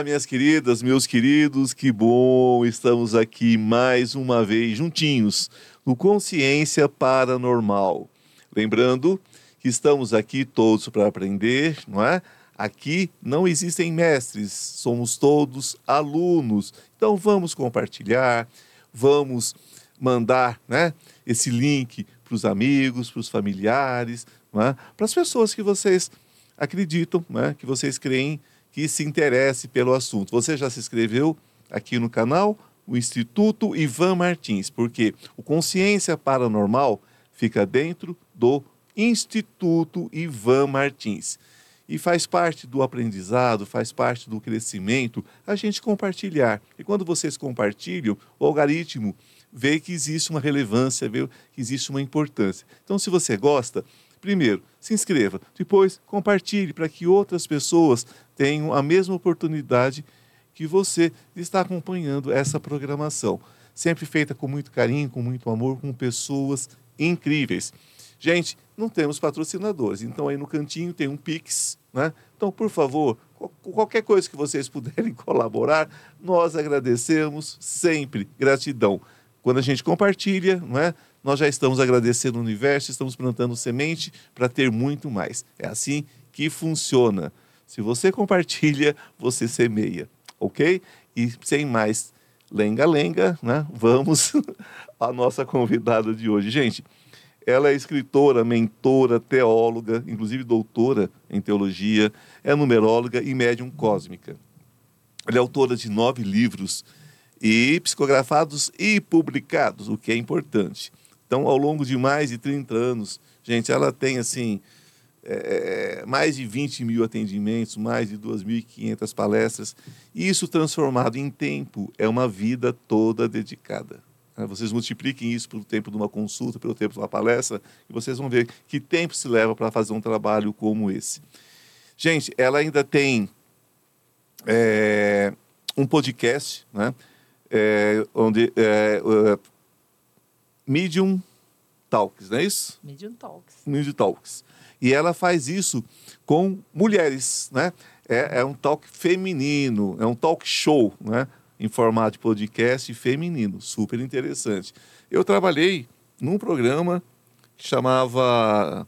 Olá, minhas queridas, meus queridos, que bom! Estamos aqui mais uma vez juntinhos no Consciência Paranormal. Lembrando que estamos aqui todos para aprender, não é? Aqui não existem mestres, somos todos alunos. Então vamos compartilhar, vamos mandar né, esse link para os amigos, para os familiares, é? para as pessoas que vocês acreditam, é? que vocês creem que se interesse pelo assunto. Você já se inscreveu aqui no canal? O Instituto Ivan Martins, porque o Consciência Paranormal fica dentro do Instituto Ivan Martins. E faz parte do aprendizado, faz parte do crescimento a gente compartilhar. E quando vocês compartilham, o algoritmo vê que existe uma relevância, vê que existe uma importância. Então, se você gosta, primeiro, se inscreva, depois compartilhe para que outras pessoas tenham a mesma oportunidade que você estar acompanhando essa programação. Sempre feita com muito carinho, com muito amor, com pessoas incríveis. Gente, não temos patrocinadores, então aí no cantinho tem um Pix, né? Então, por favor, qualquer coisa que vocês puderem colaborar, nós agradecemos sempre. Gratidão. Quando a gente compartilha, não é? Nós já estamos agradecendo o universo, estamos plantando semente para ter muito mais. É assim que funciona. Se você compartilha, você semeia, ok? E sem mais lenga-lenga, né? vamos à nossa convidada de hoje. Gente, ela é escritora, mentora, teóloga, inclusive doutora em teologia, é numeróloga e médium cósmica. Ela é autora de nove livros e psicografados e publicados, o que é importante. Então, ao longo de mais de 30 anos, gente, ela tem assim é, mais de 20 mil atendimentos, mais de 2.500 palestras. E isso transformado em tempo é uma vida toda dedicada. Né? Vocês multipliquem isso pelo tempo de uma consulta, pelo tempo de uma palestra, e vocês vão ver que tempo se leva para fazer um trabalho como esse. Gente, ela ainda tem é, um podcast, né? É, onde é, Medium Talks, não é isso? Medium Talks. Medium Talks. E ela faz isso com mulheres, né? É, é um talk feminino, é um talk show, né? Em formato de podcast feminino, super interessante. Eu trabalhei num programa que chamava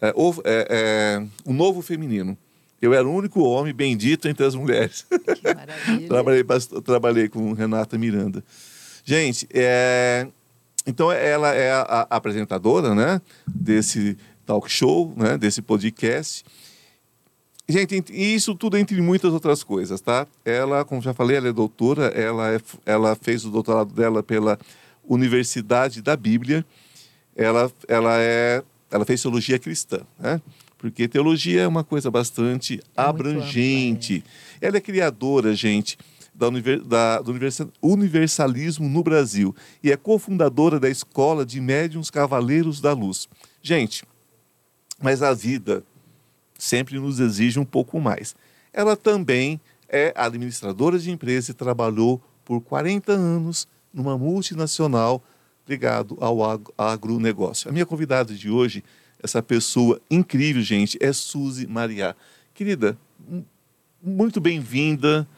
é, o, é, é, o Novo Feminino. Eu era o único homem bendito entre as mulheres. Que maravilha. trabalhei, trabalhei com Renata Miranda. Gente, é, então, ela é a, a apresentadora né, desse talk show, né, desse podcast. Gente, isso tudo entre muitas outras coisas, tá? Ela, como já falei, ela é doutora, ela, é, ela fez o doutorado dela pela Universidade da Bíblia. Ela, ela, é, ela fez teologia cristã, né? Porque teologia é uma coisa bastante abrangente. Ampla, é. Ela é criadora, gente, da, da, do universalismo no Brasil e é cofundadora da Escola de Médiuns Cavaleiros da Luz. Gente, mas a vida sempre nos exige um pouco mais. Ela também é administradora de empresa e trabalhou por 40 anos numa multinacional ligado ao agronegócio. A minha convidada de hoje, essa pessoa incrível, gente, é Suzy Maria. Querida, muito bem-vinda.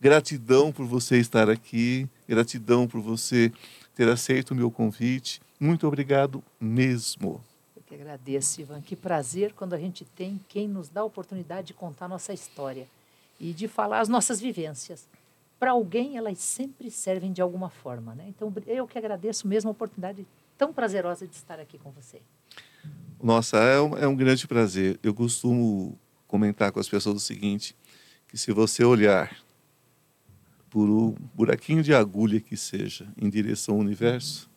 Gratidão por você estar aqui, gratidão por você ter aceito o meu convite. Muito obrigado mesmo. Eu que agradeço, Ivan. Que prazer quando a gente tem quem nos dá a oportunidade de contar nossa história e de falar as nossas vivências. Para alguém, elas sempre servem de alguma forma. Né? Então, eu que agradeço mesmo a oportunidade tão prazerosa de estar aqui com você. Nossa, é um, é um grande prazer. Eu costumo comentar com as pessoas o seguinte, que se você olhar por um buraquinho de agulha que seja em direção ao universo,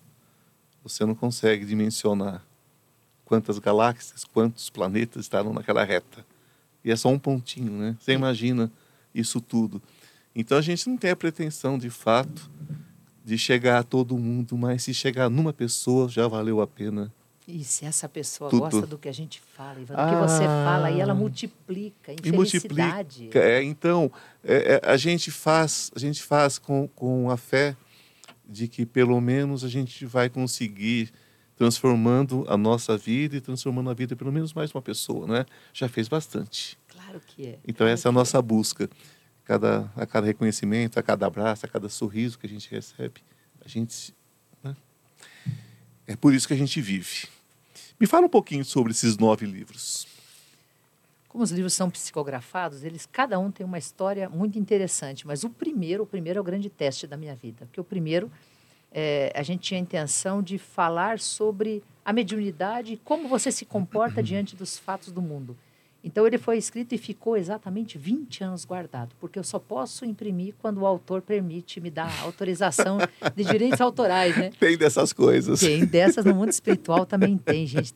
você não consegue dimensionar quantas galáxias, quantos planetas estarão naquela reta. E é só um pontinho, né? Você imagina isso tudo. Então a gente não tem a pretensão, de fato, de chegar a todo mundo, mas se chegar numa pessoa já valeu a pena e se essa pessoa Tudo. gosta do que a gente fala, Ivan, ah, do que você fala, e ela multiplica em. Multiplica. É, então, é, é, a gente faz, a gente faz com, com a fé de que pelo menos a gente vai conseguir transformando a nossa vida e transformando a vida pelo menos mais uma pessoa, né? Já fez bastante. Claro que é. Então claro essa é a nossa é. busca. cada, a cada reconhecimento, a cada abraço, a cada sorriso que a gente recebe. A gente. Né? É por isso que a gente vive. Me fala um pouquinho sobre esses nove livros. Como os livros são psicografados, eles cada um tem uma história muito interessante. Mas o primeiro, o primeiro é o grande teste da minha vida, porque o primeiro é, a gente tinha a intenção de falar sobre a mediunidade e como você se comporta diante dos fatos do mundo. Então ele foi escrito e ficou exatamente 20 anos guardado, porque eu só posso imprimir quando o autor permite me dar autorização de direitos autorais, né? Tem dessas coisas. Tem dessas no mundo espiritual também tem, gente.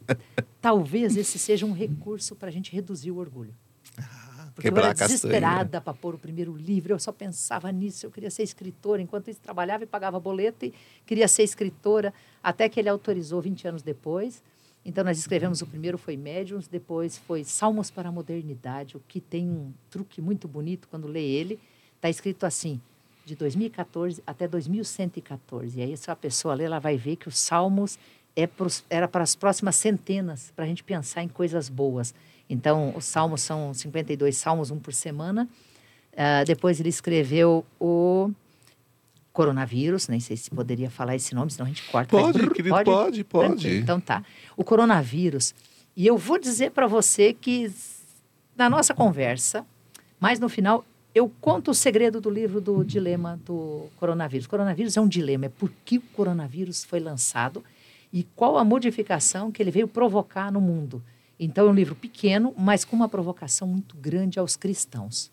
Talvez esse seja um recurso para a gente reduzir o orgulho. Ah, porque eu era desesperada para pôr o primeiro livro, eu só pensava nisso, eu queria ser escritora, enquanto isso trabalhava e pagava boleto e queria ser escritora, até que ele autorizou 20 anos depois. Então, nós escrevemos o primeiro foi Médiuns, depois foi Salmos para a Modernidade, o que tem um truque muito bonito quando lê ele. Está escrito assim, de 2014 até 2114. E aí, se a pessoa lê, ela vai ver que os Salmos é pros, era para as próximas centenas, para a gente pensar em coisas boas. Então, os Salmos são 52 Salmos, um por semana. Uh, depois ele escreveu o coronavírus, nem sei se poderia falar esse nome, senão a gente corta. Pode, faz... querido, pode, pode. pode. Então tá. O coronavírus. E eu vou dizer para você que na nossa conversa, mas no final, eu conto o segredo do livro do dilema do coronavírus. O coronavírus é um dilema, é por que o coronavírus foi lançado e qual a modificação que ele veio provocar no mundo. Então é um livro pequeno, mas com uma provocação muito grande aos cristãos.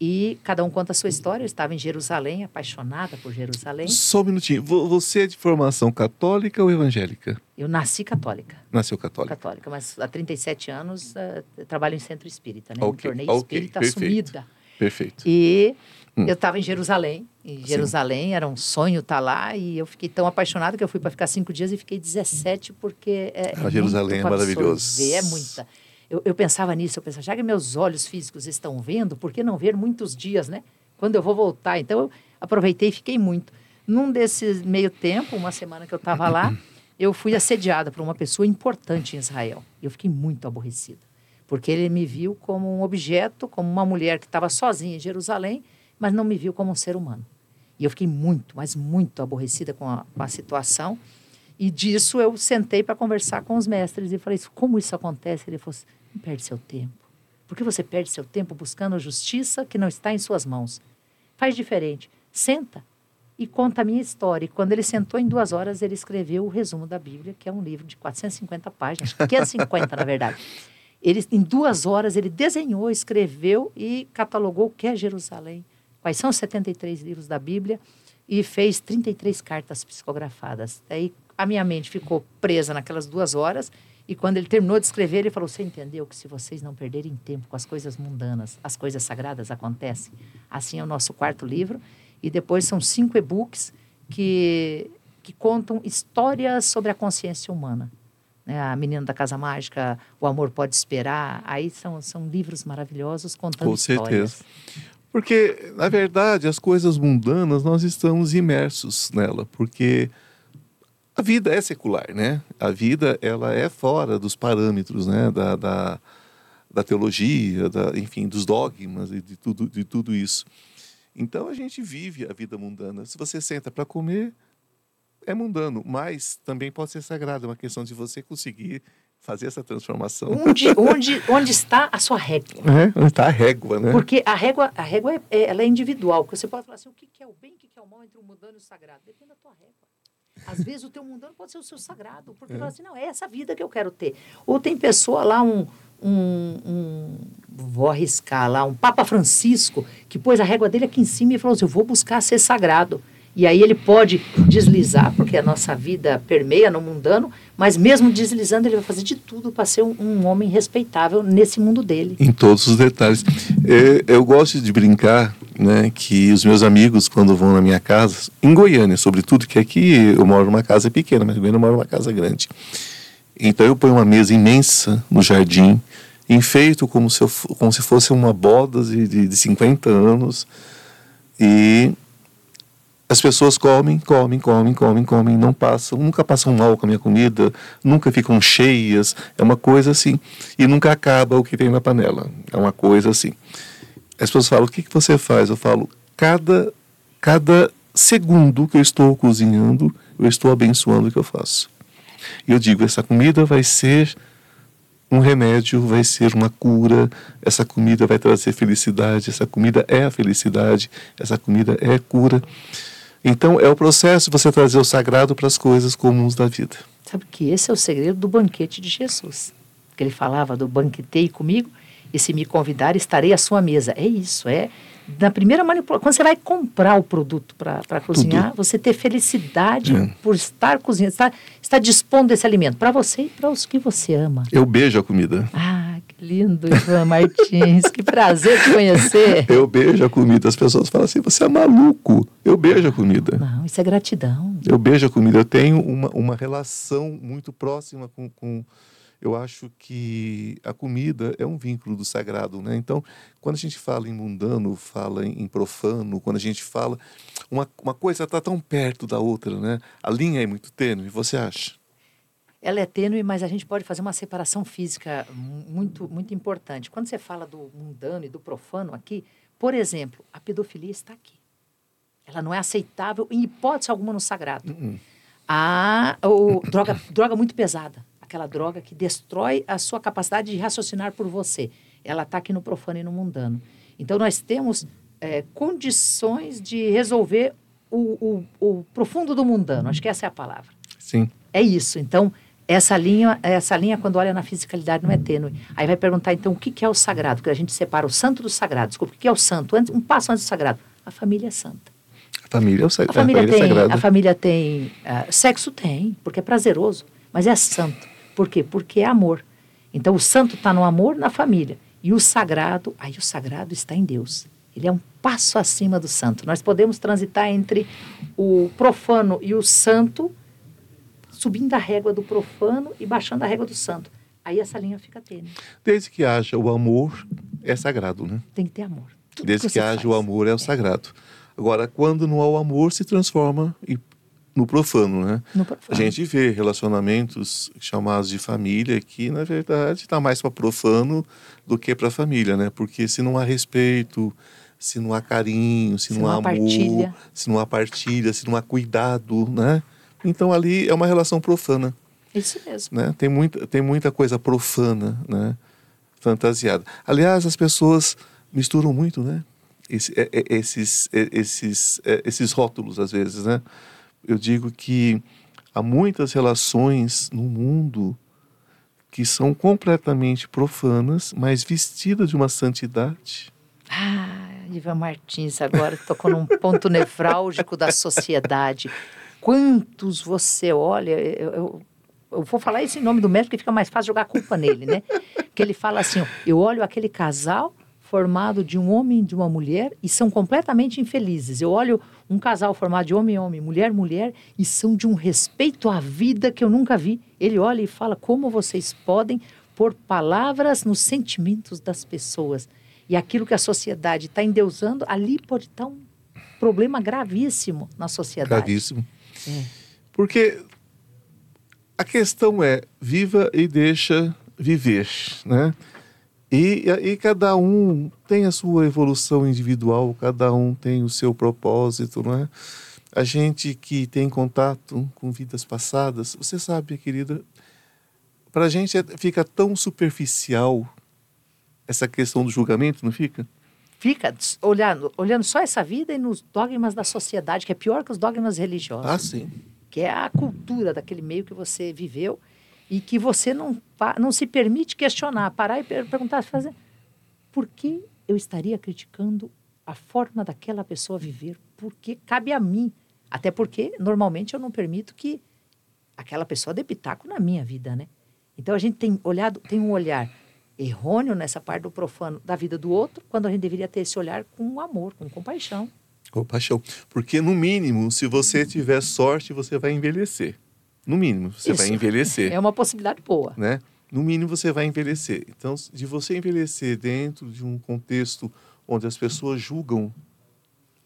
E cada um conta a sua história. Eu estava em Jerusalém, apaixonada por Jerusalém. Só um minutinho. Você é de formação católica ou evangélica? Eu nasci católica. Nasceu católica. Católica, mas há 37 anos uh, trabalho em centro espírita, né? Okay, Me tornei okay, espírita perfeito, assumida. Perfeito. E hum. eu estava em Jerusalém. E Jerusalém Sim. era um sonho estar tá lá. E eu fiquei tão apaixonada que eu fui para ficar cinco dias e fiquei 17, porque é. Ah, Jerusalém é maravilhoso. É muita eu, eu pensava nisso, eu pensava, já que meus olhos físicos estão vendo, por que não ver muitos dias, né? Quando eu vou voltar. Então, eu aproveitei e fiquei muito. Num desses meio tempo, uma semana que eu estava lá, eu fui assediada por uma pessoa importante em Israel. Eu fiquei muito aborrecida. Porque ele me viu como um objeto, como uma mulher que estava sozinha em Jerusalém, mas não me viu como um ser humano. E eu fiquei muito, mas muito aborrecida com a, com a situação. E disso eu sentei para conversar com os mestres e falei: como isso acontece? Ele falou: perde seu tempo. Por que você perde seu tempo buscando justiça que não está em suas mãos? Faz diferente. Senta e conta a minha história. E quando ele sentou em duas horas, ele escreveu o resumo da Bíblia, que é um livro de 450 páginas, 550 na verdade. Ele, em duas horas, ele desenhou, escreveu e catalogou o que é Jerusalém, quais são os 73 livros da Bíblia e fez 33 cartas psicografadas. Aí a minha mente ficou presa naquelas duas horas e quando ele terminou de escrever, ele falou: Você entendeu que se vocês não perderem tempo com as coisas mundanas, as coisas sagradas acontecem? Assim é o nosso quarto livro. E depois são cinco e-books que, que contam histórias sobre a consciência humana. Né? A Menina da Casa Mágica, O Amor Pode Esperar. Aí são, são livros maravilhosos contando com histórias. certeza. Porque, na verdade, as coisas mundanas, nós estamos imersos nela. Porque a vida é secular, né? A vida ela é fora dos parâmetros, né? Da, da, da teologia, da, enfim, dos dogmas e de tudo, de tudo isso. Então a gente vive a vida mundana. Se você senta para comer, é mundano, mas também pode ser sagrado. É uma questão de você conseguir fazer essa transformação. Onde, onde, onde está a sua régua? É, onde está a régua, né? Porque a régua, a régua é, é ela é individual. Você pode falar assim, o que é o bem, o que é o mal entre o mundano e o sagrado? Depende da tua régua. Às vezes o teu mundano pode ser o seu sagrado, porque é. fala assim, não, é essa vida que eu quero ter. Ou tem pessoa lá, um, um, um, vou arriscar lá, um Papa Francisco, que pôs a régua dele aqui em cima e falou assim, eu vou buscar ser sagrado. E aí ele pode deslizar, porque a nossa vida permeia no mundano, mas mesmo deslizando, ele vai fazer de tudo para ser um, um, homem respeitável nesse mundo dele. Em todos os detalhes. Eu, eu gosto de brincar né, que os meus amigos, quando vão na minha casa, em Goiânia, sobretudo, que aqui eu moro numa casa pequena, mas em Goiânia eu moro numa casa grande. Então eu ponho uma mesa imensa no jardim, enfeito como se, eu, como se fosse uma boda de, de, de 50 anos, e as pessoas comem, comem, comem, comem, comem, não passam, nunca passam mal com a minha comida, nunca ficam cheias, é uma coisa assim. E nunca acaba o que tem na panela, é uma coisa assim. As pessoas falam: o que, que você faz? Eu falo: cada, cada segundo que eu estou cozinhando, eu estou abençoando o que eu faço. E eu digo: essa comida vai ser um remédio, vai ser uma cura, essa comida vai trazer felicidade, essa comida é a felicidade, essa comida é cura. Então é o processo de você trazer o sagrado para as coisas comuns da vida. Sabe que esse é o segredo do banquete de Jesus. Que ele falava do banquetei comigo e se me convidar estarei à sua mesa. É isso, é na primeira manipulação. Quando você vai comprar o produto para cozinhar, Tudo. você ter felicidade é. por estar cozinhando, estar, estar dispondo desse alimento para você e para os que você ama. Eu beijo a comida. Ah, que lindo, Ivan Martins. que prazer te conhecer. Eu beijo a comida. As pessoas falam assim: você é maluco. Eu beijo a comida. Não, isso é gratidão. Eu beijo a comida. Eu tenho uma, uma relação muito próxima com, com eu acho que a comida é um vínculo do sagrado, né? Então, quando a gente fala em mundano, fala em profano, quando a gente fala uma, uma coisa está tão perto da outra, né? A linha é muito tênue. Você acha? Ela é tênue, mas a gente pode fazer uma separação física muito muito importante. Quando você fala do mundano e do profano aqui, por exemplo, a pedofilia está aqui. Ela não é aceitável em hipótese alguma no sagrado. Uh A o, droga droga muito pesada aquela droga que destrói a sua capacidade de raciocinar por você. Ela está aqui no profano e no mundano. Então, nós temos é, condições de resolver o, o, o, profundo do mundano. Acho que essa é a palavra. Sim. É isso. Então, essa linha, essa linha quando olha na fisicalidade, não é tênue. Aí vai perguntar, então, o que, que é o sagrado? Porque a gente separa o santo do sagrado. Desculpa, o que é o santo? Antes, um passo antes do sagrado. A família é santa. A família é o sagrado. A família, a família tem. A família tem uh, sexo? Tem, porque é prazeroso, mas é santo. Por quê? Porque é amor. Então o santo está no amor na família. E o sagrado, aí o sagrado está em Deus. Ele é um passo acima do santo. Nós podemos transitar entre o profano e o santo, subindo a régua do profano e baixando a régua do santo. Aí essa linha fica tênue. Desde que haja o amor, é sagrado, né? Tem que ter amor. Tudo Desde que, que haja faz. o amor, é o é. sagrado. Agora, quando não há o amor, se transforma e no profano, né? No profano. A gente vê relacionamentos chamados de família que, na verdade, está mais para profano do que para família, né? Porque se não há respeito, se não há carinho, se, se não, não, há amor, partilha. se não há partilha, se não há cuidado, né? Então ali é uma relação profana. Isso mesmo. Né? Tem, muita, tem muita coisa profana, né? Fantasiada. Aliás, as pessoas misturam muito, né? Esse, é, é, esses, é, esses, esses rótulos, às vezes, né? Eu digo que há muitas relações no mundo que são completamente profanas, mas vestidas de uma santidade. Ah, Ivan Martins agora tocou num ponto nevrálgico da sociedade. Quantos você olha, eu, eu, eu, vou falar esse nome do médico que fica mais fácil jogar culpa nele, né? Que ele fala assim: eu olho aquele casal formado de um homem e de uma mulher e são completamente infelizes. Eu olho um casal formado de homem e homem, mulher mulher e são de um respeito à vida que eu nunca vi. Ele olha e fala como vocês podem pôr palavras nos sentimentos das pessoas. E aquilo que a sociedade está endeusando, ali pode estar tá um problema gravíssimo na sociedade. Gravíssimo. É. Porque a questão é viva e deixa viver, né? E, e cada um tem a sua evolução individual, cada um tem o seu propósito, não é? A gente que tem contato com vidas passadas, você sabe, querida, para a gente é, fica tão superficial essa questão do julgamento, não fica? Fica olhando, olhando só essa vida e nos dogmas da sociedade, que é pior que os dogmas religiosos. Ah, sim. Que é a cultura daquele meio que você viveu e que você não, não se permite questionar, parar e perguntar, fazer, por que eu estaria criticando a forma daquela pessoa viver? Porque cabe a mim. Até porque, normalmente, eu não permito que aquela pessoa dê pitaco na minha vida, né? Então, a gente tem olhado, tem um olhar errôneo nessa parte do profano da vida do outro, quando a gente deveria ter esse olhar com amor, com compaixão. Compaixão. Porque, no mínimo, se você tiver sorte, você vai envelhecer. No mínimo, você Isso. vai envelhecer. É uma possibilidade boa. Né? No mínimo, você vai envelhecer. Então, de você envelhecer dentro de um contexto onde as pessoas julgam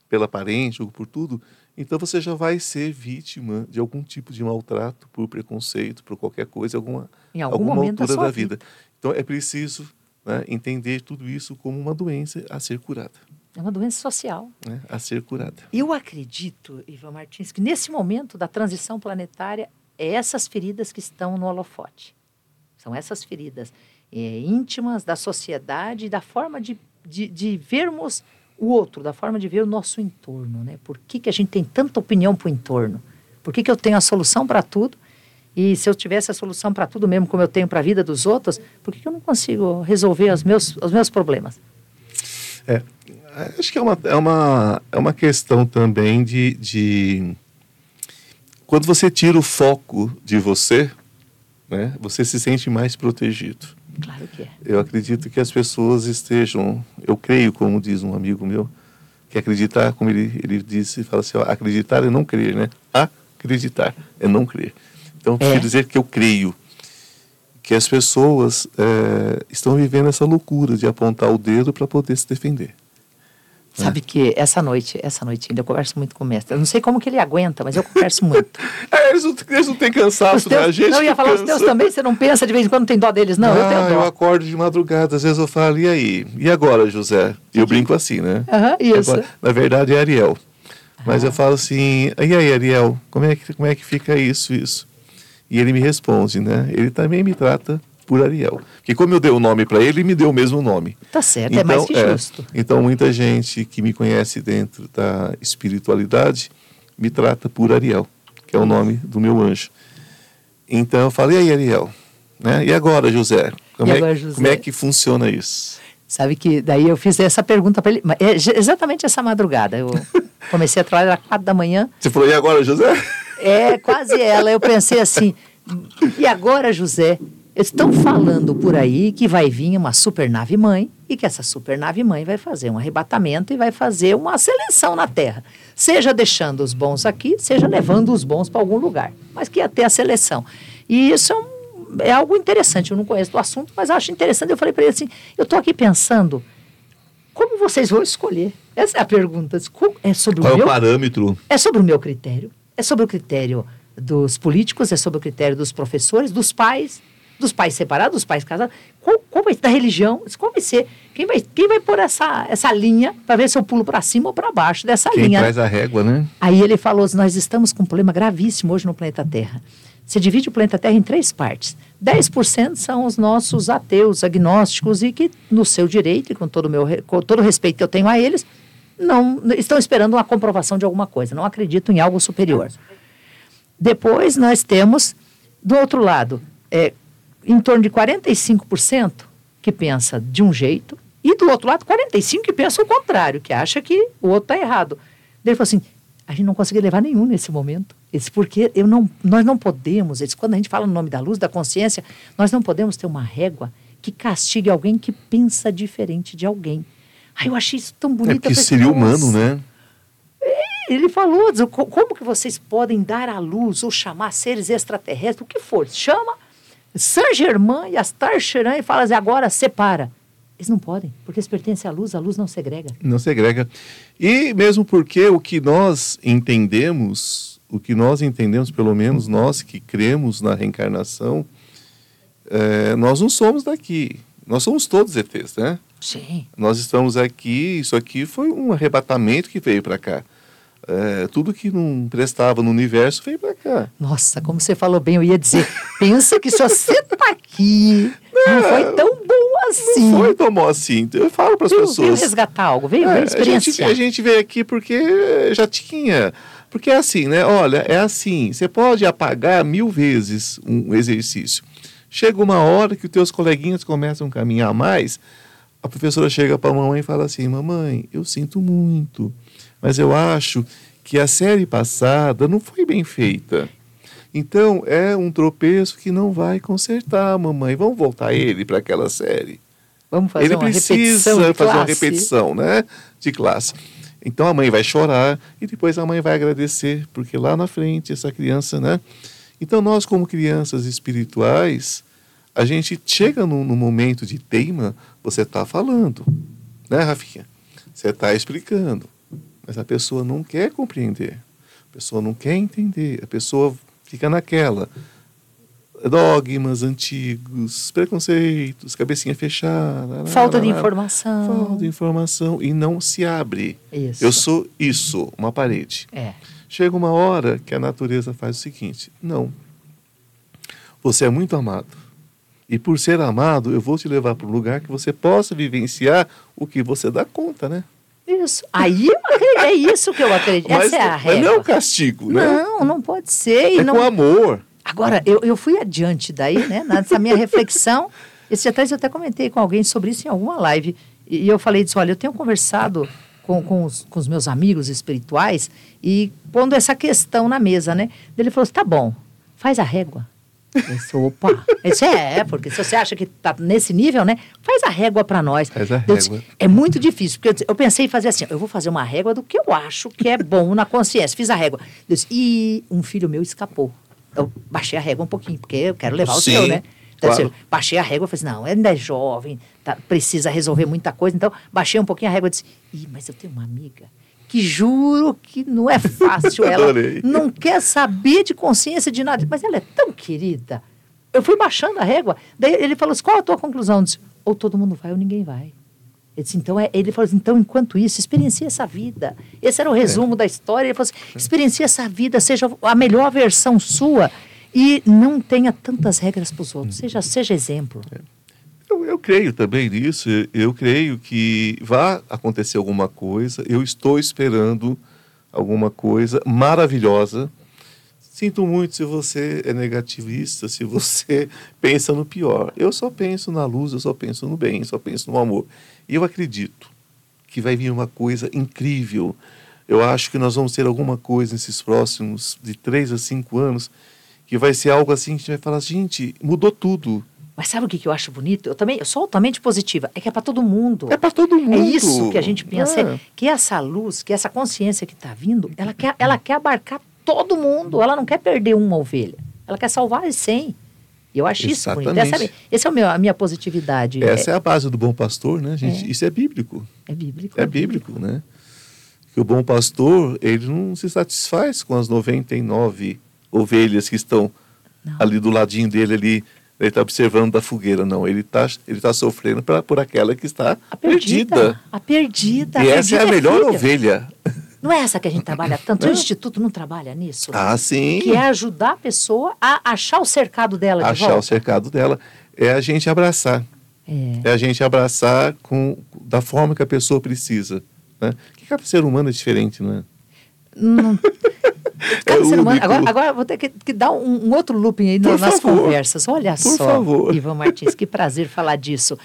pela aparência, julgam por tudo, então você já vai ser vítima de algum tipo de maltrato por preconceito, por qualquer coisa, alguma, em algum alguma momento altura da, da vida. vida. Então, é preciso né, entender tudo isso como uma doença a ser curada. É uma doença social. Né, a ser curada. Eu acredito, Ivan Martins, que nesse momento da transição planetária, é essas feridas que estão no holofote. São essas feridas é, íntimas da sociedade da forma de, de, de, vermos o outro, da forma de ver o nosso entorno. Né? Por que, que a gente tem tanta opinião para o entorno? Por que, que eu tenho a solução para tudo? E se eu tivesse a solução para tudo mesmo, como eu tenho para a vida dos outros, por que, que eu não consigo resolver os meus, os meus problemas? É, acho que é uma, é uma, é uma questão também de, de. Quando você tira o foco de você, né, você se sente mais protegido. Claro que é. Eu acredito que as pessoas estejam. Eu creio, como diz um amigo meu, que acreditar, como ele, ele disse, fala assim: ó, acreditar é não crer, né? Acreditar é não crer. Então, é. quer dizer que eu creio que as pessoas é, estão vivendo essa loucura de apontar o dedo para poder se defender. Sabe é. que essa noite, essa noite ainda eu converso muito com o mestre. Eu não sei como que ele aguenta, mas eu converso muito. é, eles, não, eles não têm cansaço, teus, né? A gente não, eu ia falar, cansa. os teus também, você não pensa de vez em quando tem dó deles? Não, ah, eu tenho dó. eu acordo de madrugada, às vezes eu falo, e aí? E agora, José? E eu brinco assim, né? Aham, isso. Agora, na verdade é Ariel. Mas ah. eu falo assim, e aí, Ariel, como é, que, como é que fica isso, isso? E ele me responde, né? Ele também me trata por Ariel. Porque como eu dei o nome para ele, ele me deu o mesmo nome. Tá certo, então, é mais que então, é, justo. então, muita gente que me conhece dentro da espiritualidade me trata por Ariel, que é o nome do meu anjo. Então, eu falei, aí, Ariel? Né? E agora, José? Como, e é, agora, José? como é que funciona isso? Sabe que daí eu fiz essa pergunta para ele, é exatamente essa madrugada. Eu comecei a trabalhar às quatro da manhã. Você falou, e agora, José? É, quase ela. Eu pensei assim, e agora, José? Estão falando por aí que vai vir uma supernave mãe e que essa supernave mãe vai fazer um arrebatamento e vai fazer uma seleção na Terra. Seja deixando os bons aqui, seja levando os bons para algum lugar. Mas que ia ter a seleção. E isso é, um, é algo interessante. Eu não conheço o assunto, mas acho interessante. Eu falei para ele assim: eu estou aqui pensando, como vocês vão escolher? Essa é a pergunta. É sobre Qual o meu, é o parâmetro? É sobre o meu critério. É sobre o critério dos políticos, é sobre o critério dos professores, dos pais dos pais separados, dos pais casados, qual, qual vai, da religião, qual vai ser? Quem vai, quem vai pôr essa, essa linha para ver se eu pulo para cima ou para baixo dessa quem linha? Quem traz a régua, né? Aí ele falou: nós estamos com um problema gravíssimo hoje no planeta Terra. Você divide o planeta Terra em três partes. 10% são os nossos ateus, agnósticos e que, no seu direito e com todo, meu, com todo o respeito que eu tenho a eles, não estão esperando uma comprovação de alguma coisa, não acreditam em algo superior. Depois nós temos, do outro lado, é, em torno de 45% que pensa de um jeito e do outro lado 45% que pensa o contrário, que acha que o outro está errado. Ele falou assim, a gente não conseguiu levar nenhum nesse momento. Esse porque eu não, nós não podemos, esse, quando a gente fala no nome da luz, da consciência, nós não podemos ter uma régua que castigue alguém que pensa diferente de alguém. Aí eu achei isso tão bonito. É porque seria humano, né? É, ele falou, como que vocês podem dar à luz ou chamar seres extraterrestres, o que for, chama Saint-Germain e Astar Cheran e fala assim, agora separa. Eles não podem, porque eles pertencem à luz, a luz não segrega. Não segrega. E mesmo porque o que nós entendemos, o que nós entendemos, pelo menos nós que cremos na reencarnação, é, nós não somos daqui. Nós somos todos ETs, né? Sim. Nós estamos aqui, isso aqui foi um arrebatamento que veio para cá. É, tudo que não prestava no universo veio para cá. Nossa, como você falou bem, eu ia dizer, pensa que se você está aqui, não, não, foi tão bom assim. Não foi tão bom assim. Eu falo para as pessoas. Veio resgatar algo, veio, é, veio experienciar. A gente, a gente veio aqui porque já tinha. Porque é assim, né? Olha, é assim. Você pode apagar mil vezes um exercício. Chega uma hora que os teus coleguinhas começam a caminhar mais, a professora chega para a mamãe e fala assim: Mamãe, eu sinto muito mas eu acho que a série passada não foi bem feita. Então é um tropeço que não vai consertar, mamãe. Vamos voltar ele para aquela série. Vamos fazer ele uma precisa fazer classe. uma repetição, né, de classe. Então a mãe vai chorar e depois a mãe vai agradecer, porque lá na frente essa criança, né? Então nós como crianças espirituais, a gente chega no, no momento de teima, você está falando, né, Rafinha? Você está explicando. Mas a pessoa não quer compreender, a pessoa não quer entender, a pessoa fica naquela. dogmas antigos, preconceitos, cabecinha fechada. Falta de informação. Falta de informação e não se abre. Isso. Eu sou isso, uma parede. É. Chega uma hora que a natureza faz o seguinte: não. Você é muito amado. E por ser amado, eu vou te levar para um lugar que você possa vivenciar o que você dá conta, né? Isso. Aí é isso que eu acredito. Mas, Essa é a mas regra. não é o castigo, né? Não, não pode ser. É não... com amor. Agora, eu, eu fui adiante daí, né? Nessa minha reflexão. Esse atrás eu até comentei com alguém sobre isso em alguma live. E, e eu falei disso, olha, eu tenho conversado com, com, os, com os meus amigos espirituais e pondo essa questão na mesa, né? Ele falou assim, tá bom, faz a régua. Eu disse, opa, isso é, porque se você acha que tá nesse nível, né? Faz a régua para nós. Faz a Eu disse, régua. é muito difícil, porque eu, disse- eu pensei em fazer assim, eu vou fazer uma régua do que eu acho que é bom na consciência. Fiz a régua. Eu disse, e um filho meu escapou. Eu baixei a régua um pouquinho, porque eu quero levar o Sim, seu, né? Então, claro. assim, baixei a régua, falei assim, não, ainda é jovem, tá, precisa resolver muita coisa. Então, baixei um pouquinho a régua e disse, Ih, mas eu tenho uma amiga que juro que não é fácil. ela não quer saber de consciência de nada. Mas ela é tão querida. Eu fui baixando a régua. Daí ele falou assim, qual a tua conclusão? Eu disse, ou todo mundo vai ou ninguém vai. Ele, disse, então, é, ele falou assim, então, enquanto isso, experiencie essa vida. Esse era o resumo da história. Ele falou assim, experiencie essa vida, seja a melhor versão sua e não tenha tantas regras para os outros. Seja, seja exemplo. Eu, eu creio também nisso. Eu, creio que vai acontecer alguma coisa. Eu estou esperando alguma coisa maravilhosa. Sinto muito se você é negativista, se você pensa no pior. Eu só penso na luz, eu só penso no bem, só penso no amor. E eu acredito que vai vir uma coisa incrível. Eu acho que nós vamos ter alguma coisa nesses próximos de três a cinco anos que vai ser algo assim que a gente vai falar, gente, mudou tudo. Mas sabe o que, que eu acho bonito? Eu também eu sou altamente positiva. É que é para todo mundo. É para todo mundo. É isso que a gente pensa, É. é que essa luz, que essa consciência que está vindo, ela quer, ela quer abarcar todo mundo. Ela não quer perder uma ovelha. Ela quer salvar as 100. E eu acho isso bonito. Essa, Exatamente. é- esse é o meu, a minha positividade. Essa é a base do bom pastor, né, gente? É. Isso é bíblico. é, é bíblico. É bíblico, né? Que o bom pastor, ele não se satisfaz com as 99 ovelhas que estão Não. ali do ladinho dele ali, ele está observando da fogueira, não. Ele está ele tá sofrendo pra, por aquela que está A perdida. perdida. A perdida. E essa é a perdida melhor filha. ovelha. Não é essa que a gente trabalha tanto? O Não. Instituto não trabalha nisso? Ah, sim. Que é ajudar a pessoa a achar o cercado dela de Achar volta. o cercado dela. É a gente abraçar. É. É a gente abraçar com, da forma que a pessoa precisa. Né? Que cada ser humano é diferente, não é? Não- Cada É ser humano- único. agora, agora vou ter que, que dar um, um outro looping aí Por nas favor. conversas. Olha Por só, favor. Ivan Martins, que prazer falar disso.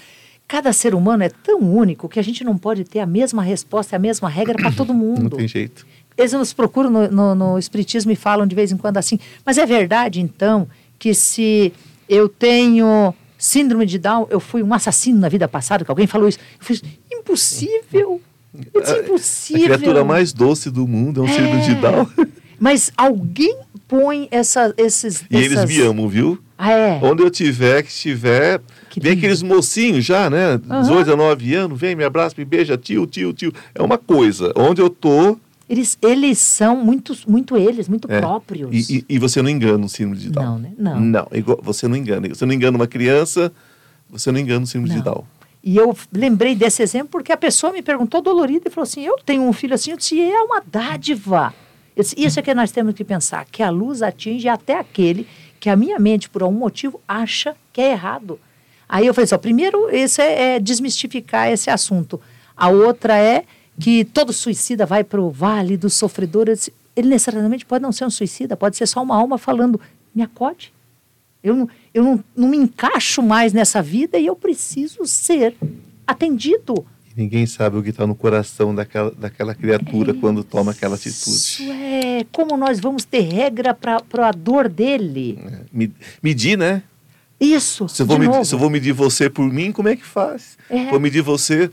Cada ser humano é tão único que a gente não pode ter a mesma resposta, a mesma regra para todo Não mundo. tem jeito. Eles nos procuram no, no, no Espiritismo e falam de vez em quando assim. Mas é verdade, então, que se eu tenho síndrome de Down, eu fui um assassino na vida passada, que alguém falou isso. Eu fiz, impossível. Eu disse, A impossível. criatura mais doce do mundo é um síndrome de Down. Mas alguém põe essa, esses. E eles essas- me amam, viu? Ah, é? Onde eu tiver, que estiver. Que vem lindo. aqueles mocinhos já, né? Aham. 18, 19 anos, vem, me abraça, me beija, tio, tio, tio. É uma coisa. Onde eu tô. Eles, eles são muito, muito eles, muito é. próprios. E, e- e você não engana o de Down. Não, né? Não. Não, igual- você não engana. Você não engana uma criança, você não engana o de Não. Down. E eu lembrei desse exemplo porque a pessoa me perguntou dolorida e falou assim: Eu tenho um filho assim. Eu disse: É uma dádiva. Disse, Isso é que nós temos que pensar: que a luz atinge até aquele que a minha mente, por algum motivo, acha que é errado. Aí eu falei assim: ó, primeiro, esse é, é desmistificar esse assunto. A outra é que todo suicida vai para o vale dos sofredores. Ele necessariamente pode não ser um suicida, pode ser só uma alma falando: Me acode. Eu, eu não, não me encaixo mais nessa vida e eu preciso ser atendido. Ninguém sabe o que está no coração daquela, daquela criatura quando toma aquela Isso atitude. é como nós vamos ter regra para a dor dele. É. Me- Medir, né? Isso. Se eu, vou medir, se eu vou medir você por mim, como é que faz? É. Vou medir você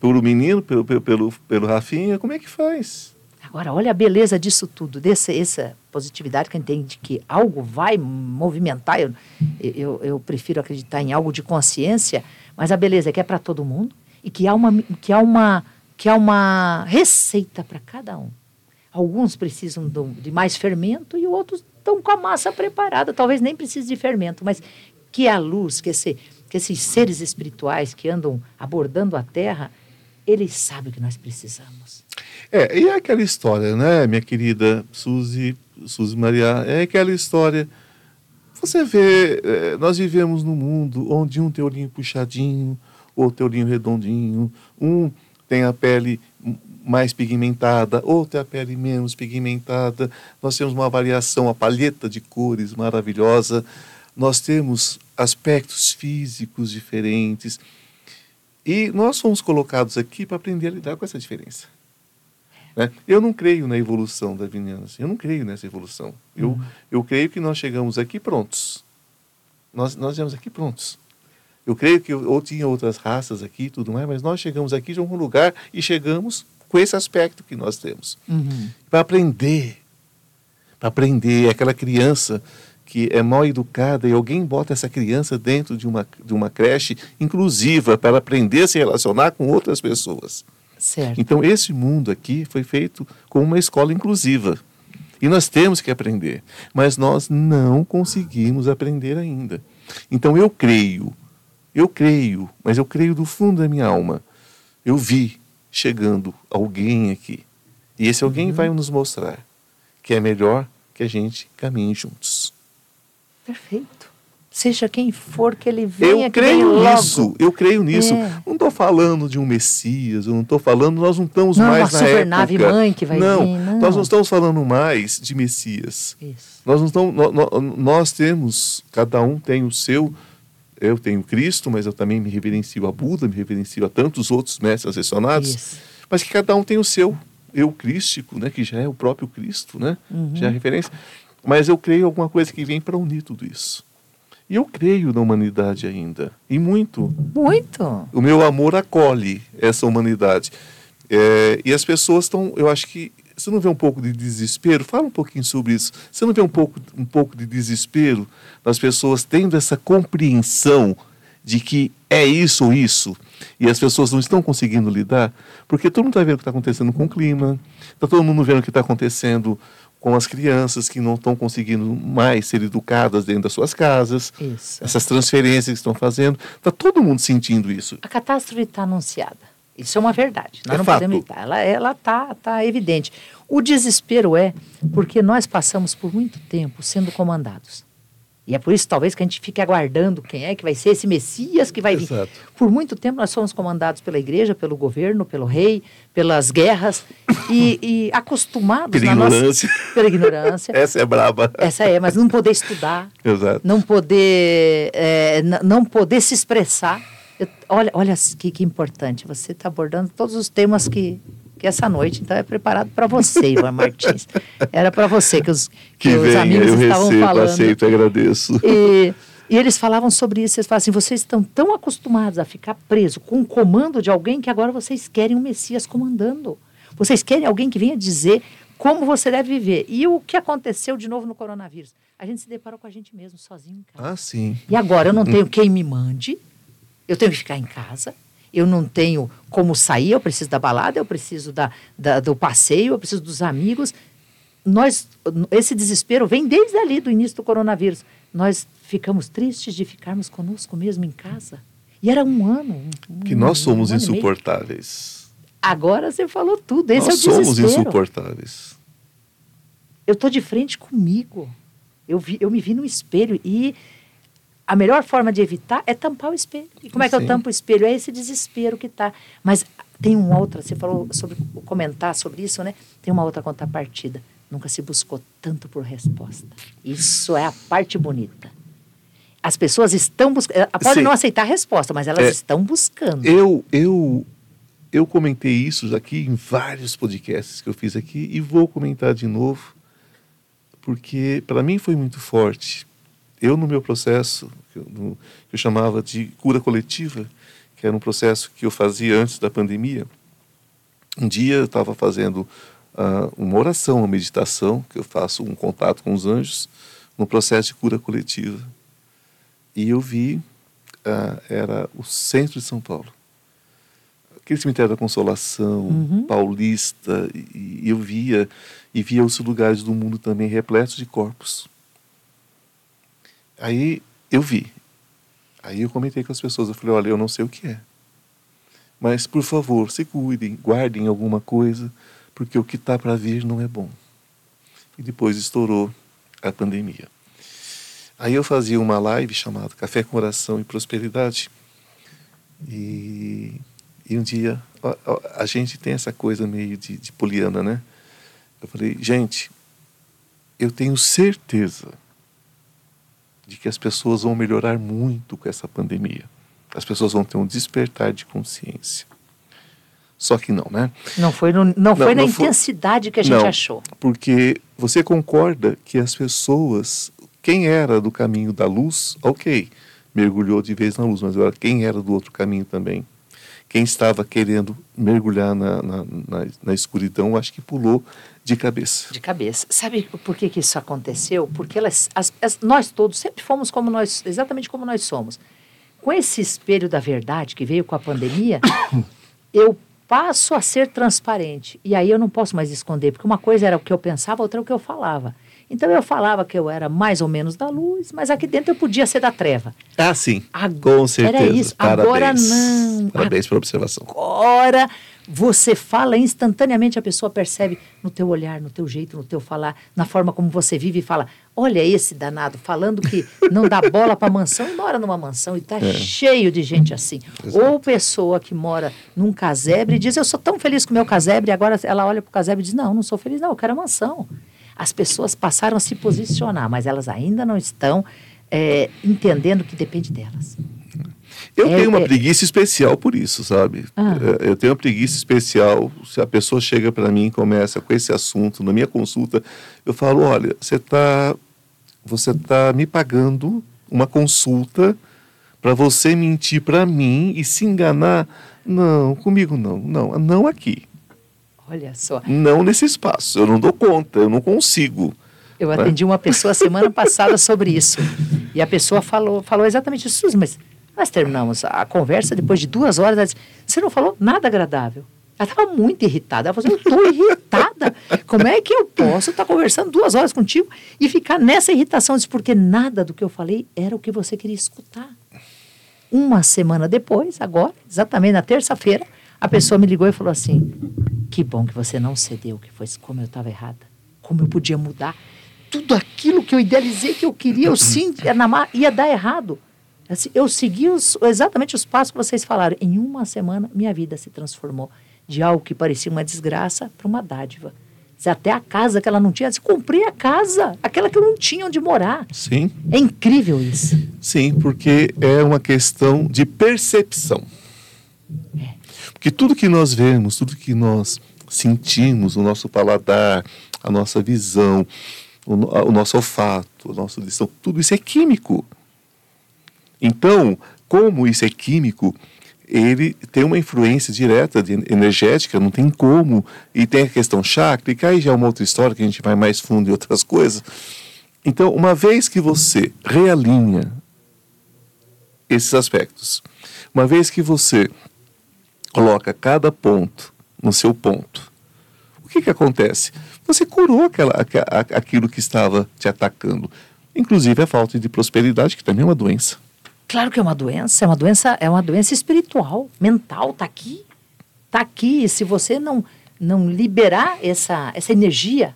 pelo menino, pelo, pelo, pelo, pelo Rafinha, como é que faz? Agora, olha a beleza disso tudo, dessa essa positividade que a gente tem de que algo vai movimentar. Eu, eu, eu prefiro acreditar em algo de consciência, mas a beleza é que é para todo mundo e que há uma, que há uma, que há uma receita para cada um. Alguns precisam de mais fermento e outros estão com a massa preparada. Talvez nem precise de fermento, mas que a luz, que, esse, que esses seres espirituais que andam abordando a Terra, eles sabem que nós precisamos. É, e é aquela história, né, minha querida Suzy, Suzy Maria, é aquela história. Você vê, é, nós vivemos num mundo onde um tem olhinho puxadinho, outro tem olhinho redondinho, um tem a pele mais pigmentada, outra a pele menos pigmentada. Nós temos uma variação, a palheta de cores maravilhosa. Nós temos aspectos físicos diferentes. E nós fomos colocados aqui para aprender a lidar com essa diferença. Né? Eu não creio na evolução da darwiniana. Eu não creio nessa evolução. Eu, uhum. eu creio que nós chegamos aqui prontos. Nós, nós viemos aqui prontos. Eu creio que ou tinha outras raças aqui e tudo mais, mas nós chegamos aqui de algum lugar e chegamos com esse aspecto que nós temos. Uhum. Para aprender. Para aprender. Aquela criança que é mal educada e alguém bota essa criança dentro de uma, de uma creche inclusiva para aprender a se relacionar com outras pessoas. Certo. Então, esse mundo aqui foi feito como uma escola inclusiva. E nós temos que aprender. Mas nós não conseguimos aprender ainda. Então, eu creio, eu creio, mas eu creio do fundo da minha alma. Eu vi chegando alguém aqui. E esse alguém uhum. vai nos mostrar que é melhor que a gente caminhe juntos. Perfeito seja quem for que ele venha. Eu creio nisso, eu creio nisso. É. Não estou falando de um Messias, eu não estou falando, nós não estamos não, mais uma na super nave mãe que vai não, vir. Não, nós não estamos falando mais de Messias. Isso. Nós, não estamos, nós, nós temos, cada um tem o seu. Eu tenho Cristo, mas eu também me reverencio a Buda, me reverencio a tantos outros mestres ascensionados. Isso. Mas que cada um tem o seu eu crístico, né, que já é o próprio Cristo, né, uhum. já é a referência. Mas eu creio em alguma coisa que vem para unir tudo isso. E eu creio na humanidade ainda. E muito. Muito. O meu amor acolhe essa humanidade. É, e as pessoas estão, eu acho que. Você não vê um pouco de desespero? Fala um pouquinho sobre isso. Você não vê um pouco, um pouco de desespero das pessoas tendo essa compreensão de que é isso ou isso? E as pessoas não estão conseguindo lidar? Porque todo mundo está vendo o que está acontecendo com o clima, está todo mundo vendo o que está acontecendo com as crianças que não estão conseguindo mais ser educadas dentro das suas casas, isso. essas transferências que estão fazendo, está todo mundo sentindo isso. A catástrofe está anunciada. Isso é uma verdade. Nós é não fato. podemos evitar. Ela ela tá tá evidente. O desespero é porque nós passamos por muito tempo sendo comandados. E é por isso, talvez, que a gente fique aguardando quem é que vai ser esse Messias que vai Exato. vir. Por muito tempo, nós fomos comandados pela igreja, pelo governo, pelo rei, pelas guerras e, e acostumados pela ignorância. Nossa, pela ignorância. Essa é braba. Essa é, mas não poder estudar. Exato. Não poder, é, não poder se expressar. Eu, olha, olha que, que importante. Você está abordando todos os temas que que essa noite então é preparado para você, Ivan Martins. Era para você que os, que, que os venha, amigos eu estavam recebo, falando. aceito, agradeço. E, e eles falavam sobre isso. Eles falavam assim: vocês estão tão acostumados a ficar preso com o comando de alguém que agora vocês querem um Messias comandando. Vocês querem alguém que venha dizer como você deve viver. E o que aconteceu de novo no coronavírus? A gente se deparou com a gente mesmo, sozinho em casa. Ah, sim. E agora eu não tenho quem me mande, eu tenho que ficar em casa, eu não tenho como sair, eu preciso da balada, eu preciso da, da, do passeio, eu preciso dos amigos. Nós, esse desespero vem desde ali do início do coronavírus. Nós ficamos tristes de ficarmos conosco mesmo em casa. E era um ano. Um, que nós somos um insuportáveis. Agora você falou tudo. Esse nós é o somos desespero. insuportáveis. Eu estou de frente comigo. Eu, vi, eu me vi no espelho e a melhor forma de evitar é tampar o espelho. E como é que Sim. eu tampo o espelho? É esse desespero que está. Mas tem uma outra, você falou sobre comentar sobre isso, né? Tem uma outra contrapartida. Nunca se buscou tanto por resposta. Isso é a parte bonita. As pessoas estão buscando. Podem Sim. não aceitar a resposta, mas elas É. estão buscando. Eu, eu, eu comentei isso aqui em vários podcasts que eu fiz aqui e vou comentar de novo, porque para mim foi muito forte. Eu, no meu processo, que eu, no- que eu chamava de cura coletiva, que era um processo que eu fazia antes da pandemia, um dia eu estava fazendo ah, uma oração, uma meditação, que eu faço um contato com os anjos, no processo de cura coletiva. E eu vi, ah, era o centro de São Paulo. Aquele cemitério da Consolação, Uhum. paulista, e, e eu via, e via os lugares do mundo também repletos de corpos. Aí eu vi. Aí eu comentei com as pessoas, eu falei, olha, eu não sei o que é. Mas, por favor, se cuidem, guardem alguma coisa, porque o que está para vir não é bom. E depois estourou a pandemia. Aí eu fazia uma live chamada Café com Oração e Prosperidade. E, e um dia, a, a, gente tem essa coisa meio de, de poliana, né? Eu falei, gente, eu tenho certeza de que as pessoas vão melhorar muito com essa pandemia. As pessoas vão ter um despertar de consciência. Só que não, né? Não foi, no, não, não foi na não intensidade foi, que a gente não, achou. Porque você concorda que as pessoas, quem era do caminho da luz, ok, mergulhou de vez na luz, mas agora quem era do outro caminho também? Quem estava querendo mergulhar na, na, na, na escuridão, acho que pulou de cabeça. De cabeça. Sabe por que, que isso aconteceu? Porque elas, as, as, nós todos sempre fomos como nós, exatamente como nós somos. Com esse espelho da verdade que veio com a pandemia, eu passo a ser transparente. E aí eu não posso mais esconder, porque uma coisa era o que eu pensava, outra é o que eu falava. Então eu falava que eu era mais ou menos da luz, mas aqui dentro eu podia ser da treva. Ah, sim. Agora, com certeza. Era isso. Parabéns. Agora não. Parabéns pela observação. Agora você fala instantaneamente, a pessoa percebe no teu olhar, no teu jeito, no teu falar, na forma como você vive e fala: olha esse danado, falando que não dá bola para mansão e mora numa mansão e está é. cheio de gente assim. Exato. Ou pessoa que mora num casebre e diz: eu sou tão feliz com o meu casebre, e agora ela olha para o casebre e diz: não, não sou feliz, não, eu quero a mansão. As pessoas passaram a se posicionar, mas elas ainda não estão é, entendendo que depende delas. Eu é, tenho uma é... preguiça especial por isso, sabe? Ah. É, eu tenho uma preguiça especial. Se a pessoa chega para mim e começa com esse assunto na minha consulta, eu falo: olha, você está você tá me pagando uma consulta para você mentir para mim e se enganar? Não, comigo não, não, não aqui. Olha só. Não nesse espaço. Eu não dou conta, eu não consigo. Eu né? atendi uma pessoa semana passada sobre isso. E a pessoa falou, falou exatamente isso, mas nós terminamos a conversa depois de duas horas. Ela disse, Você não falou nada agradável. Ela estava muito irritada. Ela falou assim, Eu estou irritada. Como é que eu posso estar conversando duas horas contigo e ficar nessa irritação? Eu disse, Porque nada do que eu falei era o que você queria escutar. Uma semana depois, agora, exatamente na terça-feira, a pessoa me ligou e falou assim: Que bom que você não cedeu, que foi como eu estava errada. Como eu podia mudar. Tudo aquilo que eu idealizei que eu queria, eu sim, ia dar errado. Assim, eu segui os, exatamente os passos que vocês falaram. Em uma semana, minha vida se transformou de algo que parecia uma desgraça para uma dádiva. Até a casa que ela não tinha, comprei a casa, aquela que eu não tinha onde morar. Sim. É incrível isso. Sim, porque é uma questão de percepção. É. Porque tudo que nós vemos, tudo que nós sentimos, o nosso paladar, a nossa visão, o, o nosso olfato, a nossa audição, tudo isso é químico. Então, como isso é químico, ele tem uma influência direta de energética, não tem como. E tem a questão chácrica, aí já é uma outra história que a gente vai mais fundo em outras coisas. Então, uma vez que você realinha esses aspectos, uma vez que você coloca cada ponto no seu ponto, o que, que acontece? Você curou aquela, aquilo que estava te atacando, inclusive a falta de prosperidade, que também é uma doença. Claro que é uma doença, é uma doença, é uma doença espiritual, mental, tá aqui. Tá aqui, e se você não não liberar essa essa energia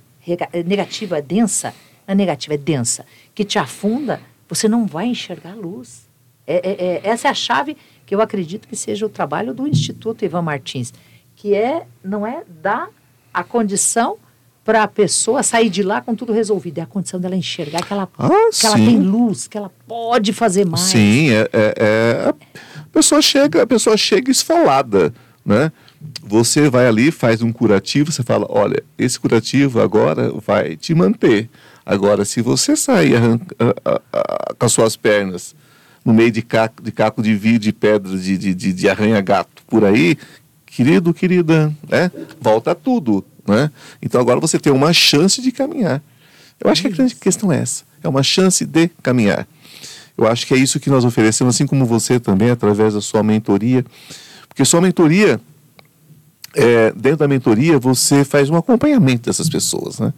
negativa, densa, não é negativa, é densa, que te afunda, você não vai enxergar a luz. É, é, é, essa é a chave que eu acredito que seja o trabalho do Instituto Ivan Martins, que é não é dar a condição para a pessoa sair de lá com tudo resolvido. É a condição dela enxergar que ela, ah, que ela tem luz, que ela pode fazer mais. Sim, é, é, é, a pessoa chega, a pessoa chega esfolada, né? Você vai ali, faz um curativo, você fala, olha, esse curativo agora vai te manter. Agora, se você sair arranca, a, a, a, com as suas pernas no meio de caco de, caco de vidro, de pedra, de, de, de, de arranha-gato por aí, querido, querida, né? volta tudo. Né? Então agora você tem uma chance de caminhar. Eu acho que a grande questão é essa: é uma chance de caminhar. Eu acho que é isso que nós oferecemos, assim como você também, através da sua mentoria. Porque sua mentoria, é, dentro da mentoria, você faz um acompanhamento dessas pessoas, né?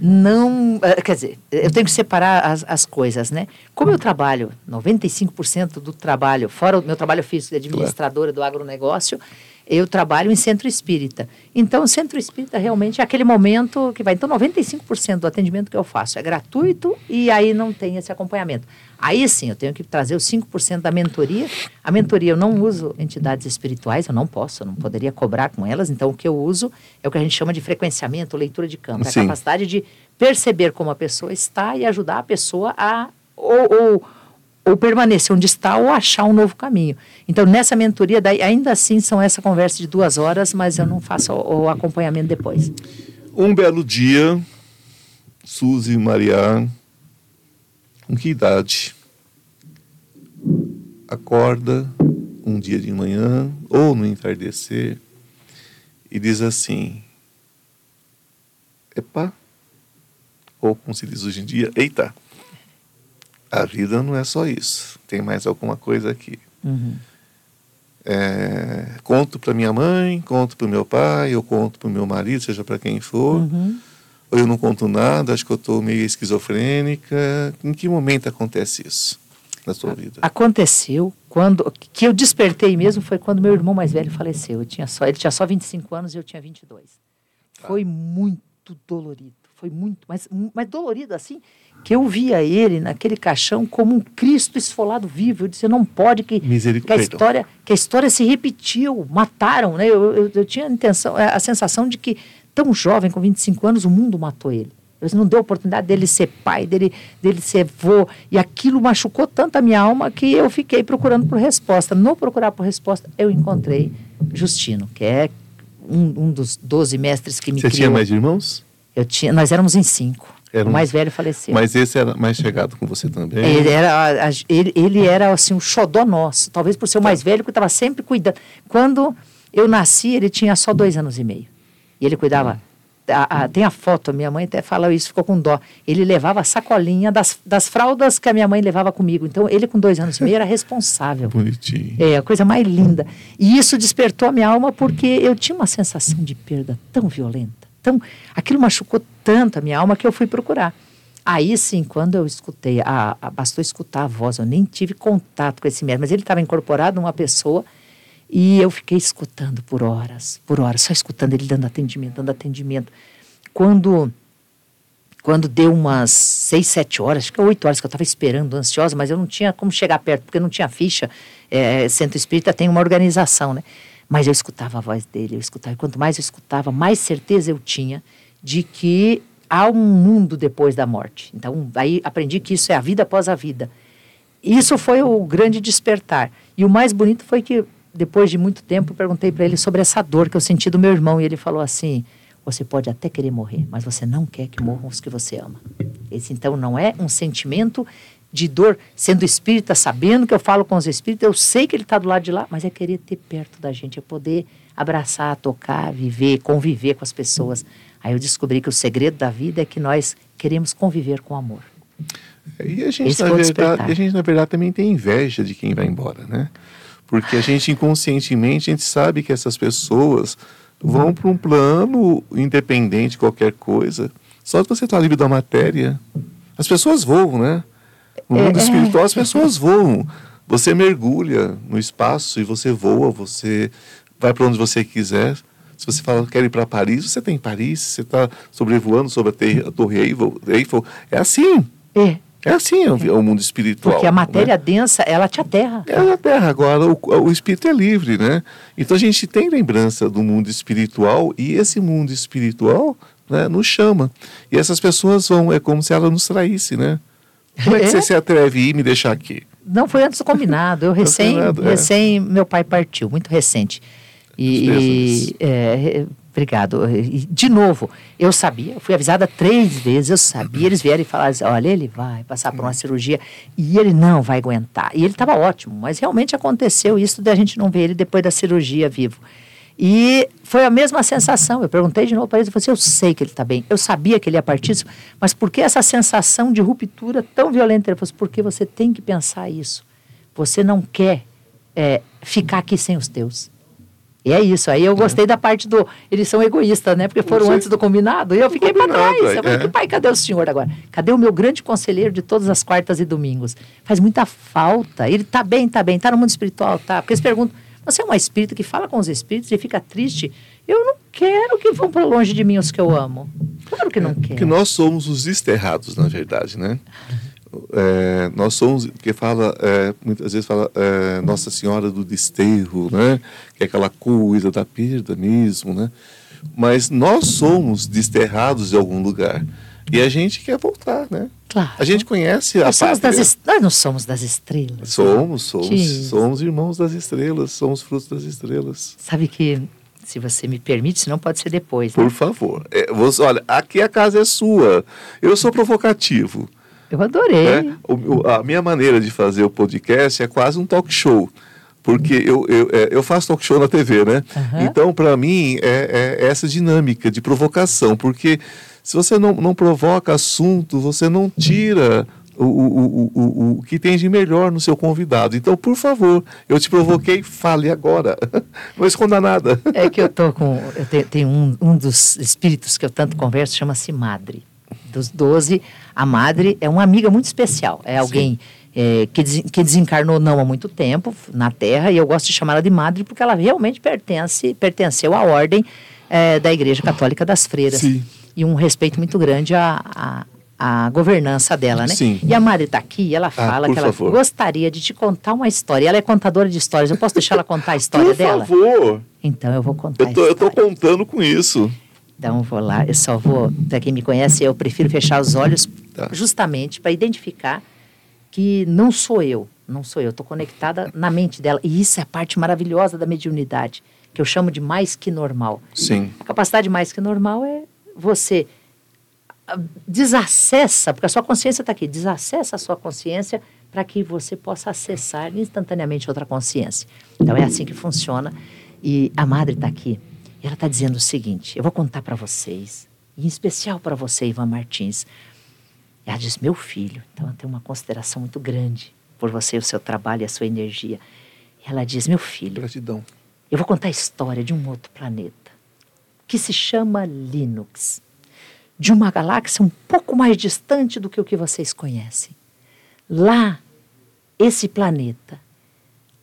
não. eh, Quer dizer, eu tenho que separar as, as coisas, né? Como eu trabalho, 95% do trabalho, fora o meu trabalho físico de administradora do agronegócio, eu trabalho em centro espírita. Então, o centro espírita realmente é aquele momento que vai. Então, 95% do atendimento que eu faço é gratuito e aí não tem esse acompanhamento. Aí sim, eu tenho que trazer os 5% da mentoria. A mentoria eu não uso entidades espirituais, eu não posso, eu não poderia cobrar com elas. Então, o que eu uso é o que a gente chama de frequenciamento, leitura de campo. É a capacidade de perceber como a pessoa está e ajudar a pessoa a ou, ou, ou permanecer onde está ou achar um novo caminho. Então, nessa mentoria, daí, ainda assim, são essa conversa de duas horas, mas eu não faço o, o acompanhamento depois. Um belo dia, Suzy Maria, com que idade? Acorda um dia de manhã ou no entardecer e diz assim: Epa, ou como se diz hoje em dia, eita, a vida não é só isso, tem mais alguma coisa aqui. Uhum. É, conto para minha mãe, conto para o meu pai, eu conto para o meu marido, seja para quem for. Uhum. Ou eu não conto nada, acho que eu estou meio esquizofrênica. Em que momento acontece isso na sua vida? Aconteceu quando que eu despertei mesmo foi quando meu irmão mais velho faleceu. Eu tinha só, ele tinha só 25 anos e eu tinha 22. Foi muito dolorido, foi muito, mas, mas dolorido assim, que eu via ele naquele caixão como um Cristo esfolado vivo. Eu disse, não pode que, que a história que a história se repetiu, mataram, né? Eu, eu, eu tinha a intenção, a sensação de que tão jovem, com 25 anos, o mundo matou ele. Ele não deu oportunidade dele ser pai, dele, dele ser avô. E aquilo machucou tanto a minha alma que eu fiquei procurando por resposta. No procurar por resposta, eu encontrei Justino, que é um, um dos 12 mestres que me Você criou. tinha mais irmãos? Eu tinha, nós éramos em cinco. Eram- O mais velho faleceu. Mas esse era mais chegado com você também? Ele era, ele, ele era assim, um xodó nosso, talvez por ser o mais velho, que estava sempre cuidando. Quando eu nasci, ele tinha só dois anos e meio. E ele cuidava. a- a- tem a foto, minha mãe até fala isso, ficou com dó. Ele levava a sacolinha das, das fraldas que a minha mãe levava comigo. Então, ele com dois anos e meio era responsável. Bonitinho. É, a coisa mais linda. E isso despertou a minha alma porque eu tinha uma sensação de perda tão violenta. Tão, aquilo machucou tanto a minha alma que eu fui procurar. Aí sim, quando eu escutei, a, a- bastou escutar a voz, eu nem tive contato com esse médico, mas ele estava incorporado numa pessoa e eu fiquei escutando por horas, por horas, só escutando ele dando atendimento, dando atendimento. Quando quando deu umas seis, sete horas, acho que oito horas que eu estava esperando, ansiosa, mas eu não tinha como chegar perto, porque não tinha ficha. É, Centro Espírita tem uma organização, né? Mas eu escutava a voz dele, eu escutava. E quanto mais eu escutava, mais certeza eu tinha de que há um mundo depois da morte. Então, aí aprendi que isso é a vida após a vida. Isso foi o grande despertar. E o mais bonito foi que, depois de muito tempo, perguntei para ele sobre essa dor que eu senti do meu irmão. E ele falou assim: Você pode até querer morrer, mas você não quer que morram os que você ama. Esse, então, não é um sentimento de dor, sendo espírita, sabendo que eu falo com os espíritas, eu sei que ele está do lado de lá, mas é querer ter perto da gente, é poder abraçar, tocar, viver, conviver com as pessoas. Aí eu descobri que o segredo da vida é que nós queremos conviver com amor. E a gente, Esse na verdade, a gente, na verdade, também tem inveja de quem vai embora, né? Porque a gente, inconscientemente, a gente sabe que essas pessoas vão para um plano independente de qualquer coisa. Só que você está livre da matéria. As pessoas voam, né? No mundo É, é. espiritual, as pessoas voam. Você mergulha no espaço e você voa, você vai para onde você quiser. Se você fala quer ir para Paris, você tem Paris. Você está sobrevoando sobre a, te- a Torre Eiffel, Eiffel. É assim. É, É assim o, o mundo espiritual. porque a matéria né? densa, ela te aterra. É na Terra, agora o, o espírito é livre, né? Então a gente tem lembrança do mundo espiritual e esse mundo espiritual né, nos chama. E essas pessoas vão, é como se ela nos traísse, né? Como é que É. você se atreve a ir me deixar aqui? Não foi antes do combinado. Eu recém, combinado, é. recém meu pai partiu, muito recente. E, e, é, obrigado. E, de novo, eu sabia, fui avisada três vezes, eu sabia. Eles vieram e falaram assim, olha, ele vai passar por uma cirurgia e ele não vai aguentar. E ele estava ótimo, mas realmente aconteceu isso de a gente não ver ele depois da cirurgia vivo. E foi a mesma sensação. Eu perguntei de novo para ele, eu falei assim, eu sei que ele está bem, eu sabia que ele ia partir, mas por que essa sensação de ruptura tão violenta? Ele falou assim, porque você tem que pensar isso. Você não quer é, ficar aqui sem os teus. E é isso. Aí eu gostei é. da parte do. Eles são egoístas, né? Porque foram antes do combinado. E eu fiquei para trás. Eu falei, é. pai, cadê o senhor agora? Cadê o meu grande conselheiro de todas as quartas e domingos? Faz muita falta. Ele tá bem, tá bem, tá no mundo espiritual, tá? Porque eles perguntam: você é uma espírita que fala com os espíritos e fica triste? Eu não quero que vão para longe de mim os que eu amo. Claro que não é, quero. Que nós somos os desterrados, na verdade, né? É, nós somos, que fala, é, muitas vezes fala é, Nossa Senhora do Desterro, né? Que é aquela coisa da perda mesmo, né? Mas nós somos desterrados de algum lugar. E a gente quer voltar, né? Claro. A gente conhece a nós somos das Nós não somos das estrelas. Somos, somos. Somos irmãos das estrelas, somos frutos das estrelas. Sabe que, se você me permite, se não pode ser depois. Né? Por favor. É, você, olha, aqui a casa é sua. Eu sou provocativo. Eu adorei. Né? O, a minha maneira de fazer o podcast é quase um talk show porque eu, eu, é, eu faço talk show na TV, né? Uhum. Então, para mim, é, é, essa dinâmica de provocação, porque se você não, não provoca assunto, você não tira o, o, o, o, que tem de melhor no seu convidado. Então, por favor, eu te provoquei, fale agora. Não esconda nada. É que eu tô com. Eu tenho, tenho um, um dos espíritos que eu tanto converso, chama-se Madre. Dos doze, a Madre é uma amiga muito especial. É alguém é, que, des, que desencarnou não há muito tempo na Terra, e eu gosto de chamá-la de Madre porque ela realmente pertence, pertenceu à ordem é, da Igreja Católica das Freiras. Sim. E um respeito muito grande à, à, à governança dela, né? Sim. E a Madre está aqui e ela ah, fala ah, que ela favor. gostaria de te contar uma história. Ela é contadora de histórias. Eu posso deixar ela contar a história por dela? Por favor. Então eu vou contar eu tô. Eu estou contando com isso. Então vou lá, eu só vou, para quem me conhece, eu prefiro fechar os olhos tá. justamente para identificar que não sou eu, não sou eu, estou conectada na mente dela. E isso é a parte maravilhosa da mediunidade, que eu chamo de mais que normal. Sim. A capacidade mais que normal é você ah, desacessa, porque a sua consciência está aqui, desacessa a sua consciência para que você possa acessar instantaneamente outra consciência. Então é assim que funciona. E a madre está aqui ela está dizendo o seguinte: eu vou contar para vocês, em especial para você, Ivan Martins. Ela diz: meu filho, então ela tem uma consideração muito grande por você, o seu trabalho e a sua energia. Ela diz: meu filho, gratidão. Eu vou contar a história de um outro planeta que se chama Linux, de uma galáxia um pouco mais distante do que o que vocês conhecem. Lá, esse planeta,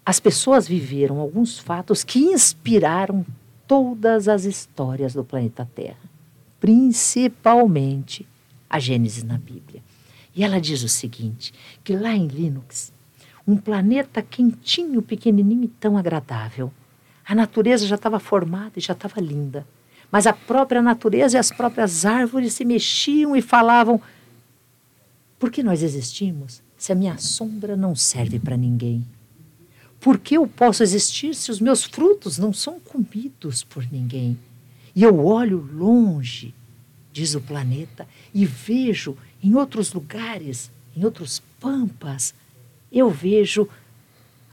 as pessoas viveram alguns fatos que inspiraram todas as histórias do planeta Terra, principalmente a Gênesis na Bíblia. E ela diz o seguinte: que lá em Linux, um planeta quentinho, pequenininho e tão agradável, a natureza já estava formada e já estava linda. Mas a própria natureza e as próprias árvores se mexiam e falavam: por que nós existimos se a minha sombra não serve para ninguém? Por que eu posso existir se os meus frutos não são comidos por ninguém? E eu olho longe, diz o planeta, e vejo em outros lugares, em outros pampas, eu vejo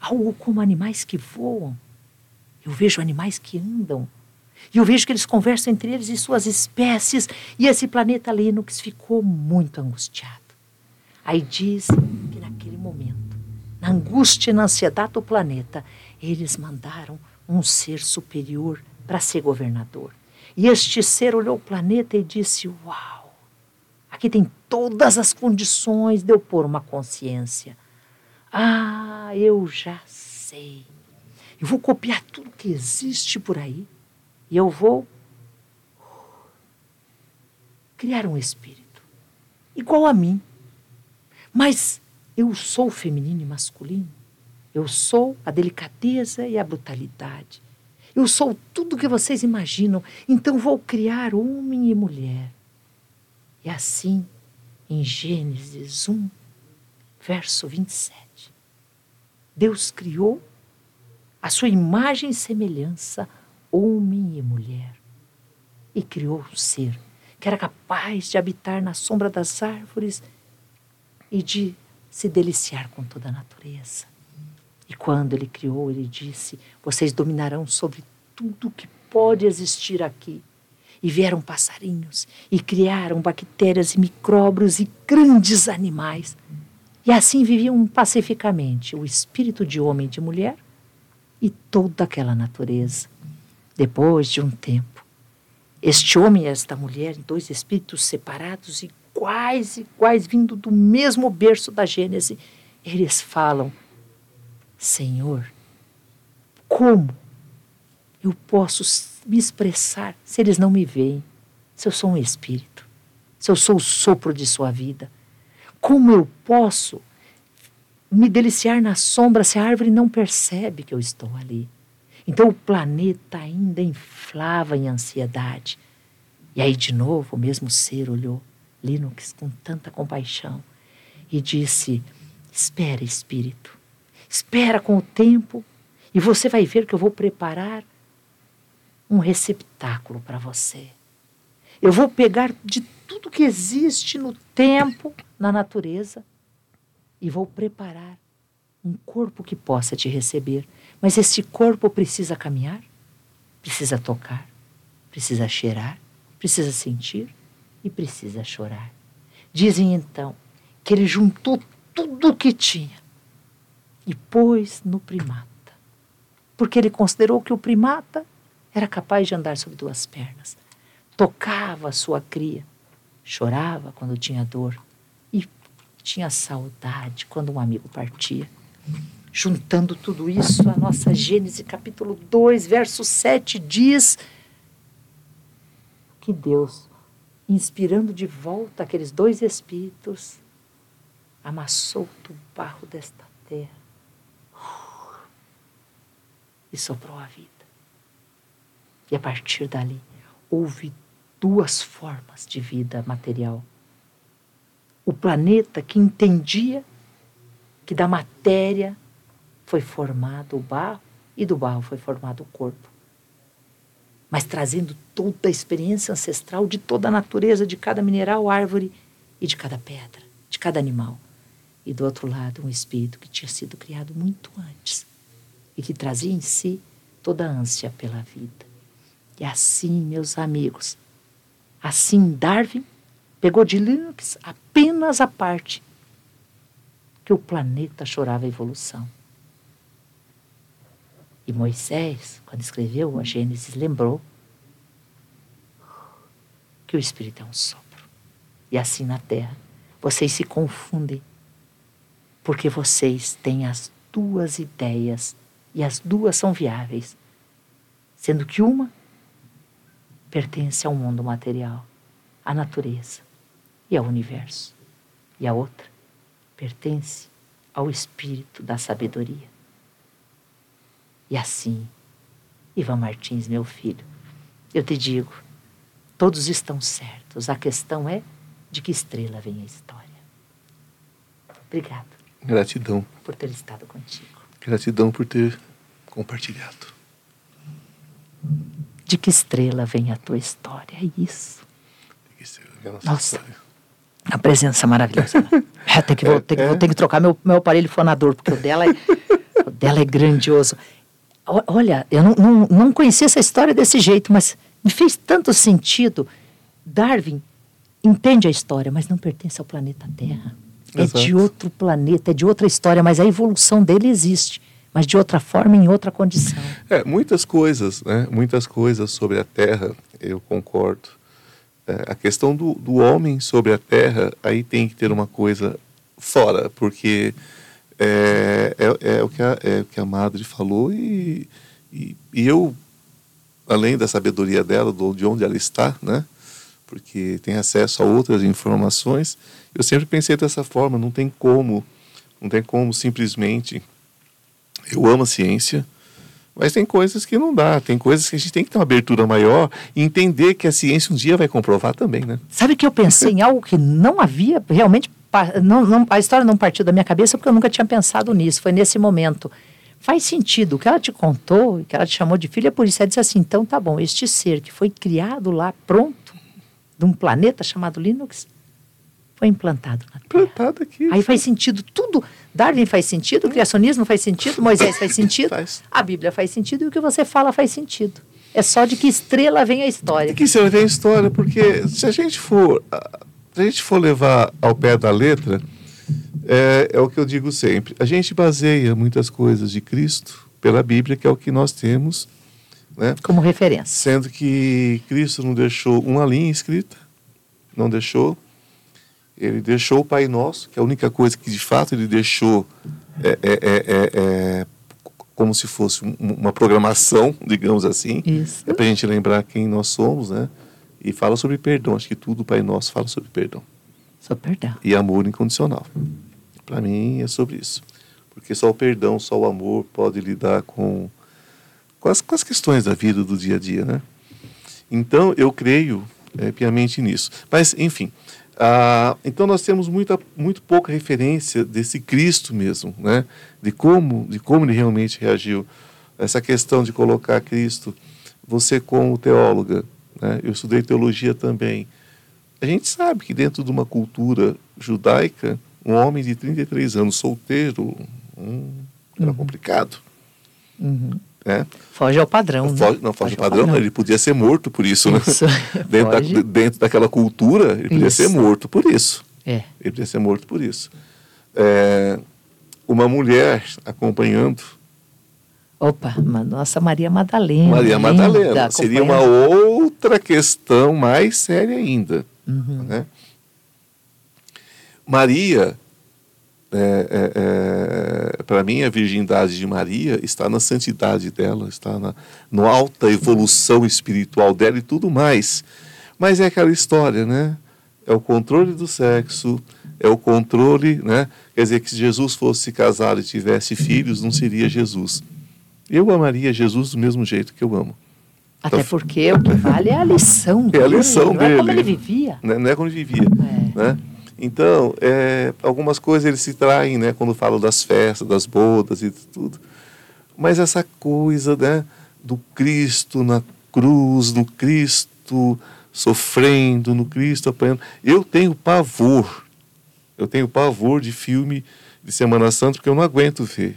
algo como animais que voam. Eu vejo animais que andam. E eu vejo que eles conversam entre eles e suas espécies. E esse planeta Linux ficou muito angustiado. Aí diz que naquele momento na angústia e na ansiedade do planeta, eles mandaram um ser superior para ser governador. E este ser olhou o planeta e disse: Uau, aqui tem todas as condições de eu pôr uma consciência. Ah, eu já sei. Eu vou copiar tudo que existe por aí e eu vou criar um espírito igual a mim. Mas eu sou feminino e masculino. Eu sou a delicadeza e a brutalidade. Eu sou tudo que vocês imaginam. Então vou criar homem e mulher. E assim, em Gênesis 1, verso 27, Deus criou a sua imagem e semelhança, homem e mulher. E criou um ser que era capaz de habitar na sombra das árvores e de se deliciar com toda a natureza. E quando ele criou, ele disse: Vocês dominarão sobre tudo que pode existir aqui. E vieram passarinhos, e criaram bactérias e micróbios e grandes animais. E assim viviam pacificamente o espírito de homem e de mulher e toda aquela natureza. Depois de um tempo, este homem e esta mulher, dois espíritos separados, iguais, iguais, vindo do mesmo berço da Gênese, eles falam: Senhor, como eu posso me expressar se eles não me veem? Se eu sou um espírito, se eu sou o sopro de sua vida, como eu posso me deliciar na sombra se a árvore não percebe que eu estou ali? Então o planeta ainda inflava em ansiedade. E aí, de novo, o mesmo ser olhou Linux com tanta compaixão e disse: Espera, espírito, espera com o tempo e você vai ver que eu vou preparar um receptáculo para você. Eu vou pegar de tudo que existe no tempo, na natureza, e vou preparar um corpo que possa te receber. Mas esse corpo precisa caminhar, precisa tocar, precisa cheirar, precisa sentir e precisa chorar. Dizem então que ele juntou tudo o que tinha e pôs no primata, porque ele considerou que o primata era capaz de andar sobre duas pernas, tocava a sua cria, chorava quando tinha dor e tinha saudade quando um amigo partia. Juntando tudo isso, a nossa Gênesis capítulo 2, verso 7 diz que Deus, inspirando de volta aqueles dois espíritos, amassou o barro desta terra e soprou a vida. E a partir dali, houve duas formas de vida material. O planeta que entendia que da matéria foi formado o barro e do barro foi formado o corpo. Mas trazendo toda a experiência ancestral de toda a natureza, de cada mineral, árvore e de cada pedra, de cada animal. E do outro lado, um espírito que tinha sido criado muito antes e que trazia em si toda a ânsia pela vida. E assim, meus amigos, assim Darwin pegou de Linux apenas a parte que o planeta chorava a evolução. E Moisés, quando escreveu a Gênesis, lembrou que o Espírito é um sopro. E assim na Terra, vocês se confundem, porque vocês têm as duas ideias e as duas são viáveis, sendo que uma pertence ao mundo material, à natureza e ao universo, e a outra pertence ao espírito da sabedoria. E assim, Ivan Martins, meu filho, eu te digo, todos estão certos. A questão é de que estrela vem a história. Obrigado. Gratidão. Por ter estado contigo. Gratidão por ter compartilhado. De que estrela vem a tua história? É isso. É a nossa, nossa história. a presença maravilhosa. É, tem que, vou, tem, que, vou, tem que trocar meu, meu aparelho fonador, porque o dela é, o dela é grandioso. Olha, eu não, não, não conhecia essa história desse jeito, mas me fez tanto sentido. Darwin entende a história, mas não pertence ao planeta Terra. Exato. É de outro planeta, é de outra história, mas a evolução dele existe mas de outra forma, em outra condição. É, muitas coisas, né? Muitas coisas sobre a Terra, eu concordo. É, a questão do, do homem sobre a Terra, aí tem que ter uma coisa fora, porque é, é, é o, que a, é o que a Madre falou e, e, e, eu, além da sabedoria dela, do, de onde ela está, né? Porque tem acesso a outras informações, eu sempre pensei dessa forma, não tem como, não tem como simplesmente eu amo a ciência, mas tem coisas que não dá, tem coisas que a gente tem que ter uma abertura maior e entender que a ciência um dia vai comprovar também, né? Sabe que eu pensei em algo que não havia realmente, não, não, a história não partiu da minha cabeça porque eu nunca tinha pensado nisso, foi nesse momento. Faz sentido, o que ela te contou, que ela te chamou de filha, é por isso ela disse assim, então tá bom, este ser que foi criado lá, pronto, de um planeta chamado Linux, foi implantado na Terra. Implantado aqui. Aí faz sentido tudo. Darwin faz sentido, o criacionismo faz sentido, Moisés faz sentido, faz. a Bíblia faz sentido e o que você fala faz sentido. É só de que estrela vem a história. De que estrela vem a história, porque se a gente for, se a gente for levar ao pé da letra, é, é o que eu digo sempre. A gente baseia muitas coisas de Cristo pela Bíblia, que é o que nós temos né? Como referência. Sendo que Cristo não deixou uma linha escrita, não deixou. Ele deixou o Pai Nosso, que é a única coisa que de fato ele deixou é, é, é, é, é como se fosse uma programação, digamos assim. Isso. É para a gente lembrar quem nós somos, né? E fala sobre perdão. Acho que tudo Pai Nosso fala sobre perdão. Sobre perdão. E amor incondicional. Para mim é sobre isso. Porque só o perdão, só o amor pode lidar com, com, as, com as questões da vida, do dia a dia, né? Então, eu creio é, piamente nisso. Mas, enfim, ah, então nós temos muita, muito pouca referência desse Cristo mesmo, né? De como, de como ele realmente reagiu. Essa questão de colocar Cristo, você como teóloga, né? eu estudei teologia também, a gente sabe que dentro de uma cultura judaica, um homem de 33 anos solteiro hum, era uhum. complicado. Uhum. Né? Foge ao padrão. Foge, né? Não, foge, foge ao padrão, padrão. ele podia ser morto por isso. Né? isso. Né? dentro, da, dentro daquela cultura, ele podia isso. ser morto por isso. É. Ele podia ser morto por isso. É, uma mulher acompanhando. Opa, nossa Maria Madalena. Maria Madalena. Seria uma outra questão mais séria ainda. Uhum. Né? Maria é, é, é, para mim, a virgindade de Maria está na santidade dela, está na no alta evolução espiritual dela e tudo mais. Mas é aquela história, né? É o controle do sexo, é o controle, né? Quer dizer, que se Jesus fosse casado e tivesse filhos, não seria Jesus. Eu amaria Jesus do mesmo jeito que eu amo. Até então, porque o que vale é a lição dele. É a lição não dele. é como ele vivia. Não é, não é como ele vivia. É. Né? Então, é, algumas coisas eles se traem, né, quando falam das festas, das bodas e tudo. Mas essa coisa, né, do Cristo na cruz, no Cristo sofrendo, no Cristo apanhando. Eu tenho pavor. Eu tenho pavor de filme de Semana Santa porque eu não aguento ver.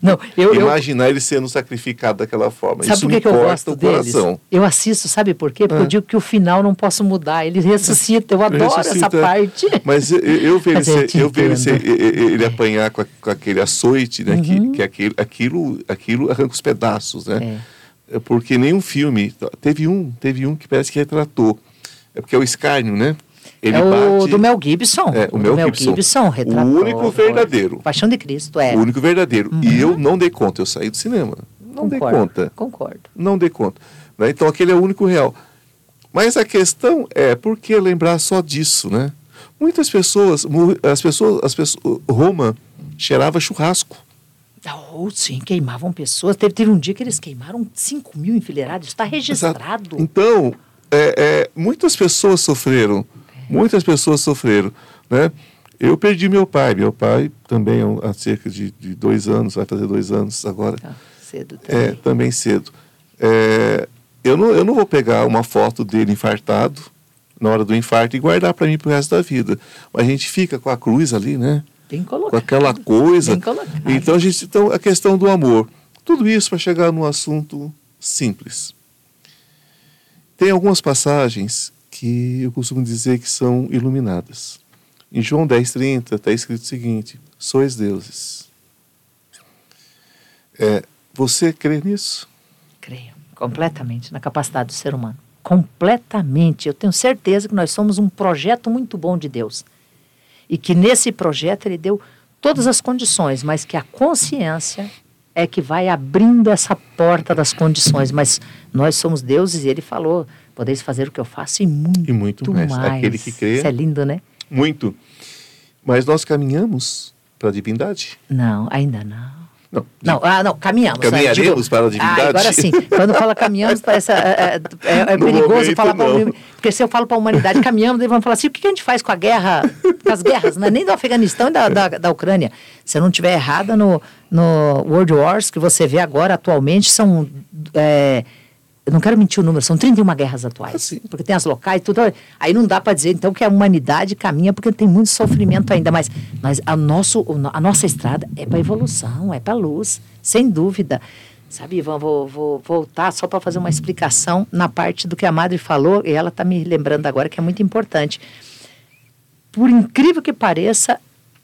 Não, eu, Imaginar eu... ele sendo sacrificado daquela forma. Sabe Isso por que, que eu gosto deles? Coração. Eu assisto, sabe por quê? Porque é. eu digo que o final não posso mudar. Ele ressuscita, eu adoro ressuscita. essa parte. Mas eu, eu vejo ele, eu vejo ele, ele apanhar com, a, com, aquele açoite, né? Uhum. Que, que aquilo, aquilo, aquilo arranca os pedaços, né? É. Porque nenhum filme. Teve um, teve um que parece que retratou. É porque é o escárnio, né? Ele é o bate... do Mel Gibson. É, o, Mel, Gibson. Gibson retratou, o único verdadeiro. Paixão de Cristo, é. O único verdadeiro. Uhum. E eu não dei conta, eu saí do cinema. Não concordo, dei conta. Concordo. Não dei conta. Né? Então aquele é o único real. Mas a questão é, por que lembrar só disso, né? Muitas pessoas, as pessoas, as pessoas, Roma cheirava churrasco. Oh, sim, queimavam pessoas. Teve, teve um dia que eles queimaram 5 mil enfileirados. Está registrado. Exato. Então, é, é, muitas pessoas sofreram Muitas pessoas sofreram, né? Eu perdi meu pai. Meu pai também há cerca de, de dois anos, vai fazer dois anos agora. Ah, cedo também. É, também cedo. É, eu, não, eu não vou pegar uma foto dele infartado na hora do infarto e guardar para mim para o resto da vida. Mas a gente fica com a cruz ali, né? Tem que colocar. Com aquela coisa. Tem que colocar. Então a, gente, então, a questão do amor. Tudo isso para chegar num assunto simples. Tem algumas passagens que eu costumo dizer que são iluminadas. Em João 10,30 está escrito o seguinte: sois deuses. É, você crê nisso? Creio, completamente, na capacidade do ser humano. Completamente. Eu tenho certeza que nós somos um projeto muito bom de Deus. E que nesse projeto ele deu todas as condições, mas que a consciência é que vai abrindo essa porta das condições. Mas nós somos deuses e ele falou Podeis fazer o que eu faço e muito, e muito mais. mais. Aquele que crê. Isso é lindo, né? Muito. Mas nós caminhamos para a divindade? Não, ainda não. Não, não, ah, não, caminhamos. Né? Caminharemos para a divindade? Ah, agora sim. Quando fala caminhamos, parece, é, é, é perigoso momento, falar para o Porque se eu falo para a humanidade, caminhamos, eles vão falar assim: o que a gente faz com a guerra, com as guerras, não é nem do Afeganistão e da, da, da Ucrânia. Se eu não estiver errada, no, no World Wars, que você vê agora atualmente, são. É, eu não quero mentir o número, são 31 guerras atuais. Ah, porque tem as locais e tudo. Aí não dá para dizer, então, que a humanidade caminha porque tem muito sofrimento ainda. Mas, mas a, nosso, a nossa estrada é para evolução, é para luz, sem dúvida. Sabe, Ivan, vou, vou voltar só para fazer uma explicação na parte do que a Madre falou, e ela está me lembrando agora que é muito importante. Por incrível que pareça,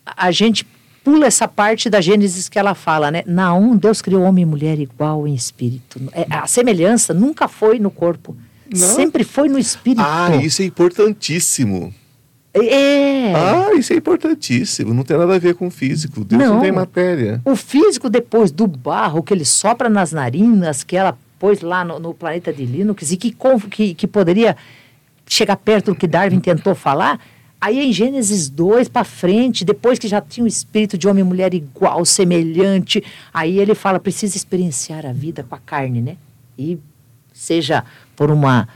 a gente pula essa parte da Gênesis que ela fala, né? Na um, Deus criou homem e mulher igual em espírito. É, a semelhança nunca foi no corpo, não. sempre foi no espírito. Ah, isso é importantíssimo. É. Ah, isso é importantíssimo. Não tem nada a ver com o físico. Deus não, não tem matéria. O físico, depois do barro que ele sopra nas narinas, que ela pôs lá no, no planeta de Linux, e que, que, que poderia chegar perto do que Darwin tentou falar, Aí em Gênesis 2 para frente, depois que já tinha o espírito de homem e mulher igual, semelhante, aí ele fala, precisa experienciar a vida com a carne, né? E seja por uma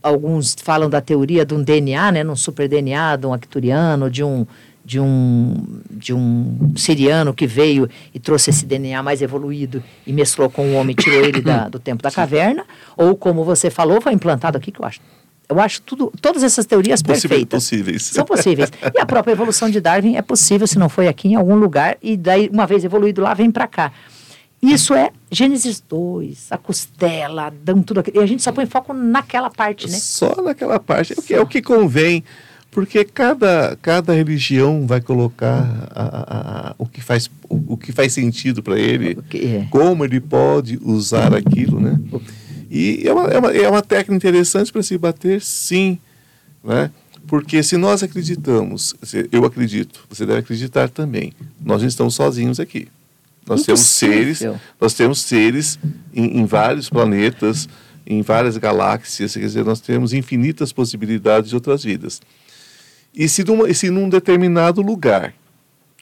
alguns falam da teoria de um DNA, né, num super DNA, de um acturiano, de um de um de um siriano que veio e trouxe esse DNA mais evoluído e mesclou com o homem, tirou ele da, do tempo da caverna, ou como você falou, foi implantado aqui que eu acho eu acho tudo, todas essas teorias Possível, perfeitas. Possíveis. São possíveis. E a própria evolução de Darwin é possível, se não foi aqui em algum lugar, e daí, uma vez evoluído lá, vem para cá. Isso é Gênesis 2, a costela, Adão, tudo aquilo. E a gente só põe foco naquela parte, né? Só naquela parte. É o que, é o que convém, porque cada, cada religião vai colocar a, a, a, o, que faz, o, o que faz sentido para ele, é. como ele pode usar aquilo, né? E é uma, é uma, é uma técnica interessante para se bater, sim. Né? Porque se nós acreditamos, eu acredito, você deve acreditar também, nós não estamos sozinhos aqui. Nós Impossível. temos seres, nós temos seres em, em, vários planetas, em várias galáxias, quer dizer, nós temos infinitas possibilidades de outras vidas. E se, numa, se num determinado lugar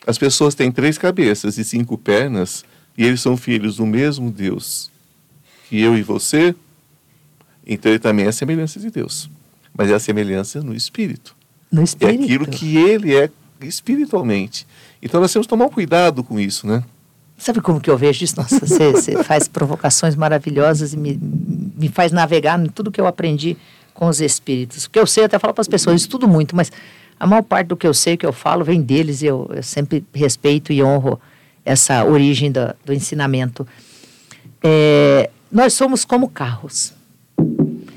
as pessoas têm três cabeças e cinco pernas, e eles são filhos do mesmo Deus, que eu e você, então ele também é a semelhança de Deus. Mas é a semelhança no espírito. No espírito. É aquilo que ele é espiritualmente. Então nós temos que tomar cuidado com isso, né? Sabe como que eu vejo isso? Nossa, você, você faz provocações maravilhosas e me, me faz navegar em tudo que eu aprendi com os espíritos. O que eu sei, eu até falo para as pessoas, estudo muito, mas a maior parte do que eu sei, que eu falo, vem deles e eu, eu sempre respeito e honro essa origem do, do ensinamento. É, nós somos como carros.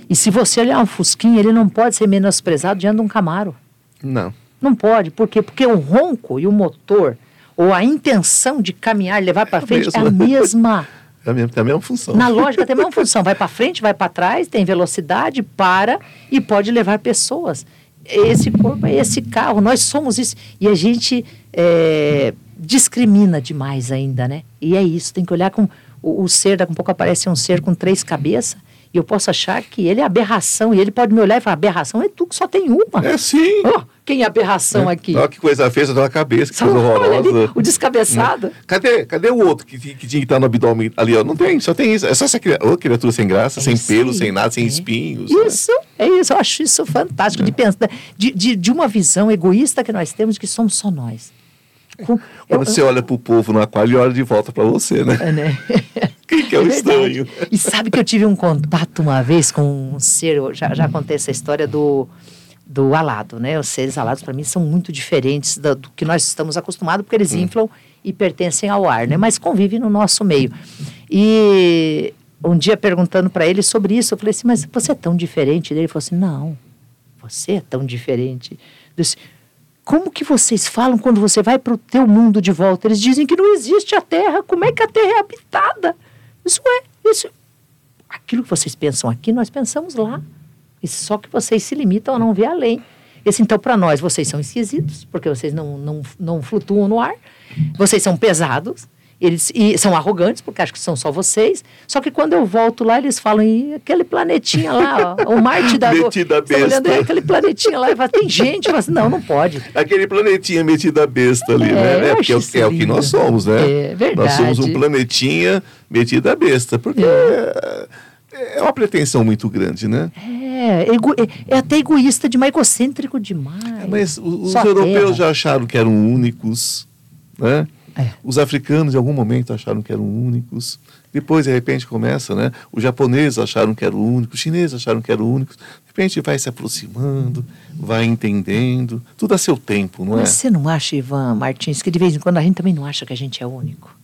E se você olhar um Fusquinha, ele não pode ser menosprezado diante de um Camaro. Não. Não pode. Por quê? Porque o ronco e o motor, ou a intenção de caminhar, levar para é frente, é a mesma. É a mesma, tem a mesma função. Na lógica tem a mesma função. Vai para frente, vai para trás, tem velocidade, para e pode levar pessoas. Esse corpo é esse carro, nós somos isso. E a gente é, discrimina demais ainda, né? E é isso, tem que olhar com o, o ser, daqui a pouco aparece um ser com três cabeças, e eu posso achar que ele é aberração, e ele pode me olhar e falar, aberração é tu que só tem uma. É sim. Oh, quem é aberração é. aqui? Olha que coisa feia, uma cabeça, que coisa horrorosa. Ali, o descabeçado. Cadê, cadê o outro que, que, tinha que estar no abdômen ali? Ó? Não tem, só tem isso. É só essa criatura, criatura sem graça, é sem pelo, sem nada, sem é. espinhos. Né? Isso, né? é isso. Eu acho isso fantástico de pensar, de, de, de uma visão egoísta que nós temos de que somos só nós. Quando eu, você olha para o povo no aquário, ele olha de volta para você, né? É, né? Quem que é, é o estranho? E sabe que eu tive um contato uma vez com um ser, já, já contei essa história do, do alado, né? Os seres alados, para mim, são muito diferentes do, do, que nós estamos acostumados, porque eles hum. inflam e pertencem ao ar, né? Mas convivem no nosso meio. E um dia, perguntando para ele sobre isso, eu falei assim, mas você é tão diferente dele? Ele falou assim, não, você é tão diferente. Eu disse, como que vocês falam quando você vai para o teu mundo de volta? Eles dizem que não existe a Terra. Como é que a Terra é habitada? Isso é, isso. Aquilo que vocês pensam aqui, nós pensamos lá. E só que vocês se limitam a não ver além. Esse, então, para nós, vocês são esquisitos, porque vocês não, não, não flutuam no ar. Vocês são pesados. Eles e são arrogantes, porque acham que são só vocês. Só que quando eu volto lá, eles falam, e aquele planetinha lá, ó, o Marte da... Metida besta. Olhando, aquele planetinha lá, e fala, tem gente, mas não, não pode. Aquele planetinha metida besta ali, é, né? É, porque é, é, o que nós somos, né? É verdade. Nós somos um planetinha metida besta, porque é, é uma pretensão muito grande, né? É, é, é até egoísta demais, egocêntrico demais. É, mas os, os europeus já acharam que eram únicos, né? É. Os africanos, em algum momento, acharam que eram únicos. Depois, de repente, começa, né? Os japoneses acharam que eram únicos, os chineses acharam que eram únicos. De repente, vai se aproximando, vai entendendo. Tudo a seu tempo, não Mas é? Você não acha, Ivan Martins, que de vez em quando a gente também não acha que a gente é único?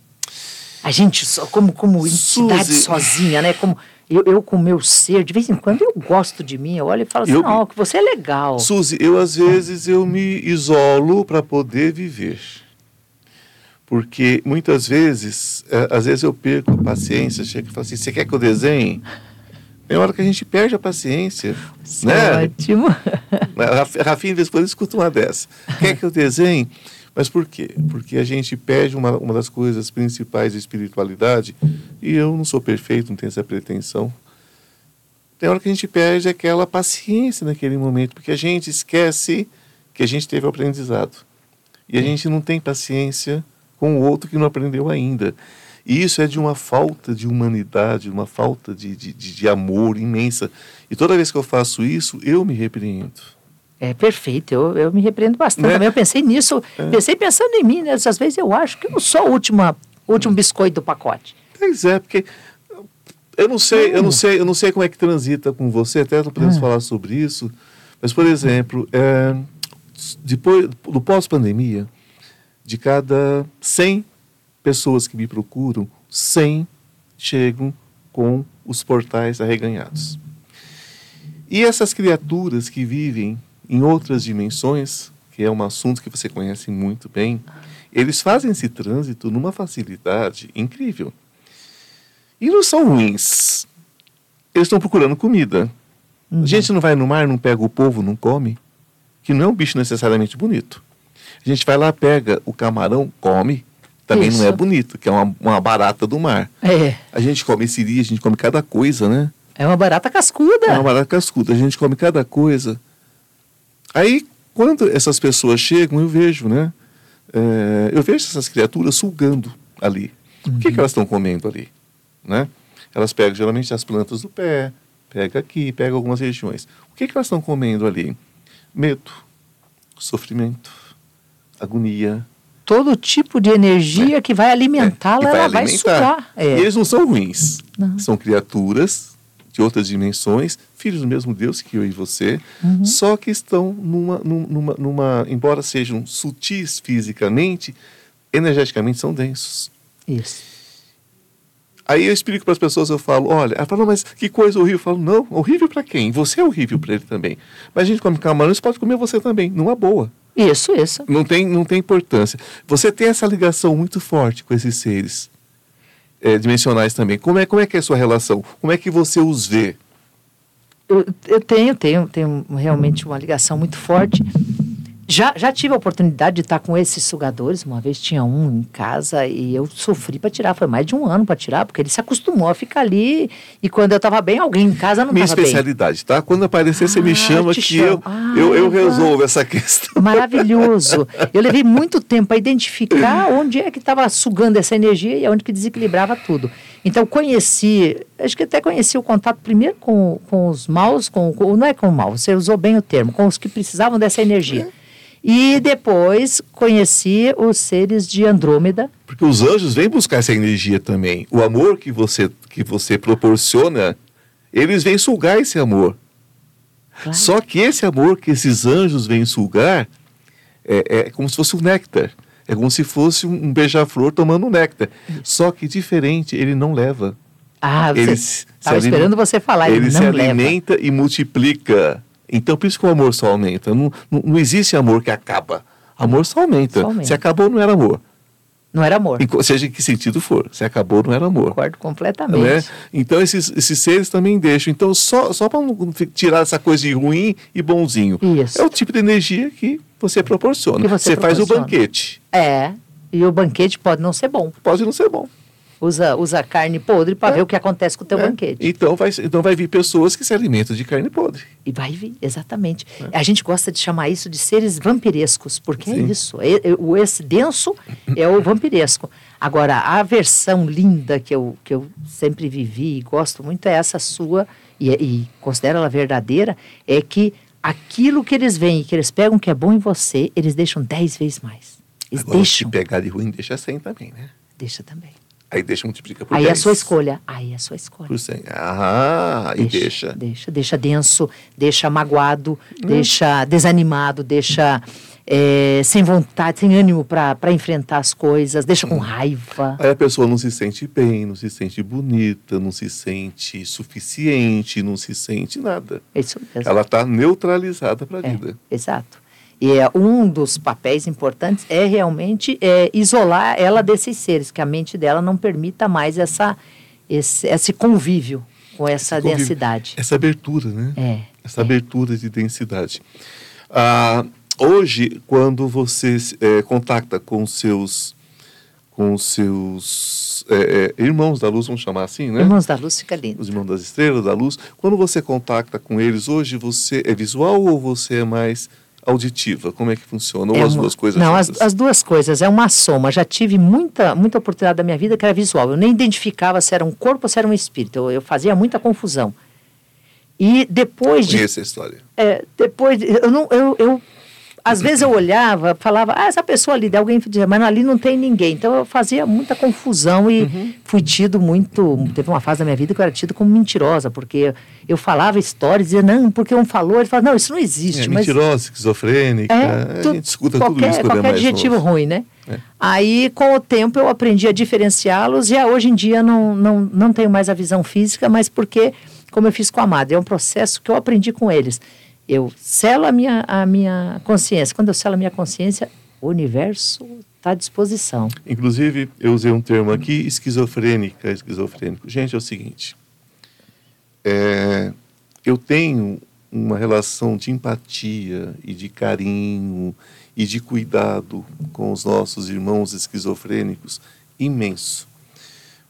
A gente, só, como, como entidade Suzy. sozinha, né? Como eu, eu com o meu ser, de vez em quando eu gosto de mim, eu olho e falo assim, eu, não, que você é legal. Suzy, eu às vezes eu me isolo para poder viver. Porque muitas vezes, é, às vezes eu perco a paciência, chego e falo assim, você quer que eu desenhe? Tem hora que a gente perde a paciência. Isso né? é ótimo. A Rafinha, de vez em quando, escuta uma dessa. Quer que eu desenhe? Mas por quê? Porque a gente perde uma, uma das coisas principais da espiritualidade, e eu não sou perfeito, não tenho essa pretensão. Tem hora que a gente perde aquela paciência naquele momento, porque a gente esquece que a gente teve o aprendizado. E a gente não tem paciência com o outro que não aprendeu ainda. E isso é de uma falta de humanidade, uma falta de, de, de amor imensa. E toda vez que eu faço isso, eu me repreendo. É perfeito, eu, eu me repreendo bastante Né? também. Eu pensei nisso, É. pensei pensando em mim, né? Às vezes eu acho que eu não sou o último biscoito do pacote. Pois é, porque eu não sei, eu não sei, eu não sei como é que transita com você, até não podemos Ah. falar sobre isso. Mas, por exemplo, é, depois do pós-pandemia, de cada 100 pessoas que me procuram, 100 chegam com os portais arreganhados. E essas criaturas que vivem em outras dimensões, que é um assunto que você conhece muito bem, eles fazem esse trânsito numa facilidade incrível. E não são ruins. Eles estão procurando comida. Uhum. A gente não vai no mar, não pega o povo, não come, que não é um bicho necessariamente bonito. A gente vai lá, pega o camarão, come, também não é Isso. bonito, que é uma, uma barata do mar. É, A gente come siri, a gente come cada coisa, né? é uma barata cascuda. É uma barata cascuda, a gente come cada coisa. Aí, quando essas pessoas chegam, eu vejo, né? É, eu vejo essas criaturas sugando ali. O que, que elas estão comendo ali? Né? Elas pegam geralmente as plantas do pé, pega aqui, pega algumas regiões. O que, que elas estão comendo ali? Medo, sofrimento, agonia. Todo tipo de energia que vai alimentá-la, É. E ela vai alimentar. sugar. E É. eles não são ruins. Não. São criaturas de outras dimensões, filhos do mesmo Deus que eu e você, Uhum. só que estão numa, num- numa, numa, embora sejam sutis fisicamente, energeticamente são densos. Isso. Aí eu explico para as pessoas, eu falo, olha, ela fala, mas que coisa horrível. Eu falo, não, horrível para quem? Você é horrível para ele também. Mas a gente come você pode comer você também, numa boa. Isso, isso. Não tem, não tem importância. Você tem essa ligação muito forte com esses seres eh, dimensionais também. Como é, como é que é a sua relação? Como é que você os vê? Eu, eu tenho, tenho, tenho realmente uma ligação muito forte. Já, já tive a oportunidade de estar com esses sugadores. Uma vez tinha um em casa e eu sofri para tirar. Foi mais de um ano para tirar, porque ele se acostumou a ficar ali. E quando eu estava bem, alguém em casa não Minha estava bem. especialidade, tá? Quando aparecer, você me Ah, chama que chamo. eu, Ah, eu, eu vai. resolvo essa questão. Maravilhoso. Eu levei muito tempo para identificar onde é que estava sugando essa energia e onde que desequilibrava tudo. Então, conheci, acho que até conheci o contato primeiro com, com os maus, com, com- não é com o mal, você usou bem o termo, com os que precisavam dessa energia. E depois conheci os seres de Andrômeda. Porque os anjos vêm buscar essa energia também. O amor que você, que você proporciona, eles vêm sugar esse amor. Claro. Só que esse amor que esses anjos vêm sugar é, é como se fosse um néctar. É como se fosse um, beija-flor tomando um néctar. Só que diferente, ele não leva. Ah, você estava esperando você falar, ele ele se leva. alimenta e multiplica. Então, por isso que o amor só aumenta. Não, não, não existe amor que acaba. Amor só aumenta. Só aumenta. Se acabou, não era amor. Não era amor. Co- seja em que sentido for. Se acabou, não era amor. Concordo completamente. Né? Então, esses, esses seres também deixam. Então, só, só para tirar essa coisa de ruim e bonzinho. Isso. É o tipo de energia que você proporciona. Que você faz o proporciona. banquete. É. E o banquete pode não ser bom. Pode não ser bom. Usa, usa carne podre para É. ver o que acontece com o teu né? banquete. Então vai, então vai vir pessoas que se alimentam de carne podre. E vai vir, exatamente. A gente gosta de chamar isso de seres vampirescos, porque É. Sim. é isso. É- é- o esse denso é o vampiresco. Agora, a versão linda que eu, que eu sempre vivi e gosto muito é essa sua, e, e considero ela verdadeira, é que aquilo que eles veem, que eles pegam que é bom em você, eles deixam dez vezes mais. Eles Agora, deixam. se pegar de ruim, deixa 100 também, né? Deixa também. Aí deixa multiplica por Aí é a 10. sua escolha. Aí é a sua escolha. Por 100. Ah, e deixa. Deixa, deixa denso, deixa magoado, Hum. deixa desanimado, deixa é, sem vontade, sem ânimo para enfrentar as coisas, deixa Hum. com raiva. Aí a pessoa não se sente bem, não se sente bonita, não se sente suficiente, não se sente nada. É isso mesmo. Ela está neutralizada para a É, vida. exato. E é um dos papéis importantes é realmente é, isolar ela desses seres, que a mente dela não permita mais essa, esse, esse convívio com essa convívio. densidade. Essa abertura, né? É. Essa abertura de densidade. Ah, hoje, quando você eh, contacta com seus com seus eh, eh, irmãos da luz, vamos chamar assim, né? Irmãos da Luz fica lindo. Os irmãos das estrelas, da luz. Quando você contacta com eles hoje, você é visual ou você é mais auditiva? Como é que funciona? Ou É as uma- duas coisas Não, as, as duas coisas. É uma soma. Já tive muita, muita oportunidade da minha vida que era visual. Eu nem identificava se era um corpo ou se era um espírito. Eu, eu fazia muita confusão. E depois de Conheço a história. É, depois, de- eu não, eu, eu, às vezes eu olhava, falava, ah, essa pessoa ali, alguém dizia, mas ali não tem ninguém. Então eu fazia muita confusão e Uhum. fui tido muito. Teve uma fase da minha vida que eu era tido como mentirosa, porque eu falava histórias, dizia, não, porque um falou, ele falava, não, isso não existe. É, mas mentirosa, esquizofrênica. é, a tu- gente escuta qualquer, tudo isso é qualquer adjetivo novo. ruim, né? É. Aí, com o tempo, eu aprendi a diferenciá-los e ah, hoje em dia não, não, não tenho mais a visão física, mas porque, como eu fiz com a madre, é um processo que eu aprendi com eles. Eu selo a minha, a minha consciência. Quando eu selo a minha consciência, o universo está à disposição. Inclusive, eu usei um termo aqui, esquizofrênica, esquizofrênico. Gente, é o seguinte. é, eu tenho uma relação de empatia e de carinho e de cuidado com os nossos irmãos esquizofrênicos imenso.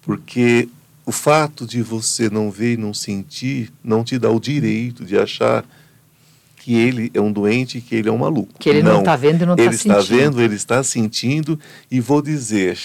Porque o fato de você não ver e não sentir não te dá o direito de achar que ele é um doente que ele é um maluco. Que ele não está vendo e não está ele sentindo. está vendo, ele está sentindo e vou dizer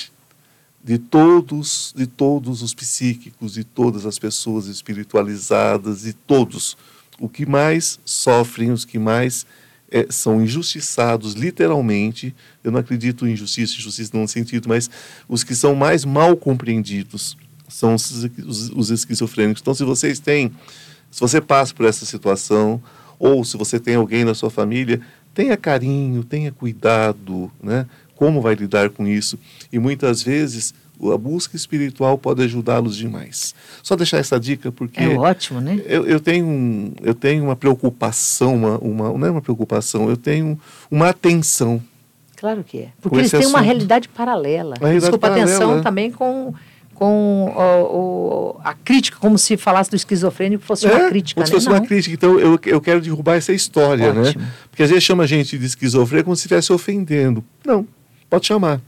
de todos, de todos os psíquicos, de todas as pessoas espiritualizadas, de todos, o que mais sofrem, os que mais eh, são injustiçados, literalmente, eu não acredito em injustiça, injustiça não no sentido, mas os que são mais mal compreendidos são os, os, os esquizofrênicos. Então, se vocês têm, se você passa por essa situação, ou se você tem alguém na sua família, tenha carinho, tenha cuidado, né? Como vai lidar com isso? E muitas vezes a busca espiritual pode ajudá-los demais. Só deixar essa dica porque É ótimo, né? eu, eu tenho um, eu tenho uma preocupação, uma, uma não é uma preocupação, eu tenho uma atenção. Claro que é. Porque eles têm uma assunto. realidade paralela. Uma realidade Desculpa, atenção paralela. também com, com o- o- a crítica, como se falasse do esquizofrênico fosse uma É, crítica, como se né? fosse uma Não. crítica. Então eu, eu quero derrubar essa história, Ótimo. né? Porque às vezes chama a gente de esquizofrênico como se estivesse ofendendo. Não, pode chamar.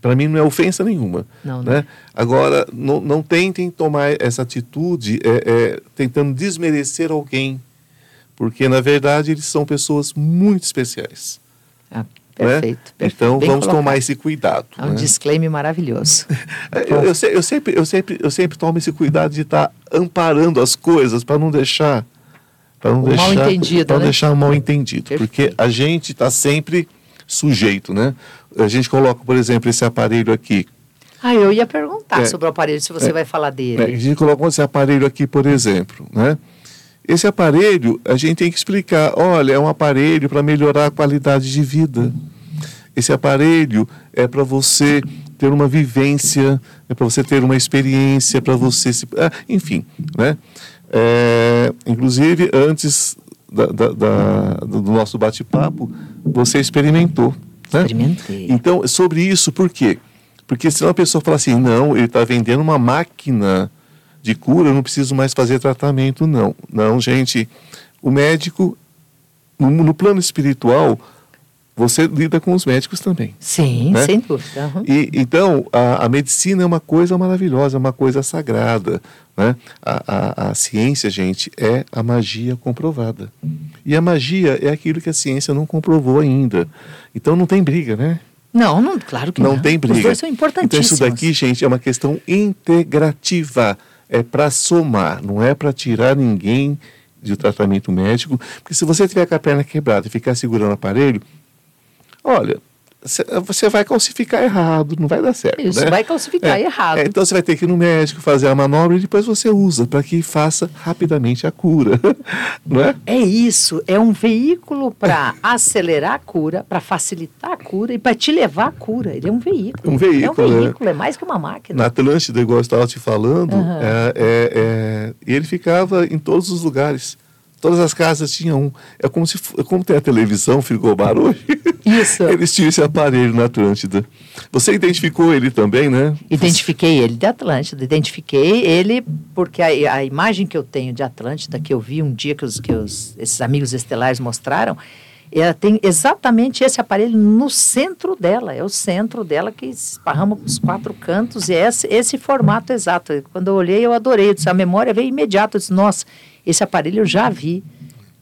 Para mim não é ofensa nenhuma. Não, né? Agora, não, não tentem tomar essa atitude é, é, tentando desmerecer alguém. Porque, na verdade, eles são pessoas muito especiais. Ah, né? perfeito, perfeito. Então, vamos colocado. tomar esse cuidado. É um né? disclaimer maravilhoso. É, Eu, eu, eu sempre, eu, sempre, eu sempre tomo esse cuidado de estar amparando as coisas para não deixar. Para não O deixar, mal-entendido, pra não né? deixar mal entendido. Porque Perfeito. a gente está sempre sujeito, né? A gente coloca, por exemplo, esse aparelho aqui. Ah, eu ia perguntar É. sobre o aparelho, se você É. vai falar dele. A gente colocou esse aparelho aqui, por exemplo, né? Esse aparelho, a gente tem que explicar, olha, é um aparelho para melhorar a qualidade de vida. Esse aparelho é para você ter uma vivência, é para você ter uma experiência, para você se... ah, enfim, né? É, inclusive, antes da- da- da- do nosso bate-papo, você experimentou, né? Experimentei. Então, sobre isso, por quê? Porque senão a pessoa fala assim, não, ele está vendendo uma máquina de cura, eu não preciso mais fazer tratamento, não. Não, gente, o médico, no, no plano espiritual, você lida com os médicos também. Sim, né? sem dúvida. aham. E, então, a, a medicina é uma coisa maravilhosa, é uma coisa sagrada. Né? A, a, a ciência, gente, é a magia comprovada. E a magia é aquilo que a ciência não comprovou ainda. Então não tem briga, né? Não, não, claro que não. Não tem briga. Os dois são Então importantíssimos. isso daqui, gente, é uma questão integrativa. É para somar, não é para tirar ninguém de tratamento médico. Porque se você tiver com a perna quebrada e ficar segurando o aparelho, olha, cê- você vai calcificar errado, não vai dar certo. Isso, né? vai calcificar errado. É, então você vai ter que ir no médico fazer a manobra e depois você usa para que faça rapidamente a cura, não é? É isso, é um veículo para acelerar a cura, para facilitar a cura e para te levar à cura. Ele é um veículo. Um veículo, É né? um veículo, é mais que uma máquina. Na Atlântida, igual eu estava te falando, Aham. é, é, é, ele ficava em todos os lugares. Todas as casas tinham um. É como se é como tem a televisão, frigobar hoje. Isso. Eles tinham esse aparelho na Atlântida. Você identificou ele também, né? Identifiquei ele de Atlântida. Identifiquei ele porque a, a imagem que eu tenho de Atlântida, que eu vi um dia que, os, que os, esses amigos estelares mostraram, ela tem exatamente esse aparelho no centro dela. É o centro dela que esparrama para os quatro cantos. E é esse, esse formato exato. Quando eu olhei, eu adorei. Eu disse, a memória veio imediato. Eu disse, nossa, esse aparelho eu já vi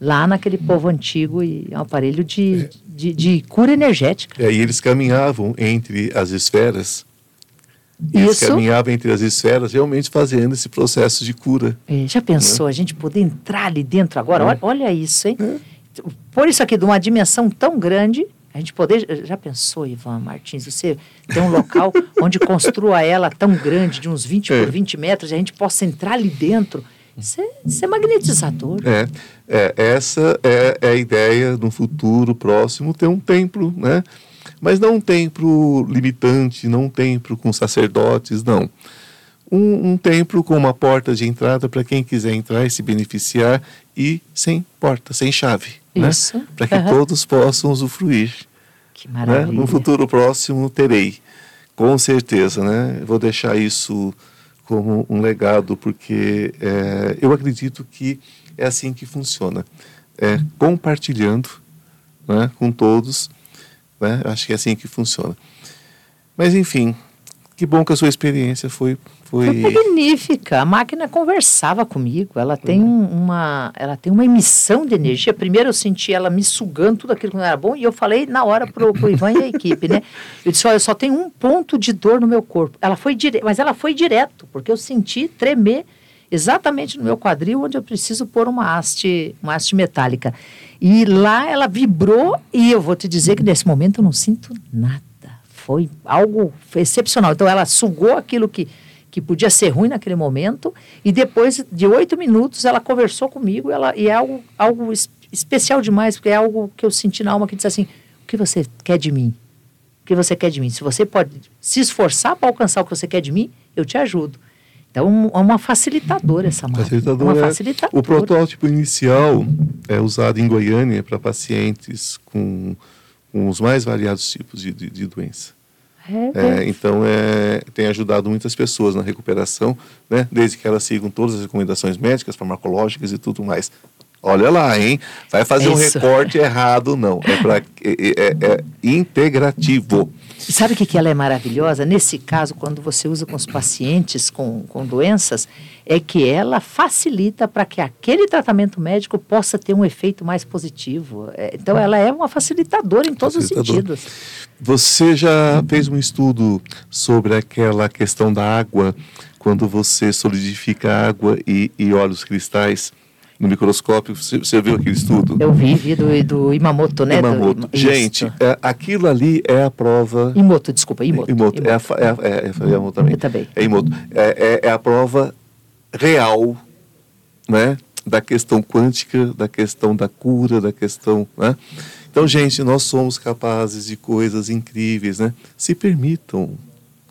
lá naquele povo antigo e é um aparelho de, de, de, cura energética. É, e eles caminhavam entre as esferas. Eles Isso. caminhavam entre as esferas, realmente fazendo esse processo de cura. É, já pensou né? a gente poder entrar ali dentro agora? É. Olha, olha, isso, hein? É. Por isso aqui, de uma dimensão tão grande, a gente poder. Já pensou, Ivan Martins, você tem um local onde construa ela tão grande, de uns 20 por 20 metros, e a gente possa entrar ali dentro isso é, magnetizador. É, é, essa é, é a ideia no futuro próximo ter um templo, né? Mas não um templo limitante, não um templo com sacerdotes, não. Um, um templo com uma porta de entrada para quem quiser entrar e se beneficiar e sem porta, sem chave. Né? Isso. Né? Para que uhum. todos possam usufruir. Que maravilha. Né? No futuro próximo terei, com certeza, né? Vou deixar isso como um legado, porque é, eu acredito que é assim que funciona. É, compartilhando né, com todos, né, acho que é assim que funciona. Mas, enfim, que bom que a sua experiência foi foi... magnífica. A máquina conversava comigo. Ela tem uhum. uma, ela tem uma emissão de energia. Primeiro eu senti ela me sugando tudo aquilo que não era bom e eu falei na hora pro, pro Ivan e a equipe, né? Eu disse, olha, eu só tenho um ponto de dor no meu corpo. Ela foi dire... mas ela foi direto, porque eu senti tremer exatamente no meu quadril, onde eu preciso pôr uma haste, uma haste metálica. E lá ela vibrou e eu vou te dizer que nesse momento eu não sinto nada. Foi algo excepcional. Então ela sugou aquilo que que podia ser ruim naquele momento, e depois de oito minutos ela conversou comigo ela, e é algo, algo especial demais, porque é algo que eu senti na alma que disse assim: o que você quer de mim? O que você quer de mim? Se você pode se esforçar para alcançar o que você quer de mim, eu te ajudo. Então, é uma facilitadora essa máquina. Facilitadora, uma é. facilitadora. O protótipo inicial é usado em Goiânia para pacientes com, com os mais variados tipos de, de, de doença. É, é, então, é, tem ajudado muitas pessoas na recuperação, né? desde que elas sigam todas as recomendações médicas, farmacológicas e tudo mais. Olha lá, hein? Vai fazer Isso. um recorte errado, não. É, pra, é, é, é integrativo. Sabe o que, que ela é maravilhosa? Nesse caso, quando você usa com os pacientes com, com doenças, é que ela facilita para que aquele tratamento médico possa ter um efeito mais positivo. É, então, ela é uma facilitadora em todos facilitador. os sentidos. Você já fez um estudo sobre aquela questão da água, quando você solidifica a água e, e olha os cristais? No microscópio. Você, você, viu aquele estudo? Eu vi, vi do, do Imamoto, né? Imamoto. Do, Gente, é, aquilo ali é a prova. Imoto, desculpa, Imoto. Imoto. Imoto. É, a, é, a, é, é, Imoto também. Eu também. É Imoto. É, é, é a prova real, né? Da questão quântica, da questão da cura, da questão, né? Então, gente, nós somos capazes de coisas incríveis, né? Se permitam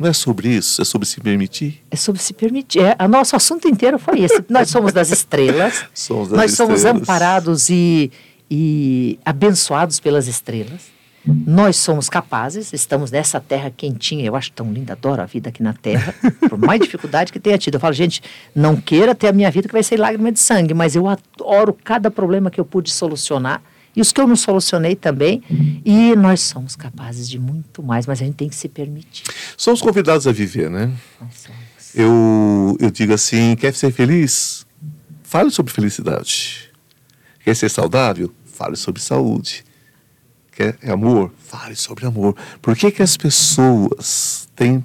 não é sobre isso, é sobre se permitir? É sobre se permitir. É, o nosso assunto inteiro foi esse. nós somos das estrelas. somos das nós estrelas. somos amparados e, e abençoados pelas estrelas. Nós somos capazes, estamos nessa terra quentinha, eu acho tão linda, adoro a vida aqui na terra, por mais dificuldade que tenha tido. Eu falo, gente, não queira ter a minha vida que vai ser lágrima de sangue, mas eu adoro cada problema que eu pude solucionar e os que eu não solucionei também. E nós somos capazes de muito mais, mas a gente tem que se permitir. Somos convidados a viver, né? Eu, eu digo assim: quer ser feliz? Fale sobre felicidade. Quer ser saudável? Fale sobre saúde. Quer amor? Fale sobre amor. Por que, que as pessoas têm,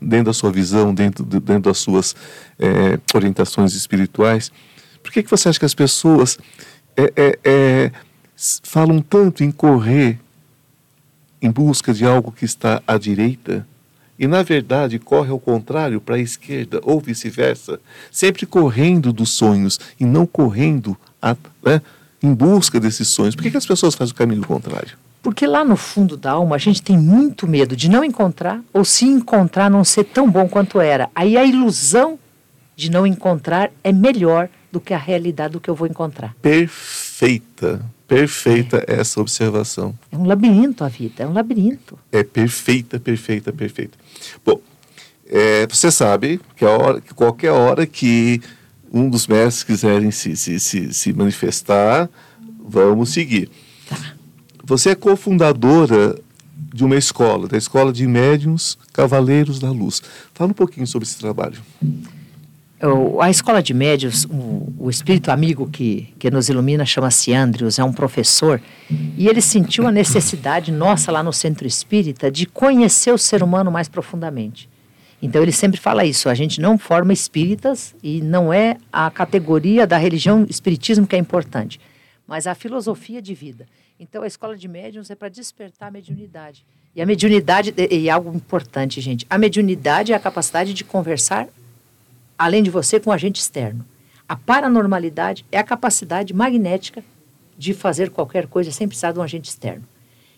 dentro da sua visão, dentro, dentro das suas é, orientações espirituais, por que, que você acha que as pessoas é, é falam tanto em correr em busca de algo que está à direita e, na verdade, corre ao contrário, para a esquerda, ou vice-versa, sempre correndo dos sonhos e não correndo a, né, em busca desses sonhos. Por que, que as pessoas fazem o caminho contrário? Porque lá no fundo da alma a gente tem muito medo de não encontrar, ou se encontrar não ser tão bom quanto era. Aí a ilusão de não encontrar é melhor do que a realidade do que eu vou encontrar. Perfeita, perfeita é. essa observação. É um labirinto a vida, é um labirinto. É perfeita, perfeita, perfeita. Bom, é, você sabe que, a hora, que qualquer hora que um dos mestres quiserem se, se, se, se manifestar, vamos seguir. Tá. Você é cofundadora de uma escola, da Escola de Médiuns Cavaleiros da Luz. Fala um pouquinho sobre esse trabalho. A Escola de Médiuns, o, o espírito amigo que, que nos ilumina chama-se Andrews, é um professor, e ele sentiu a necessidade nossa lá no Centro Espírita de conhecer o ser humano mais profundamente. Então ele sempre fala isso, a gente não forma espíritas e não é a categoria da religião espiritismo que é importante, mas a filosofia de vida. Então, a escola de médiums é para despertar a mediunidade. E a mediunidade, e algo importante, gente, a mediunidade é a capacidade de conversar, além de você, com o agente externo. A paranormalidade é a capacidade magnética de fazer qualquer coisa sem precisar de um agente externo.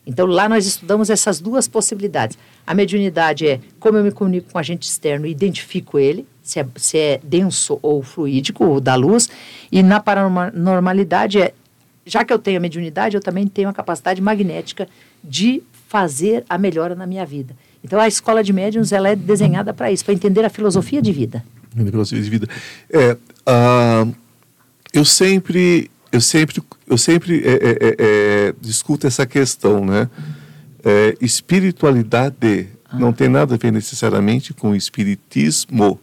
Então, lá nós estudamos essas duas possibilidades. A mediunidade é como eu me comunico com agente externo e identifico ele, se é, se é denso ou fluídico, ou da luz. E na paranormalidade é já que eu tenho a mediunidade, eu também tenho a capacidade magnética de fazer a melhora na minha vida. Então, a escola de médiuns ela é desenhada para isso, para entender a filosofia de vida. Filosofia de vida. É, uh, eu sempre, eu sempre, eu sempre é, é, é, é discuto essa questão, né? É, espiritualidade ah. não tem nada a ver necessariamente com espiritismo,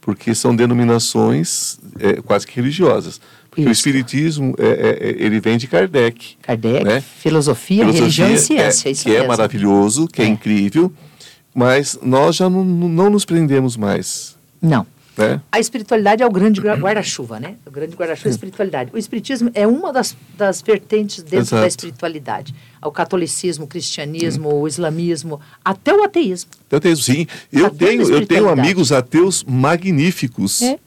porque são denominações quase que religiosas. Porque o Espiritismo, é, é, é, ele vem de Kardec. Kardec, né? filosofia, filosofia, religião e ciência. É, isso que é mesmo. é maravilhoso, que é. é. incrível, mas nós já não, não nos prendemos mais. Não. Né? A espiritualidade é o grande guarda-chuva, né? O grande guarda-chuva é a espiritualidade. O espiritismo é uma das, das vertentes dentro Exato. da espiritualidade. O catolicismo, o cristianismo, hum. o islamismo, até o ateísmo. Até o ateísmo, sim. Eu tenho, eu tenho amigos ateus magníficos. É.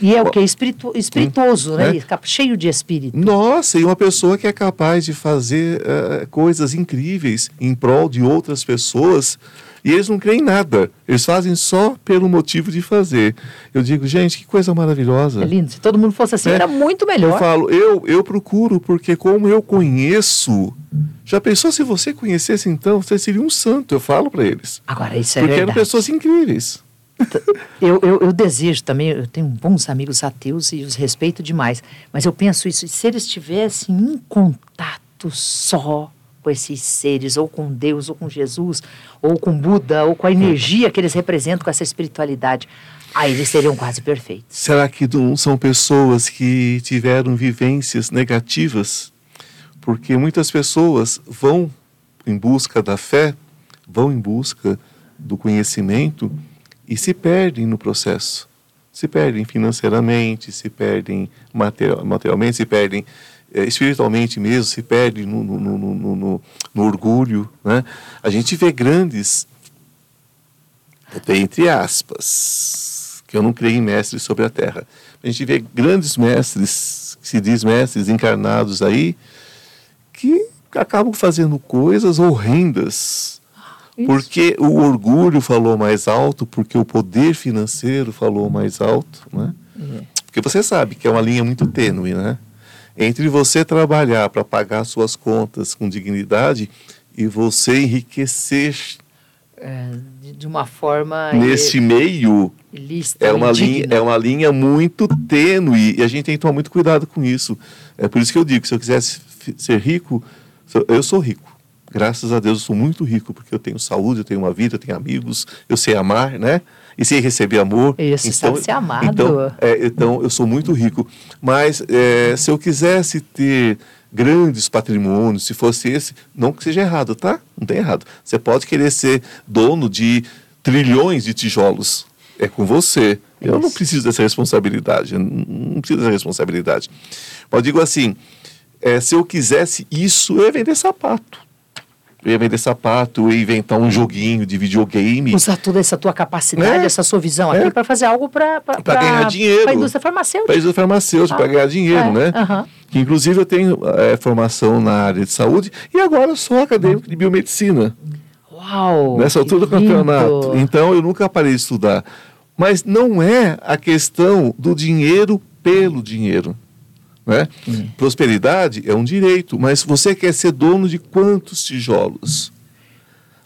E é o que? Espiritu, espirituoso, Sim, né? né? Cheio de espírito. Nossa, e uma pessoa que é capaz de fazer uh, coisas incríveis em prol de outras pessoas e eles não creem em nada. Eles fazem só pelo motivo de fazer. Eu digo, gente, que coisa maravilhosa. É lindo. Se todo mundo fosse assim, é. era muito melhor. Eu falo, eu, eu procuro, porque como eu conheço. Já pensou se você conhecesse então? Você seria um santo, eu falo para eles. Agora, isso é porque verdade. eram pessoas incríveis. Eu, eu, eu, desejo também, eu tenho bons amigos ateus e os respeito demais, mas eu penso isso, se eles tivessem um contato só com esses seres, ou com Deus, ou com Jesus, ou com Buda, ou com a energia que eles representam, com essa espiritualidade, aí eles seriam quase perfeitos. Será que não são pessoas que tiveram vivências negativas? Porque muitas pessoas vão em busca da fé, vão em busca do conhecimento e se perdem no processo. Se perdem financeiramente, se perdem material, materialmente, se perdem espiritualmente mesmo, se perdem no, no, no, no, orgulho. Né? A gente vê grandes, até entre aspas, que eu não creio em mestres sobre a terra. A gente vê grandes mestres, que se diz mestres encarnados aí, que acabam fazendo coisas horrendas porque o orgulho falou mais alto, porque o poder financeiro falou mais alto, né? É. Porque você sabe que é uma linha muito tênue, né? Entre você trabalhar para pagar suas contas com dignidade e você enriquecer é, de uma forma nesse meio é uma linha é uma linha muito tênue e a gente tem que tomar muito cuidado com isso. É por isso que eu digo que se eu quisesse ser rico eu sou rico. Graças a Deus eu sou muito rico, porque eu tenho saúde, eu tenho uma vida, eu tenho amigos, eu sei amar, né? E sei receber amor. Isso, então, ser amado. Então, é, então, eu sou muito rico. Mas é, se eu quisesse ter grandes patrimônios, se fosse esse, não que seja errado, tá? Não tem errado. Você pode querer ser dono de trilhões de tijolos. É com você. Isso. Eu não preciso dessa responsabilidade. Eu não preciso dessa responsabilidade. Mas eu digo assim, é, se eu quisesse isso, eu ia vender sapato eu ia vender sapato, eu ia inventar um joguinho de videogame. Usar toda essa tua capacidade, é. essa sua visão aqui é. para fazer algo para ganhar dinheiro. Para a indústria farmacêutica. Para a indústria farmacêutica, ah. para ganhar dinheiro, é. né? Que, inclusive eu tenho é, formação na área de saúde e agora sou acadêmico de biomedicina. Uau! Nessa altura do campeonato. Então eu nunca parei de estudar. Mas não é a questão do dinheiro pelo dinheiro. Né? Hum. Prosperidade é um direito, mas você quer ser dono de quantos tijolos?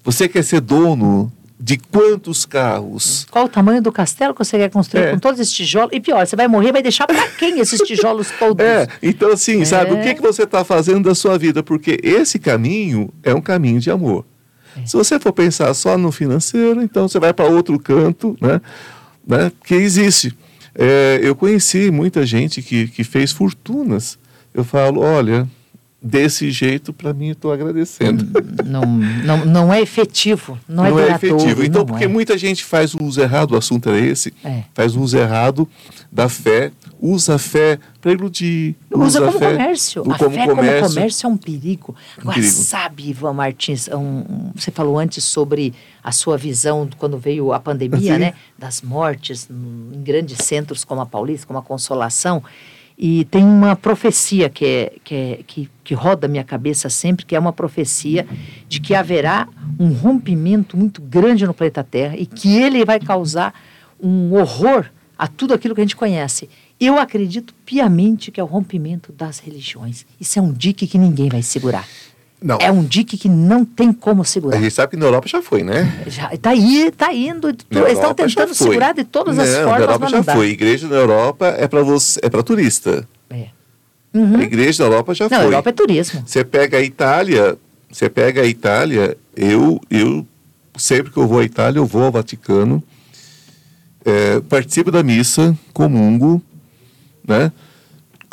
Você quer ser dono de quantos carros? Qual o tamanho do castelo que você quer construir É. com todos esses tijolos? E pior, você vai morrer, vai deixar para quem esses tijolos todos? É, então assim, sabe, o É. que, que você está fazendo da sua vida? Porque esse caminho é um caminho de amor. É. Se você for pensar só no financeiro, então você vai para outro canto, né? né? Que existe. É, eu conheci muita gente que, que fez fortunas. Eu falo, olha, desse jeito, para mim, estou agradecendo. Não, não, não é efetivo, não, é não é duradouro, efetivo. Então, porque é. muita gente faz o uso errado, o assunto era esse, É. faz o uso errado da fé, usa a fé para iludir. Usa a como fé comércio. do- a fé como comércio é um perigo. Agora, perigo. sabe, Ivan Martins, um- um- você falou antes sobre a sua visão quando veio a pandemia, né? Das mortes em grandes centros como a Paulista, como a Consolação. E tem uma profecia que, é, que, é, que, que roda a minha cabeça sempre, que é uma profecia de que haverá um rompimento muito grande no planeta Terra e que ele vai causar um horror a tudo aquilo que a gente conhece. Eu acredito piamente que é o rompimento das religiões. Isso é um dique que ninguém vai segurar. Não. É um dique que não tem como A segurar. gente sabe que na Europa já foi, né? Já, tá aí, tá indo. Na Eles estão tentando segurar de todas as não, formas, Na Europa já foi. Igreja na Europa é para você, é para turista. É. Uhum. A igreja da Europa já Não, foi. Europa é turismo. Você pega a Itália, você pega a Itália, eu, eu sempre que eu vou à Itália, eu vou ao Vaticano, é, participo da missa, comungo, né?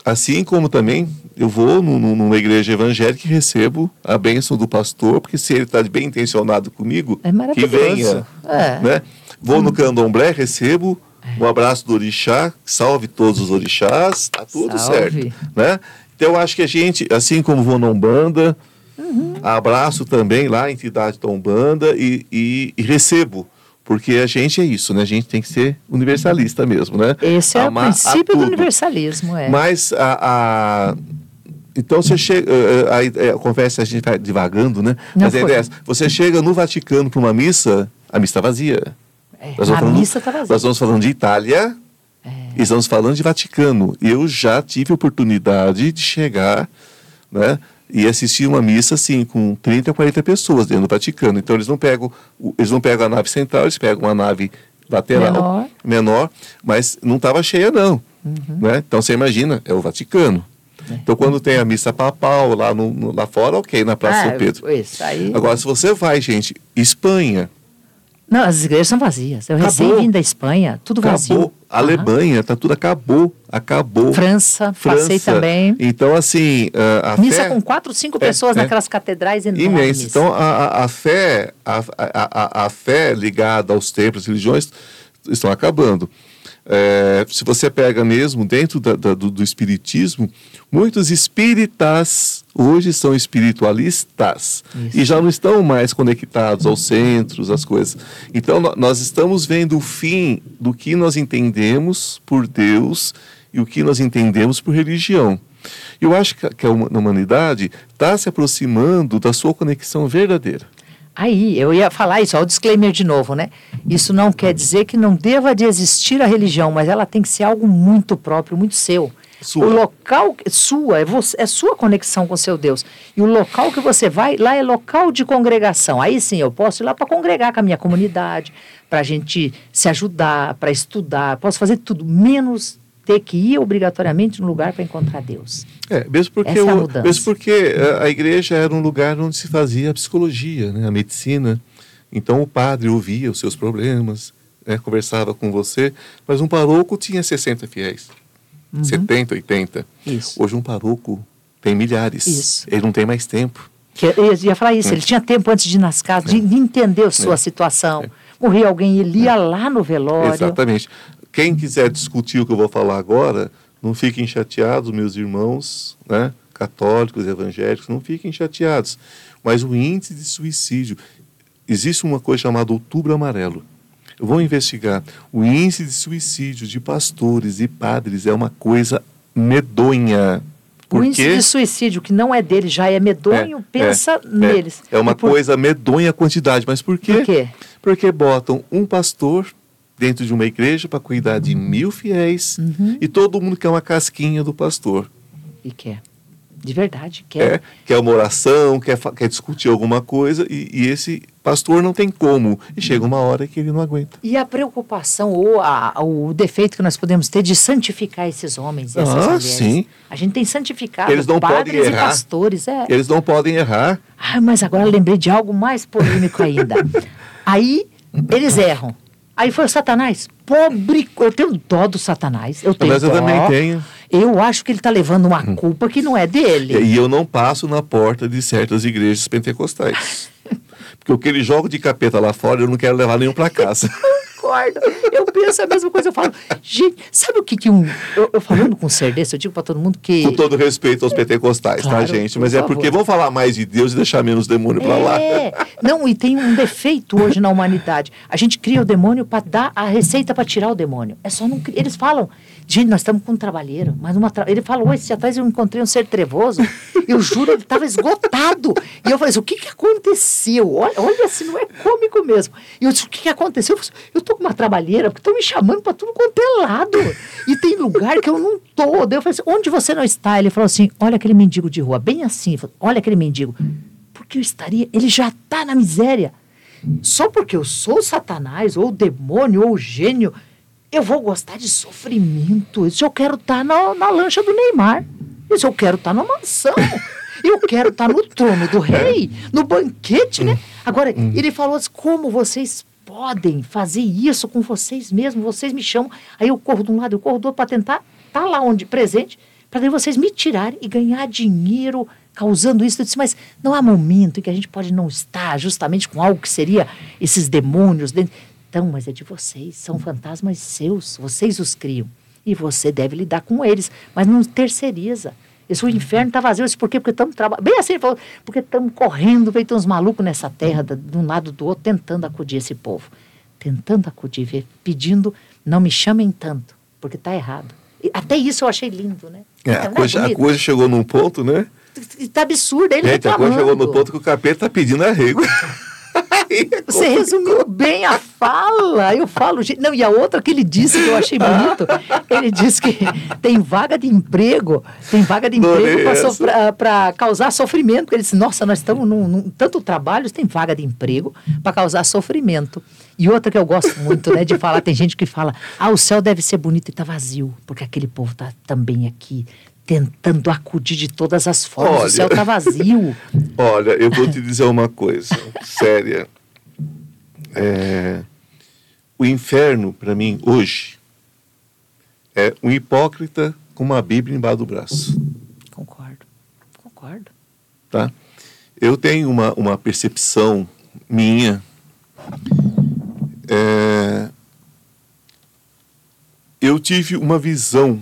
Assim como também eu vou nu- nu- numa igreja evangélica e recebo a bênção do pastor, porque se ele está bem intencionado comigo, É que venha, É. né? Vou no candomblé, recebo um abraço do orixá, salve todos os orixás, tá tudo Salve. certo, né? Então eu acho que a gente, assim como vou na Umbanda, Uhum. abraço também lá a entidade da Umbanda e, e- e recebo, porque a gente é isso, né? A gente tem que ser universalista mesmo, né? Esse é o Amar a princípio do universalismo. É. Mas a, a- então você chega, eh, eh, aí, eh, confesso a gente vai divagando, né? Não Mas a ideia é essa. você chega no Vaticano para uma missa, a missa está vazia. É, Nós A missa está vazia. Nós estamos falando de Itália É. e estamos falando de Vaticano. Eu já tive a oportunidade de chegar né, e assistir uma missa assim, com 30, 40 pessoas dentro do Vaticano. Então eles não pegam, eles não pegam a nave central, eles pegam uma nave lateral, Menor. menor, mas não estava cheia, não. Uhum. Né? Então você imagina, é o Vaticano. É. Então quando tem a missa papal lá, no, no- lá fora, ok, na Praça Ah, São Pedro. Isso aí. Agora, se você vai, gente, Espanha, Não, as igrejas são vazias. Eu recém Acabou. vim da Espanha, tudo vazio. acabou. Alemanha, tá tudo acabou, acabou. França, passei França. também. Então, assim, a, Missa fé com quatro, cinco É, pessoas é. naquelas catedrais enormes. imensa. Então, a, a, fé, a, a, a, a fé ligada aos templos, religiões, estão acabando. É, se você pega mesmo dentro da- da- do, do espiritismo, muitos espíritas hoje são espiritualistas Isso. e já não estão mais conectados aos centros, às coisas. Então, nós estamos vendo o fim do que nós entendemos por Deus e o que nós entendemos por religião. Eu acho que a humanidade está se aproximando da sua conexão verdadeira. Aí, eu ia falar isso, ó, o disclaimer de novo, né? Isso não quer dizer que não deva de existir a religião, mas ela tem que ser algo muito próprio, muito seu. Sua. O local sua, é, você, é sua conexão com seu Deus. E o local que você vai, lá é local de congregação. Aí sim, eu posso ir lá para congregar com a minha comunidade, para a gente se ajudar, para estudar, posso fazer tudo, menos ter que ir obrigatoriamente no lugar para encontrar Deus. É, mesmo porque, Essa é a mesmo porque eh, a igreja era um lugar onde se fazia a psicologia, né, a medicina. Então o padre ouvia os seus problemas, né, conversava com você, mas um paroco tinha 60 fiéis, Uhum. 70, 80. Isso. Hoje um paroco tem milhares. Isso. Ele não tem mais tempo. Que, eu ia falar isso, ele tinha tempo antes de ir nas casas, de, de entender a sua É. situação. Morria alguém, ele ia lá no velório. Exatamente. Quem quiser discutir o que eu vou falar agora, não fiquem chateados, meus irmãos, né? católicos, evangélicos, não fiquem chateados. Mas o índice de suicídio, existe uma coisa chamada Outubro Amarelo. Eu vou investigar. O índice de suicídio de pastores e padres é uma coisa medonha. O índice de suicídio, que não é dele, já é medonho, É, pensa é, neles. É, uma E por- coisa medonha a quantidade. Mas por quê? Por quê? Porque botam um pastor dentro de uma igreja para cuidar de mil fiéis Uhum. e todo mundo quer uma casquinha do pastor. E quer. De verdade, quer. É, quer uma oração, quer, quer discutir alguma coisa e, e esse pastor não tem como. E chega uma hora que ele não aguenta. E a preocupação ou a- o defeito que nós podemos ter de santificar esses homens e essas Ah, mulheres. sim. A gente tem santificado Eles não podem padres e errar. pastores. É. Eles não podem errar. Ah, mas agora lembrei de algo mais polêmico ainda. Aí eles erram. Aí foi o Satanás. Pobre. Eu tenho dó do Satanás. Eu tenho Mas eu dó. também tenho. Eu acho que ele está levando uma culpa que não é dele. E eu não passo na porta de certas igrejas pentecostais. Porque o que ele joga de capeta lá fora, eu não quero levar nenhum para casa. Eu penso a mesma coisa. Eu falo, gente, sabe o que que um. Eu, eu falando com desse, eu digo para todo mundo que. Com todo respeito aos pentecostais, tá, Claro, gente? por Mas é favor. porque vamos falar mais de Deus e deixar menos demônio para lá. É, não, e tem um defeito hoje na humanidade. A gente cria o demônio para dar a receita para tirar o demônio. É só não Eles falam, gente, nós estamos com um trabalheiro, mas uma tra... ele falou, esse dia atrás eu encontrei um ser trevoso, eu juro, ele estava esgotado. E eu falei assim, o que, que aconteceu? Olha, olha se não é cômico mesmo. E eu disse, o que, que aconteceu? Eu, falei, assim, eu tô com uma trabalheira, porque estão me chamando para tudo quanto é lado. E tem lugar que eu não tô. Daí eu falei assim, onde você não está? Ele falou assim, olha aquele mendigo de rua, bem assim. Falou, olha aquele mendigo. Porque eu estaria, ele já está na miséria. Só porque eu sou Satanás, ou o demônio, ou o gênio, eu vou gostar de sofrimento. Isso eu quero estar na, na lancha do Neymar. Isso eu quero estar na mansão. Eu quero estar no trono do rei, no banquete, né? Agora, ele falou assim: como vocês podem fazer isso com vocês mesmos? Vocês me chamam, aí eu corro de um lado, eu corro do outro para tentar estar lá onde presente, para daí vocês me tirarem e ganhar dinheiro causando isso. Eu disse, mas não há momento em que a gente pode não estar justamente com algo que seria esses demônios dentro. Então, mas é de vocês, são fantasmas seus, vocês os criam. E você deve lidar com eles, mas não terceiriza. Esse o inferno está vazio. Isso por quê? Porque estamos trabalhando. Bem assim, ele falou, porque estamos correndo, feito uns malucos nessa terra, da- de um lado do outro, tentando acudir esse povo. Tentando acudir, pedindo, não me chamem tanto, porque está errado. E até isso eu achei lindo, né? É, Não a, é coisa, a bonito? coisa chegou num ponto, né? Está absurdo, ele Gente, a coisa reclamando. chegou no ponto que o capeta tá pedindo arrego. Você resumiu bem a fala. Eu falo. Não, e a outra que ele disse que eu achei bonito, ele disse que tem vaga de emprego, tem vaga de emprego para causar sofrimento. Porque ele disse, nossa, nós estamos num, num tanto trabalho, tem vaga de emprego para causar sofrimento. E outra que eu gosto muito, né, de falar, tem gente que fala, ah, o céu deve ser bonito e está vazio, porque aquele povo está também aqui tentando acudir de todas as formas. Olha. O céu está vazio. Olha, eu vou te dizer uma coisa séria. É, o inferno, para mim, hoje, é um hipócrita com uma Bíblia embaixo do braço. Concordo, concordo. Tá? Eu tenho uma, uma percepção minha. é, eu tive uma visão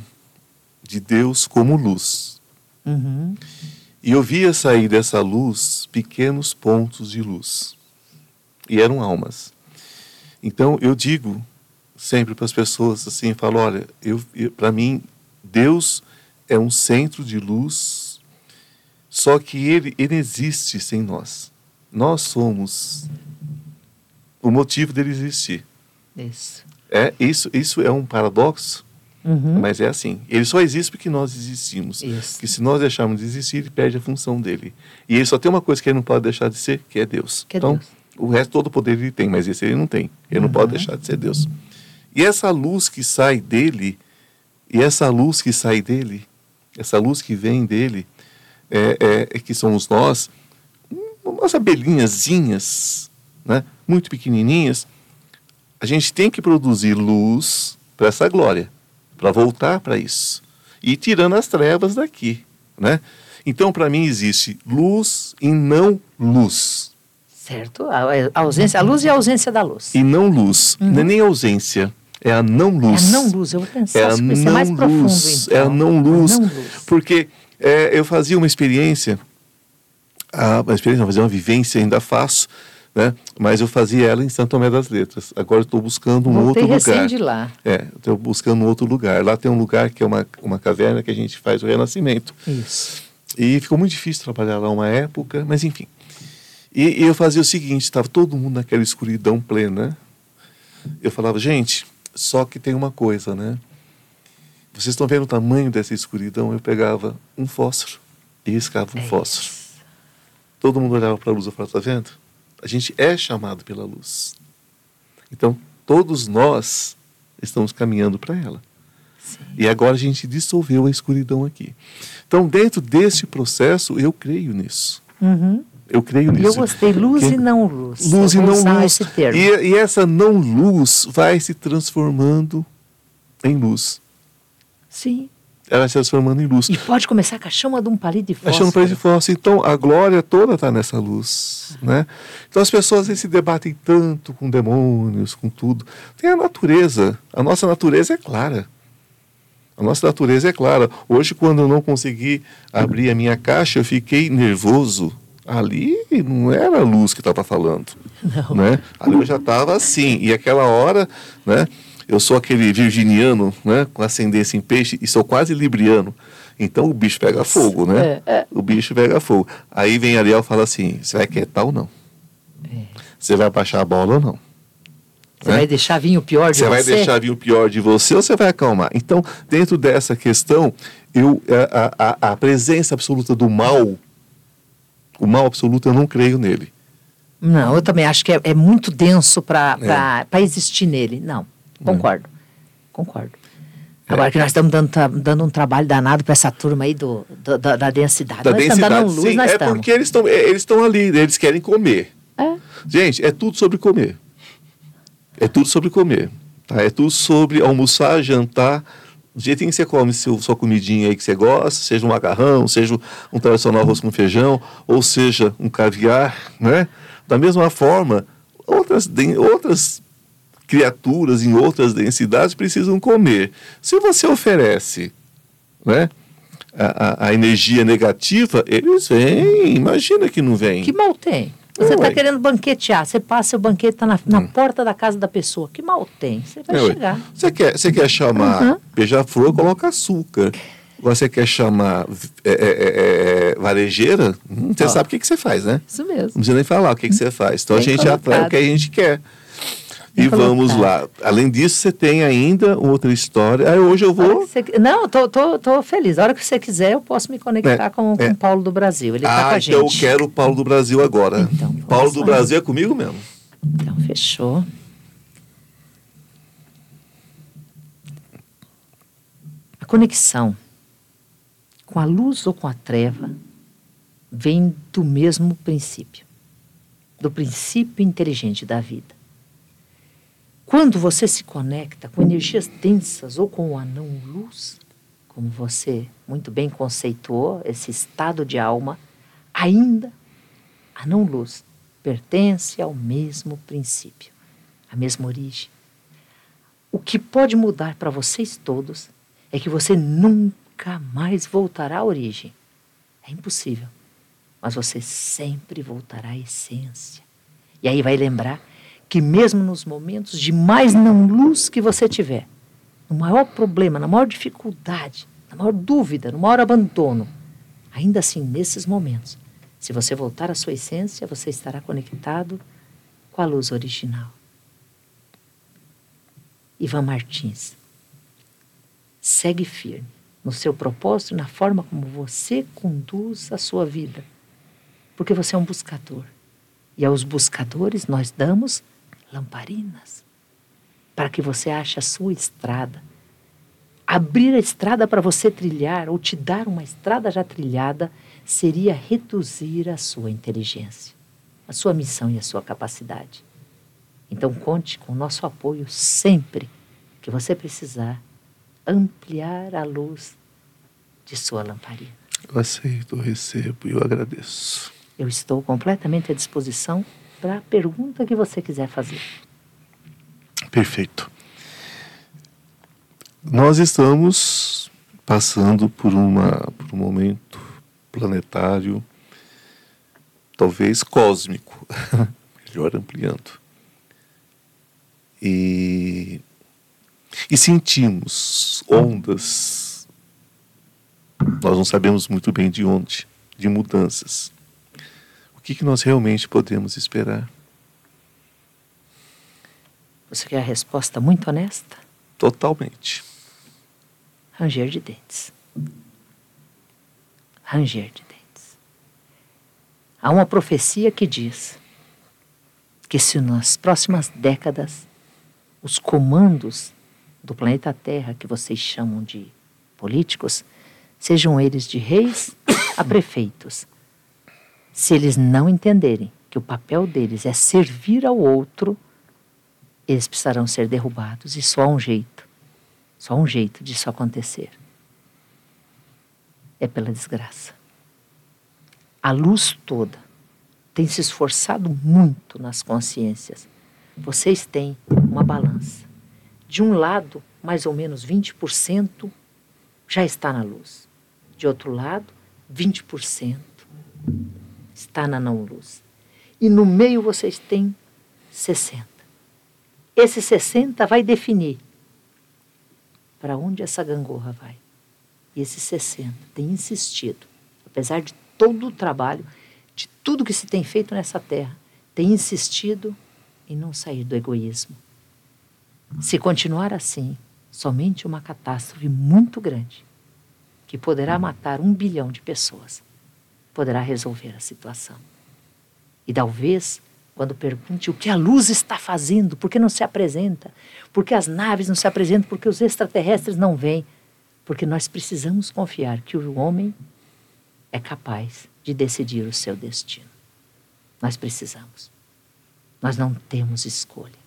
de Deus como luz. Uhum. E eu via sair dessa luz pequenos pontos de luz. E eram almas. Então eu digo sempre para as pessoas assim, falo, olha, eu, eu para mim Deus é um centro de luz, só que ele ele existe sem nós. Nós somos o motivo dele existir. Isso. É isso, isso é um paradoxo, Uhum. mas é assim. Ele só existe porque nós existimos. Isso. Que se nós deixarmos de existir, ele perde a função dele. E ele só tem uma coisa que ele não pode deixar de ser, que é Deus. Que é então, Deus. O resto todo o poder ele tem, mas esse ele não tem. Ele não Uhum. pode deixar de ser Deus. E essa luz que sai dele, e essa luz que sai dele, essa luz que vem dele, é, é- é que somos nós, um- umas abelhinhazinhas, né, muito pequenininhas, a gente tem que produzir luz para essa glória, para voltar para isso. E tirando as trevas daqui, né? Então, para mim, existe luz e não luz. Certo? A, a ausência, a luz e a ausência da luz. E não luz. Não é nem ausência, é a não luz. É a não luz, eu vou pensar É a isso, é mais profundo, luz. então. É a não luz. A não luz. Porque é, eu fazia uma experiência, ah, uma experiência, fazia uma vivência, ainda faço, né? mas eu fazia ela em Santo Tomé das Letras. Agora estou buscando um Voltei outro lugar. de lá. É, estou buscando um outro lugar. Lá tem um lugar que é uma, uma caverna que a gente faz o renascimento. Isso. E ficou muito difícil trabalhar lá uma época, mas enfim. E, e eu fazia o seguinte: estava todo mundo naquela escuridão plena. eu falava, gente, só que tem uma coisa, né? Vocês estão vendo o tamanho dessa escuridão? Eu pegava um fósforo e riscava um É fósforo. isso. Todo mundo olhava para a luz e falava, tá vendo? A gente é chamado pela luz. Então, todos nós estamos caminhando para ela. Sim. E agora a gente dissolveu a escuridão aqui. Então, dentro desse processo, eu creio nisso. Uhum. Eu creio E eu nisso. gostei, luz e não luz. Luz e vou não luz. E, e essa não luz vai se transformando em luz. Sim. Ela vai se transformando em luz. E pode começar com a chama de um palito de fósforo. Achando para de fósforo. Então, a glória toda está nessa luz. Né? Então, as pessoas se debatem tanto com demônios, com tudo. Tem a natureza. A nossa natureza é clara. A nossa natureza é clara. Hoje, quando eu não consegui abrir a minha caixa, eu fiquei nervoso. Ali não era a luz que estava falando. Não. Né? Ali eu já estava assim. E aquela hora, né? eu sou aquele virginiano né? com ascendência em peixe e sou quase libriano. Então o bicho pega fogo, né? É, é. O bicho pega fogo. Aí vem Ariel e fala assim: você vai quietar ou não? É. Você vai baixar a bola ou não? Você né? vai deixar vir o pior de Você você? vai deixar vir o pior de você ou você vai acalmar? Então, dentro dessa questão, eu, a, a, a presença absoluta do mal, o mal absoluto, eu não creio nele. Não, eu também acho que é, é muito denso para É. existir nele. Não, concordo. Concordo. Agora que nós estamos dando, dando um trabalho danado para essa turma aí do, do- da, da densidade. Da nós densidade, estamos dando luz, sim, nós é estamos. porque eles estão eles estão ali, eles querem comer. É. Gente, é tudo sobre comer. É tudo sobre comer. Tá? É tudo sobre almoçar, jantar. Do jeitinho que você come seu, sua comidinha aí que você gosta, seja um macarrão, seja um tradicional arroz com feijão, ou seja um caviar, né? Da mesma forma, outras, outras criaturas em outras densidades precisam comer. Se você oferece né, a, a- a energia negativa, eles vêm, imagina que não vem. Que mal tem? Você É, está querendo banquetear, você passa, o banquete está na, na porta da casa da pessoa. Que mal tem? Você vai É, chegar. Você quer, você quer chamar Uhum. beija-flor, coloca açúcar. Você quer chamar é, é, é, é, varejeira, hum, você Ó. sabe o que, que você faz, né? Isso Não mesmo. precisa nem falar o que, que você faz. Então a Bem gente atrai o colocado. que a gente quer. E vamos lá. Além disso, você tem ainda outra história. Aí hoje eu vou. você- Não, tô, tô, tô feliz. A hora que você quiser, eu posso me conectar É, com, com é. o Paulo do Brasil. Ele está com Ah, a então eu gente. quero o Paulo do Brasil agora. Então, Paulo do. Brasil é comigo mesmo. Então, fechou. A conexão com a luz ou com a treva vem do mesmo princípio, do princípio inteligente da vida. Quando você se conecta com energias densas ou com a não-luz, como você muito bem conceituou, esse estado de alma, ainda a não-luz pertence ao mesmo princípio, à mesma origem. O que pode mudar para vocês todos é que você nunca mais voltará à origem. É impossível. Mas você sempre voltará à essência. E aí vai lembrar que mesmo nos momentos de mais não luz que você tiver, no maior problema, na maior dificuldade, na maior dúvida, no maior abandono, ainda assim, nesses momentos, se você voltar à sua essência, você estará conectado com a luz original. Ivan Martins, segue firme no seu propósito e na forma como você conduz a sua vida, porque você é um buscador. E aos buscadores nós damos lamparinas para que você ache a sua estrada. Abrir a estrada para você trilhar ou te dar uma estrada já trilhada seria reduzir a sua inteligência, a sua missão e a sua capacidade. Então conte com o nosso apoio sempre que você precisar ampliar a luz de sua lamparina. Eu aceito, eu recebo e eu agradeço. Eu estou completamente à disposição para a pergunta que você quiser fazer. Perfeito. Nós estamos passando por, uma, por um momento planetário, talvez cósmico, melhor ampliando. E, e sentimos ondas, nós não sabemos muito bem de onde, de mudanças. O que, que nós realmente podemos esperar? Você quer a resposta muito honesta? Totalmente. Ranger de dentes. Ranger de dentes. Há uma profecia que diz que se nas próximas décadas os comandos do planeta Terra, que vocês chamam de políticos, sejam eles de reis a prefeitos, se eles não entenderem que o papel deles é servir ao outro, eles precisarão ser derrubados. E só há um jeito, só há um jeito disso acontecer. É pela desgraça. A luz toda tem se esforçado muito nas consciências. Vocês têm uma balança. De um lado, mais ou menos 20% já está na luz. De outro lado, 20% está na não luz. E no meio vocês têm 60. Esse 60 vai definir para onde essa gangorra vai. E esse 60 tem insistido, apesar de todo o trabalho, de tudo que se tem feito nessa terra, tem insistido em não sair do egoísmo. Se continuar assim, somente uma catástrofe muito grande, que poderá matar um bilhão de pessoas, poderá resolver a situação. E talvez, quando pergunte o que a luz está fazendo, por que não se apresenta, por que as naves não se apresentam, por que os extraterrestres não vêm, porque nós precisamos confiar que o homem é capaz de decidir o seu destino. Nós precisamos. Nós não temos escolha.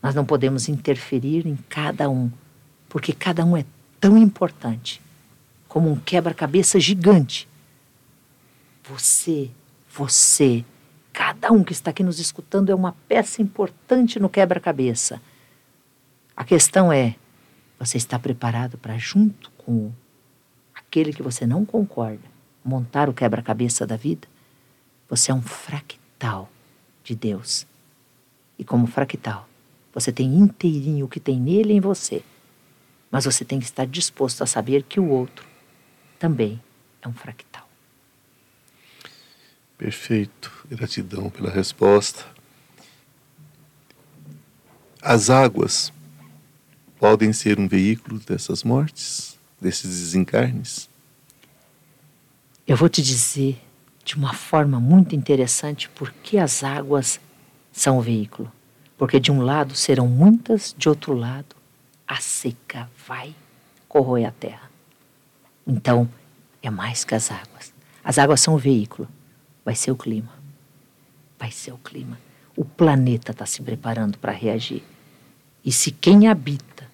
Nós não podemos interferir em cada um, porque cada um é tão importante como um quebra-cabeça gigante. Você, você, cada um que está aqui nos escutando é uma peça importante no quebra-cabeça. A questão é: você está preparado para, junto com aquele que você não concorda, montar o quebra-cabeça da vida? Você é um fractal de Deus. E como fractal, você tem inteirinho o que tem nele em você. Mas você tem que estar disposto a saber que o outro também é um fractal. Perfeito. Gratidão pela resposta. As águas podem ser um veículo dessas mortes, desses desencarnes? Eu vou te dizer de uma forma muito interessante por que as águas são o veículo. Porque de um lado serão muitas, de outro lado a seca vai corroer a terra. Então, é mais que as águas. As águas são o veículo. Vai ser o clima. Vai ser o clima. O planeta está se preparando para reagir. E se quem habita,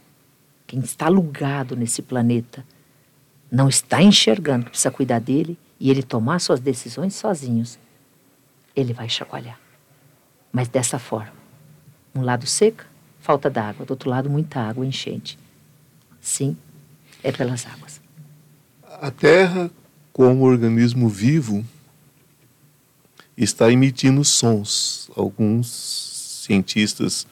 quem está alugado nesse planeta, não está enxergando que precisa cuidar dele e ele tomar suas decisões sozinhos, ele vai chacoalhar. Mas dessa forma. Um lado seca, falta d'água, do outro lado muita água, enchente. Sim, é pelas águas. A Terra, como organismo vivo, está emitindo sons. Alguns cientistas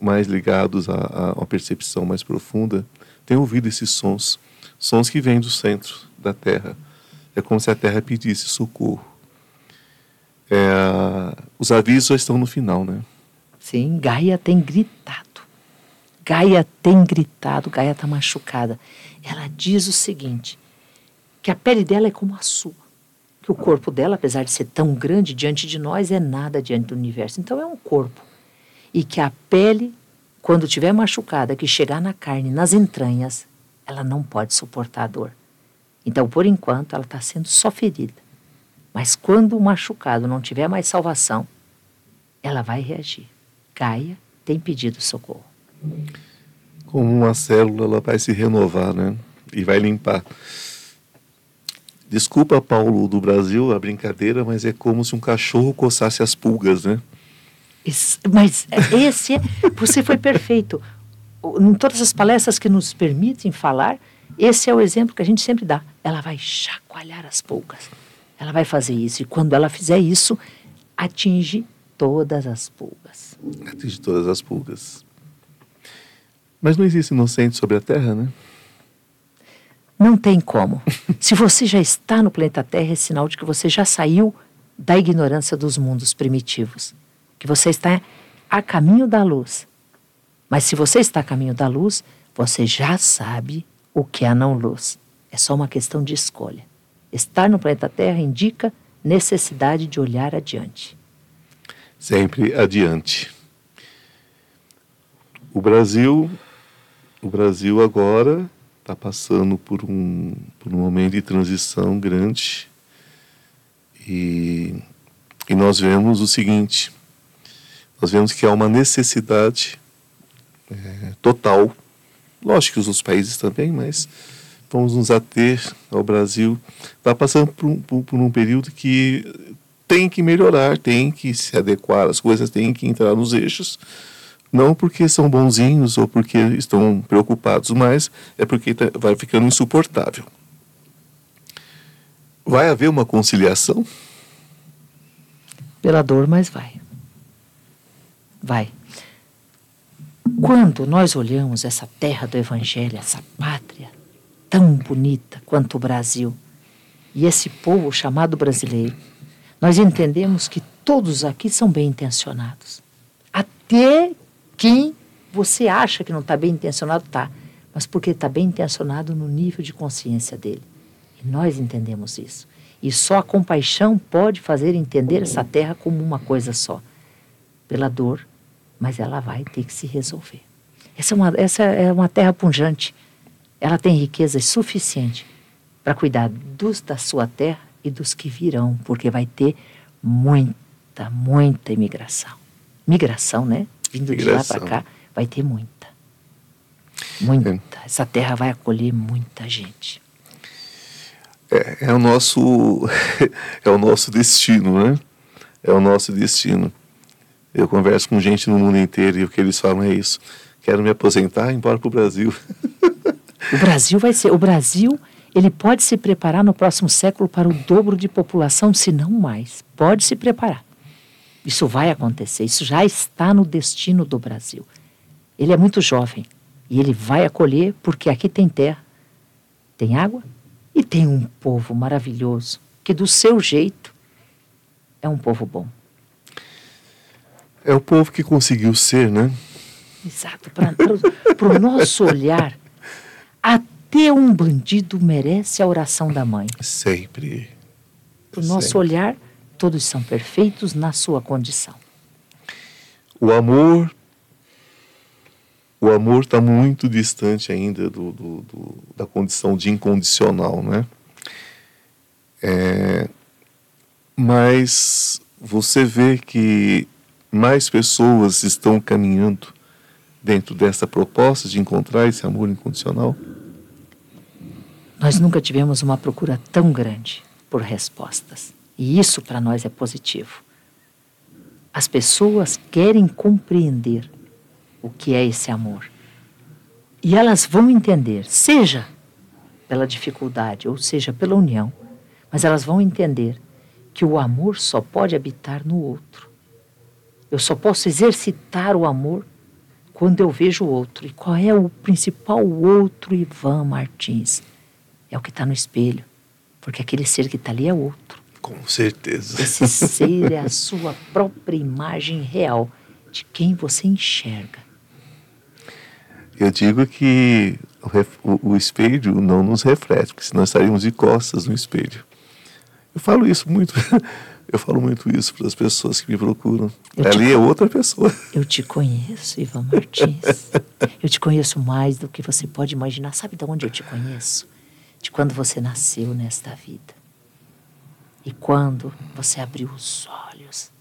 mais ligados à, à percepção mais profunda têm ouvido esses sons, sons que vêm do centro da Terra. É como se a Terra pedisse socorro. É, os avisos já estão no final, né? Sim, Gaia tem gritado. Gaia tem gritado, Gaia está machucada. Ela diz o seguinte: que a pele dela é como a sua. Que o corpo dela, apesar de ser tão grande diante de nós, é nada diante do universo. Então é um corpo. E que a pele, quando tiver machucada, que chegar na carne, nas entranhas, ela não pode suportar a dor. Então, por enquanto, ela está sendo só ferida. Mas quando o machucado não tiver mais salvação, ela vai reagir. Gaia tem pedido socorro. Como uma célula, ela vai se renovar, né? E vai limpar. Desculpa, Paulo, do Brasil, a brincadeira, mas é como se um cachorro coçasse as pulgas, né? Esse, mas esse é, você foi perfeito. Em todas as palestras que nos permitem falar, esse é o exemplo que a gente sempre dá. Ela vai chacoalhar as pulgas. Ela vai fazer isso. E quando ela fizer isso, atinge todas as pulgas. Atinge todas as pulgas. Mas não existe inocente sobre a Terra, né? Não tem como. Se você já está no planeta Terra, é sinal de que você já saiu da ignorância dos mundos primitivos. Que você está a caminho da luz. Mas se você está a caminho da luz, você já sabe o que é a não luz. É só uma questão de escolha. Estar no planeta Terra indica necessidade de olhar adiante. Sempre adiante. O Brasil, o Brasil agora está passando por um, por um momento de transição grande. E, e nós vemos o seguinte: nós vemos que há uma necessidade é, total, lógico que os outros países também, mas vamos nos ater ao Brasil, está passando por um, por, por um período que tem que melhorar, tem que se adequar, as coisas têm que entrar nos eixos, não porque são bonzinhos ou porque estão preocupados, mas é porque tá, vai ficando insuportável. Vai haver uma conciliação? Pela dor, mas vai. Vai. Quando nós olhamos essa terra do Evangelho, essa pátria tão bonita quanto o Brasil, e esse povo chamado brasileiro, nós entendemos que todos aqui são bem intencionados. Até quem você acha que não está bem intencionado, está. Mas porque está bem intencionado no nível de consciência dele. E nós entendemos isso. E só a compaixão pode fazer entender essa terra como uma coisa só. Pela dor, mas ela vai ter que se resolver. Essa é uma, essa é uma terra punjante. Ela tem riqueza suficiente para cuidar dos da sua terra e dos que virão, porque vai ter muita, muita imigração. Migração, né? Vindo de lá para cá, vai ter muita. Muita. É. Essa terra vai acolher muita gente. É, é, o nosso é o nosso destino, né? É o nosso destino. Eu converso com gente no mundo inteiro e o que eles falam é isso. Quero me aposentar e ir embora para o Brasil. O Brasil vai ser. O Brasil ele pode se preparar no próximo século para o dobro de população, se não mais. Pode se preparar. Isso vai acontecer. Isso já está no destino do Brasil. Ele é muito jovem e ele vai acolher porque aqui tem terra, tem água e tem um povo maravilhoso que, do seu jeito, é um povo bom. É o povo que conseguiu ser, né? Exato. Para o nosso olhar, até um bandido merece a oração da mãe. Sempre. Para o nosso Sempre. olhar, todos são perfeitos na sua condição. O amor. O amor está muito distante ainda do, do, do, da condição de incondicional, né? É, mas você vê que mais pessoas estão caminhando dentro dessa proposta de encontrar esse amor incondicional? Nós nunca tivemos uma procura tão grande por respostas. E isso para nós é positivo. As pessoas querem compreender o que é esse amor. E elas vão entender, seja pela dificuldade ou seja pela união, mas elas vão entender que o amor só pode habitar no outro. Eu só posso exercitar o amor quando eu vejo o outro. E qual é o principal outro, Ivan Martins? É o que está no espelho. Porque aquele ser que está ali é outro. Com certeza. Esse ser é a sua própria imagem real de quem você enxerga. Eu digo que o, o, espelho não nos reflete, porque senão estaríamos de costas no espelho. Eu falo isso muito Eu falo muito isso para as pessoas que me procuram. Eu Ali te... é outra pessoa. Eu te conheço, Ivan Martins. eu te conheço mais do que você pode imaginar. Sabe de onde eu te conheço? De quando você nasceu nesta vida. E quando você abriu os olhos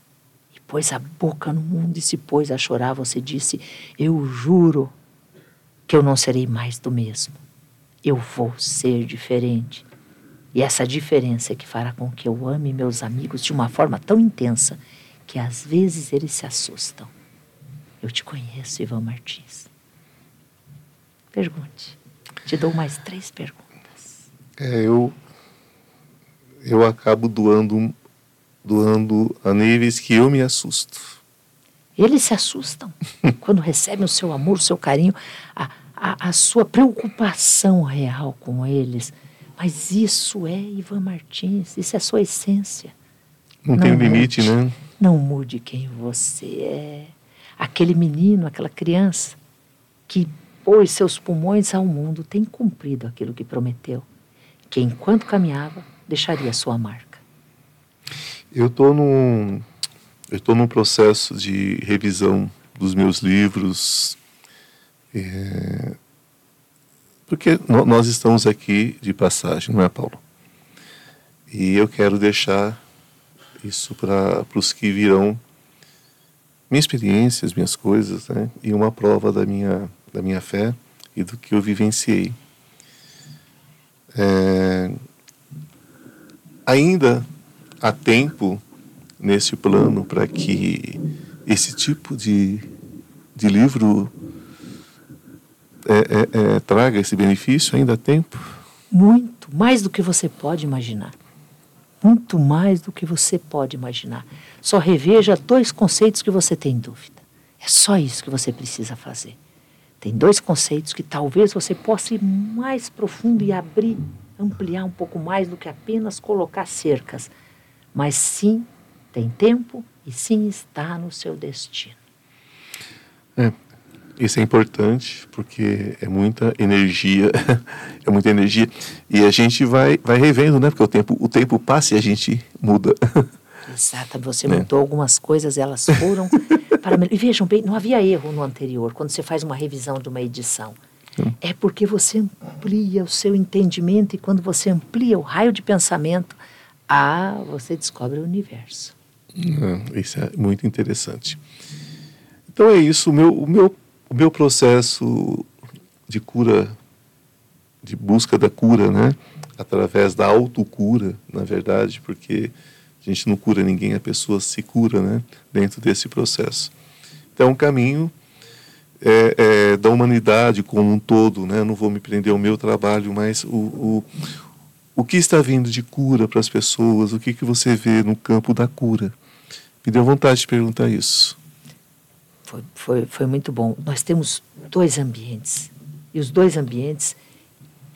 e pôs a boca no mundo e se pôs a chorar, você disse: Eu juro que eu não serei mais do mesmo. Eu vou ser diferente. E essa diferença é que fará com que eu ame meus amigos de uma forma tão intensa que às vezes eles se assustam. Eu te conheço, Ivan Martins. Pergunte. Te dou mais três perguntas. É, eu eu acabo doando doando a níveis que eu me assusto. Eles se assustam quando recebem o seu amor, o seu carinho, a, a, a sua preocupação real com eles mas isso é Ivan Martins, isso é sua essência. Não, não tem limite, né? Não mude quem você é. Aquele menino, aquela criança que pôs seus pulmões ao mundo tem cumprido aquilo que prometeu, que enquanto caminhava deixaria sua marca. Eu estou num, eu estou num processo de revisão dos meus livros, é, porque nós estamos aqui de passagem, não é, Paulo? E eu quero deixar isso para os que virão, minha experiência, as minhas coisas, né? e uma prova da minha, da minha fé e do que eu vivenciei. É, ainda há tempo nesse plano para que esse tipo de, de livro é, é, é, traga esse benefício? Ainda há tempo? Muito, mais do que você pode imaginar. Muito mais do que você pode imaginar. Só reveja dois conceitos que você tem dúvida. É só isso que você precisa fazer. Tem dois conceitos que talvez você possa ir mais profundo e abrir, ampliar um pouco mais do que apenas colocar cercas. Mas sim, tem tempo e sim está no seu destino. É, isso é importante porque é muita energia, é muita energia e a gente vai vai revendo, né? Porque o tempo o tempo passa e a gente muda. Exato, você é. mudou algumas coisas, elas foram para e vejam bem, não havia erro no anterior quando você faz uma revisão de uma edição. É porque você amplia o seu entendimento e quando você amplia o raio de pensamento, ah, você descobre o universo. Ah, isso é muito interessante. Então é isso, o meu, o meu o meu processo de cura, de busca da cura, né? Através da autocura, na verdade, porque a gente não cura ninguém, a pessoa se cura, né? Dentro desse processo. Então, é um caminho é, é, da humanidade como um todo, né? Não vou me prender ao meu trabalho, mas o, o, o que está vindo de cura para as pessoas, o que, que você vê no campo da cura? Me deu vontade de perguntar isso. Foi, foi, foi muito bom. Nós temos dois ambientes. E os dois ambientes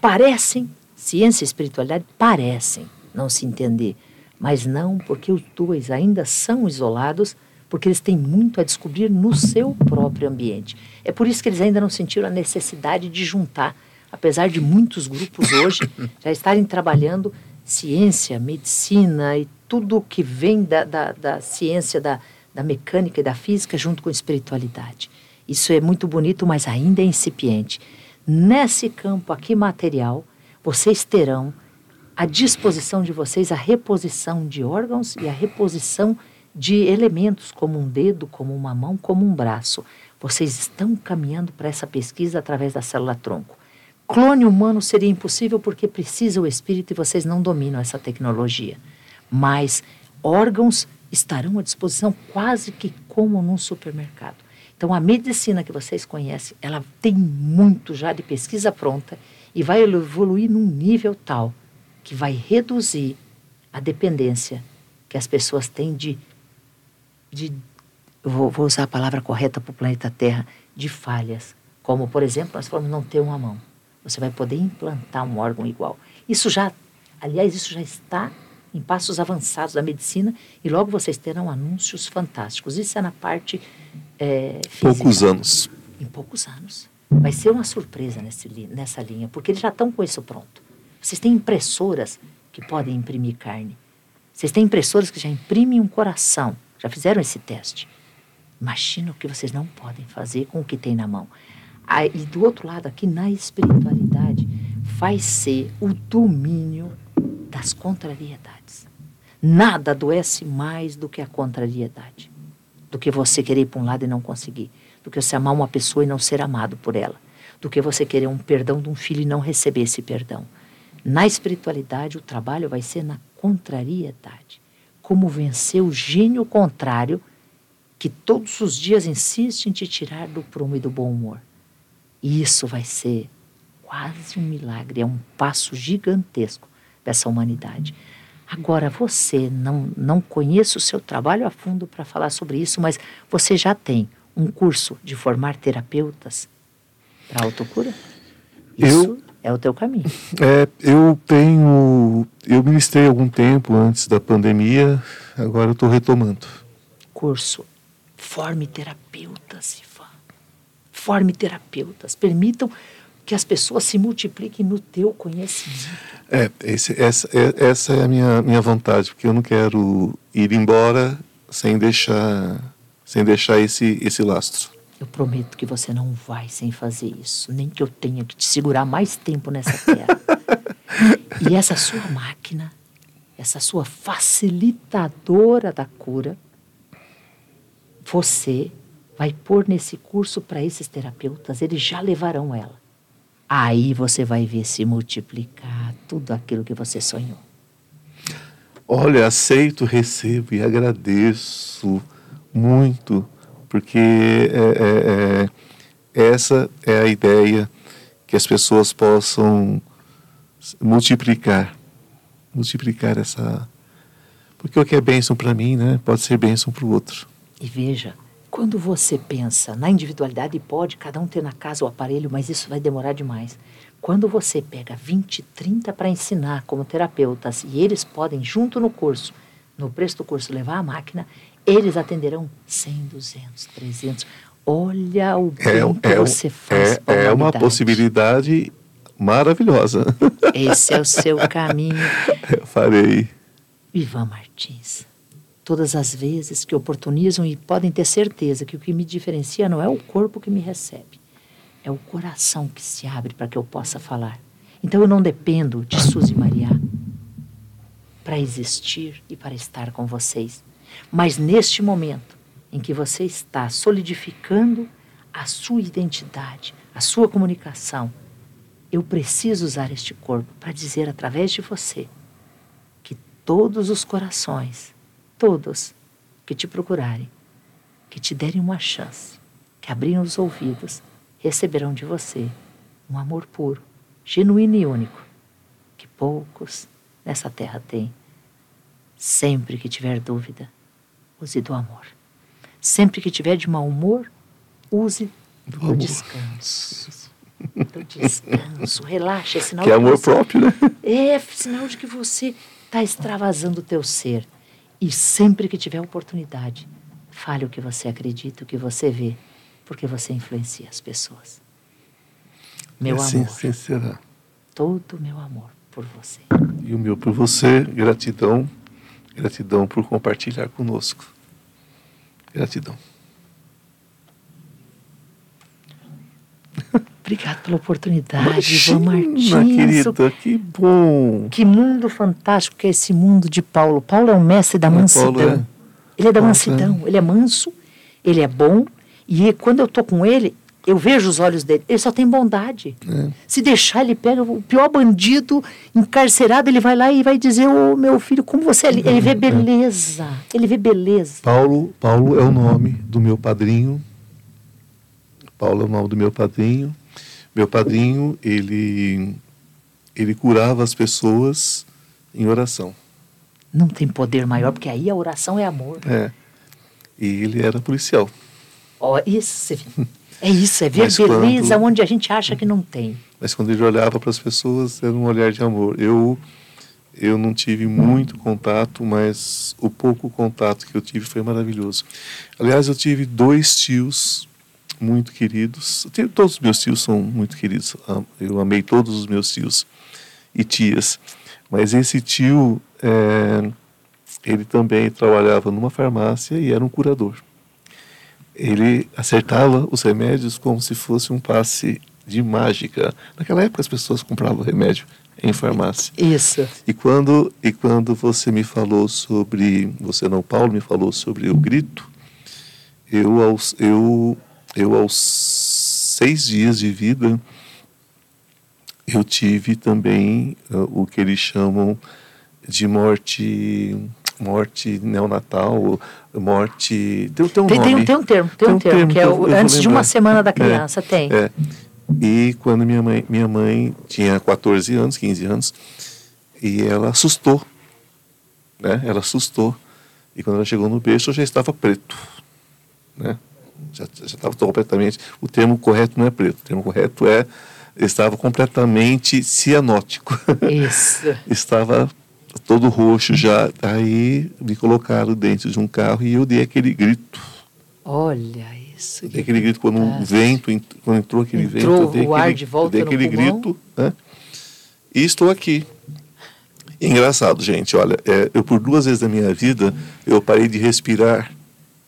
parecem, ciência e espiritualidade parecem não se entender. Mas não, porque os dois ainda são isolados, porque eles têm muito a descobrir no seu próprio ambiente. É por isso que eles ainda não sentiram a necessidade de juntar, apesar de muitos grupos hoje já estarem trabalhando ciência, medicina e tudo que vem da, da, da ciência da, da mecânica e da física junto com a espiritualidade. Isso é muito bonito, mas ainda é incipiente. Nesse campo aqui material, vocês terão à disposição de vocês a reposição de órgãos e a reposição de elementos, como um dedo, como uma mão, como um braço. Vocês estão caminhando para essa pesquisa através da célula-tronco. Clone humano seria impossível porque precisa o espírito e vocês não dominam essa tecnologia. Mas órgãos estarão à disposição quase que como num supermercado. Então, a medicina que vocês conhecem, ela tem muito já de pesquisa pronta e vai evoluir num nível tal que vai reduzir a dependência que as pessoas têm de, de vou, vou usar a palavra correta para o planeta Terra, de falhas. Como, por exemplo, nós falamos não ter uma mão. Você vai poder implantar um órgão igual. Isso já, aliás, isso já está em passos avançados da medicina e logo vocês terão anúncios fantásticos. Isso é na parte é, Poucos anos. Em poucos anos. Vai ser uma surpresa nesse, nessa linha, porque eles já estão com isso pronto. Vocês têm impressoras que podem imprimir carne. Vocês têm impressoras que já imprimem um coração. Já fizeram esse teste. Imagina o que vocês não podem fazer com o que tem na mão. E do outro lado, aqui na espiritualidade, vai ser o domínio das contrariedades. Nada adoece mais do que a contrariedade. Do que você querer ir para um lado e não conseguir. Do que você amar uma pessoa e não ser amado por ela. Do que você querer um perdão de um filho e não receber esse perdão. Na espiritualidade, o trabalho vai ser na contrariedade. Como vencer o gênio contrário que todos os dias insiste em te tirar do prumo e do bom humor. E isso vai ser quase um milagre, é um passo gigantesco dessa humanidade. Agora, você não, não conhece o seu trabalho a fundo para falar sobre isso, mas você já tem um curso de formar terapeutas para autocura? Isso eu, é o teu caminho. É, eu tenho. Eu ministrei algum tempo antes da pandemia, agora eu estou retomando. Curso. Forme terapeutas, Ivan. Forme terapeutas, permitam que as pessoas se multipliquem no teu conhecimento. É, esse, essa, é, essa é a minha, minha vontade, porque eu não quero ir embora sem deixar, sem deixar esse, esse lastro. Eu prometo que você não vai sem fazer isso, nem que eu tenha que te segurar mais tempo nessa terra. e essa sua máquina, essa sua facilitadora da cura, você vai pôr nesse curso para esses terapeutas, eles já levarão ela. Aí você vai ver se multiplicar tudo aquilo que você sonhou. Olha, aceito, recebo e agradeço muito, porque é, é, é, essa é a ideia que as pessoas possam multiplicar, multiplicar essa, porque o que é bênção para mim, né, pode ser bênção para o outro. E veja, quando você pensa na individualidade, pode cada um ter na casa o aparelho, mas isso vai demorar demais. Quando você pega 20, 30 para ensinar como terapeutas e eles podem, junto no curso, no preço do curso, levar a máquina, eles atenderão 100, 200, 300. Olha o bem é, que é, você faz. É, é uma possibilidade maravilhosa. Esse é o seu caminho. Eu farei. Ivan Martins todas as vezes que oportunizam e podem ter certeza que o que me diferencia não é o corpo que me recebe, é o coração que se abre para que eu possa falar. Então eu não dependo de Suzy Maria para existir e para estar com vocês. Mas neste momento em que você está solidificando a sua identidade, a sua comunicação, eu preciso usar este corpo para dizer através de você que todos os corações todos que te procurarem, que te derem uma chance, que abrirem os ouvidos, receberão de você um amor puro, genuíno e único, que poucos nessa terra têm. Sempre que tiver dúvida, use do amor. Sempre que tiver de mau humor, use do, do descanso. Do descanso, relaxa, é sinal que é amor você, próprio, né? É sinal de que você está extravasando o teu ser. E sempre que tiver oportunidade, fale o que você acredita, o que você vê, porque você influencia as pessoas. Meu amor. Assim será. Todo o meu amor por você. E o meu por você, gratidão, gratidão por compartilhar conosco. Gratidão. Obrigado pela oportunidade, Ivan Martins. querida, que bom. Que mundo fantástico que é esse mundo de Paulo. Paulo é um mestre da mansidão. É. Ele é da mansidão, é. ele é manso, ele é bom. E quando eu estou com ele, eu vejo os olhos dele. Ele só tem bondade. É. Se deixar, ele pega o pior bandido encarcerado, ele vai lá e vai dizer: Ô oh, meu filho, como você é. Ele vê beleza. Ele vê beleza. Paulo, Paulo é o nome do meu padrinho. Paulo é o nome do meu padrinho. Meu padrinho, ele, ele curava as pessoas em oração. Não tem poder maior, porque aí a oração é amor. É. E ele era policial. Oh, isso, é isso, é ver Mas beleza quando, onde a gente acha que não tem. Mas quando ele olhava para as pessoas, era um olhar de amor. Eu, eu não tive muito contato, mas o pouco contato que eu tive foi maravilhoso. Aliás, eu tive dois tios muito queridos. Todos os meus tios são muito queridos. Eu amei todos os meus tios e tias. Mas esse tio, é, ele também trabalhava numa farmácia e era um curador. Ele acertava os remédios como se fosse um passe de mágica. Naquela época as pessoas compravam remédio em farmácia. Isso. E quando e quando você me falou sobre, você não, Paulo me falou sobre o grito, eu eu eu aos seis dias de vida eu tive também uh, o que eles chamam de morte morte neonatal, morte tem, tem um tem, nome. Tem, um termo, tem, tem um, termo, termo, que é o, antes de uma semana da criança, é, tem. É. E quando minha mãe, minha mãe tinha 14 anos, 15 anos, e ela assustou, né? Ela assustou. E quando ela chegou no berço, eu já estava preto, né? já estava completamente. O termo correto não é preto, o termo correto é estava completamente cianótico. Isso. estava todo roxo já. Aí me colocaram dentro de um carro e eu dei aquele grito. Olha Isso. Dei aquele grito quando um vento, ent- quando entrou aquele Entrou vento, eu dei o ar aquele, de volta dei aquele pulmão. grito, né? E estou aqui. Engraçado, gente, olha, é, eu por duas vezes na minha vida, eu parei de respirar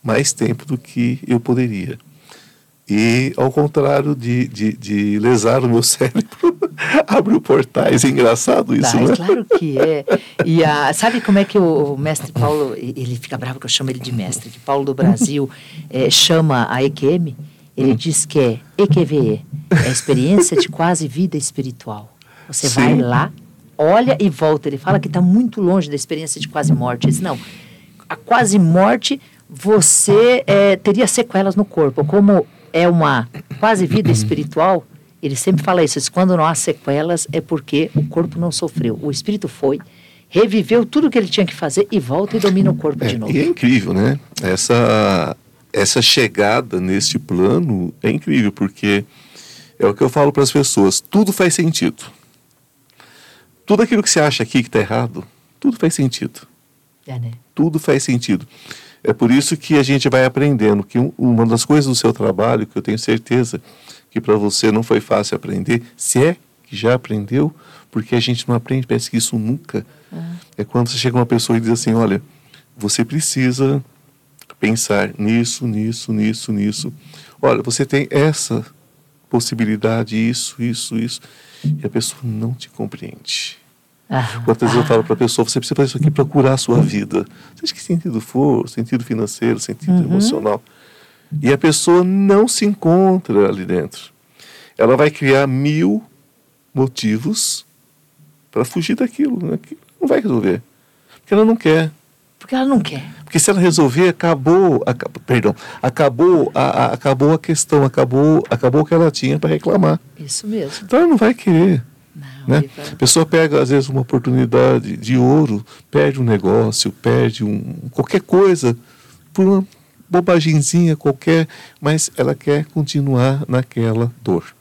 mais tempo do que eu poderia. E, ao contrário de, de, de lesar o meu cérebro, abriu portais. É engraçado isso, Tá, né? claro que é. E a, sabe como é que o, mestre Paulo, ele fica bravo que eu chamo ele de mestre, que Paulo do Brasil eh, chama a EQM? Hum. Ele diz que é EQVE, é a experiência de quase vida espiritual. Você Sim. vai lá, olha e volta. Ele fala que está muito longe da experiência de quase morte. Ele diz, não, a quase morte você eh, teria sequelas no corpo. Como é uma quase vida espiritual, ele sempre fala isso. diz, Quando não há sequelas é porque o corpo não sofreu. O espírito foi, reviveu tudo que ele tinha que fazer e volta e domina o corpo de É, novo. e é incrível, né? Essa, essa chegada neste plano é incrível, porque é o que eu falo para as pessoas: tudo faz sentido. Tudo aquilo que você acha aqui que está errado, tudo faz sentido. É, né? Tudo faz sentido. É por isso que a gente vai aprendendo que um- uma das coisas do seu trabalho, que eu tenho certeza que para você não foi fácil aprender, se é que já aprendeu, porque a gente não aprende, parece que isso nunca. É quando você chega uma pessoa e diz assim: olha, você precisa pensar nisso, nisso, nisso, nisso. Olha, você tem essa possibilidade, isso, isso, isso. E a pessoa não te compreende. Ah, Quantas vezes eu falo para a pessoa, você precisa fazer isso aqui para curar a sua vida. Seja que sentido for, sentido financeiro, sentido Uhum. emocional. E a pessoa não se encontra ali dentro. Ela vai criar mil motivos para fugir daquilo. Né? Que não vai resolver. Porque ela não quer. porque ela não quer. Porque se ela resolver, acabou, aca- perdão, acabou a, a- acabou a questão, acabou, acabou o que ela tinha para reclamar. Isso mesmo. Então ela não vai querer. Né? A pessoa pega, às vezes, uma oportunidade de ouro, perde um negócio, perde um, qualquer coisa, por uma bobagemzinha qualquer, mas ela quer continuar naquela dor.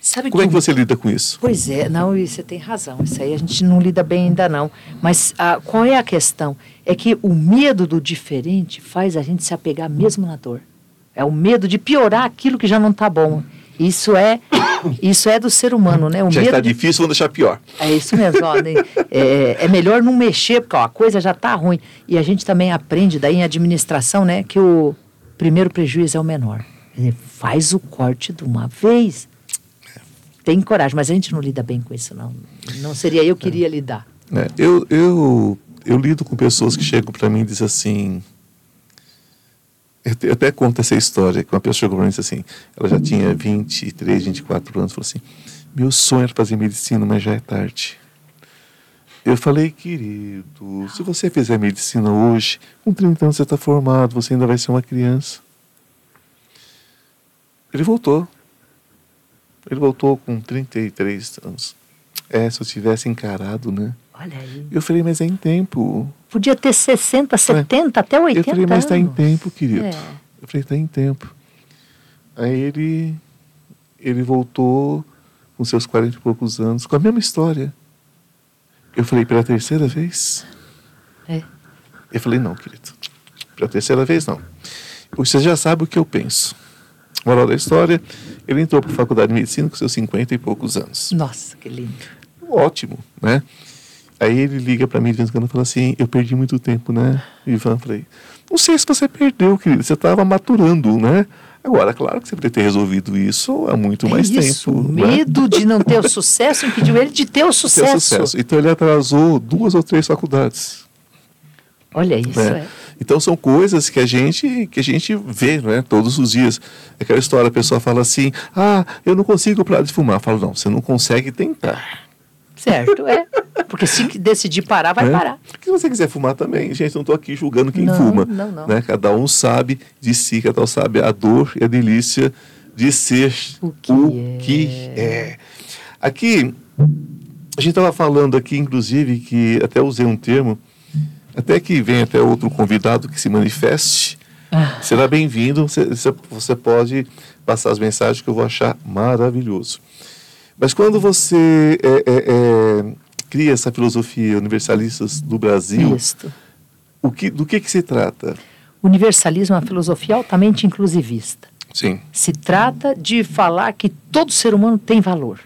Sabe Como é que que você lida com isso? Pois é, não, você tem razão. Isso aí a gente não lida bem ainda não. Mas ah, qual é a questão? É que o medo do diferente faz a gente se apegar mesmo na dor. É o medo de piorar aquilo que já não está bom. Isso é, isso é do ser humano, né? O Já medo está de- difícil, vamos deixar pior. É isso mesmo. ó, né? é, é melhor não mexer, porque ó, a coisa já está ruim. E a gente também aprende daí em administração, né? Que o primeiro prejuízo é o menor. Dizer, Faz o corte de uma vez. Tem coragem, mas a gente não lida bem com isso, não. Não seria eu que iria lidar. né? Eu, eu, eu lido com pessoas que chegam para mim e dizem assim. Eu até conto essa história, que uma pessoa chegou para mim e disse assim, ela já tinha 23, 24 anos, falou assim, meu sonho era fazer medicina, mas já é tarde. Eu falei, querido, se você fizer medicina hoje, com 30 anos você está formado, você ainda vai ser uma criança. Ele voltou. Ele voltou com 33 anos. É, se eu tivesse encarado, né? Olha aí. Eu falei, mas é em tempo. Podia ter 60, 70, até 80 eu falei, mas está em tempo, querido. É. Eu falei, está em tempo. Aí ele, ele voltou com seus 40 e poucos anos, com a mesma história. Eu falei, pela terceira vez? É. Eu falei, não, querido. Pela terceira vez, não. Você já sabe o que eu penso. Moral da história, ele entrou para a faculdade de medicina com seus 50 e poucos anos. Nossa, que lindo. Ótimo, né? Aí ele liga para mim de vez em quando e fala assim: Eu perdi muito tempo, né, Ivan? Falei: Não sei se você perdeu, querido, você estava maturando, né? Agora, claro que você poderia ter resolvido isso há muito É mais isso, tempo. né? medo de não ter o sucesso impediu ele de ter o Ter sucesso. sucesso. Então ele atrasou duas ou três faculdades. Olha isso, né? é. Então são coisas que a gente que a gente vê, né, todos os dias. Aquela história, a pessoa fala assim: "Ah, eu não consigo parar de fumar". Eu falo: "Não, você não consegue tentar". Certo, é. Porque se decidir parar, vai né? parar. Se você quiser fumar também, gente, não estou aqui julgando quem Não, fuma. não, não. Né? Cada um sabe de si, cada um sabe a dor e a delícia de ser O que é. que é. Aqui, a gente estava falando aqui, inclusive, que até usei um termo, até que vem até outro convidado que se manifeste, Ah. será bem-vindo. Você- você pode passar as mensagens que eu vou achar maravilhoso. Mas quando você é, é, é, cria essa filosofia universalistas do Brasil, Isto. o que, do que, que se trata? Universalismo é uma filosofia altamente inclusivista. Sim. Se trata de falar que todo ser humano tem valor.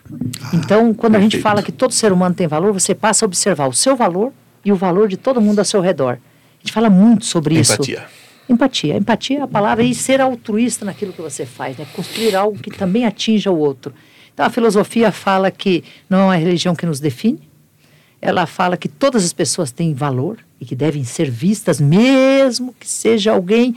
então, quando a gente perfeito. fala que todo ser humano tem valor, você passa a observar o seu valor e o valor de todo mundo ao seu redor. A gente fala muito sobre isso. Empatia. Empatia. Empatia é a palavra e ser altruísta naquilo que você faz, né? Construir algo que também atinja o outro. Então a filosofia fala que não é uma religião que nos define. Ela fala que todas as pessoas têm valor e que devem ser vistas, mesmo que seja alguém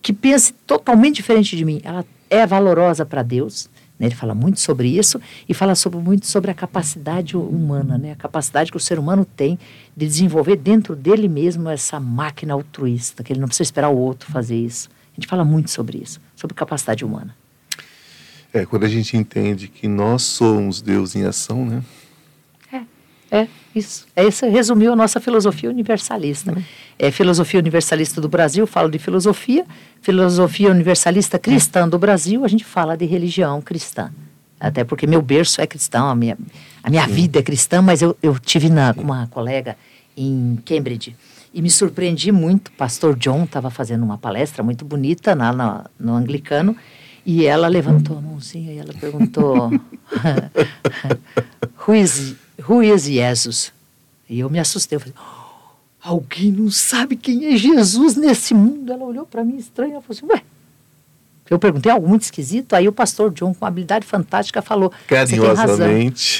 que pense totalmente diferente de mim. Ela é valorosa para Deus. Né? Ele fala muito sobre isso e fala sobre, muito sobre a capacidade humana, né? a capacidade que o ser humano tem de desenvolver dentro dele mesmo essa máquina altruísta, que ele não precisa esperar o outro fazer isso. A gente fala muito sobre isso, sobre capacidade humana. É, quando a gente entende que nós somos Deus em ação, né? É, isso. É isso resumiu a nossa filosofia universalista. É filosofia universalista do Brasil, falo de filosofia. Filosofia universalista cristã do Brasil, a gente fala de religião cristã. Até porque meu berço é cristão, a minha, a minha vida é cristã, mas eu, eu tive na, com uma colega em Cambridge e me surpreendi muito. Pastor John estava fazendo uma palestra muito bonita lá no, no anglicano e ela levantou a mãozinha e ela perguntou: Who is Who is Jesus? E eu me assustei. Eu falei, oh, alguém não sabe quem é Jesus nesse mundo? Ela olhou para mim estranha e falou assim, ué. Eu perguntei algo muito esquisito, aí o pastor John, com uma habilidade fantástica, falou: razão.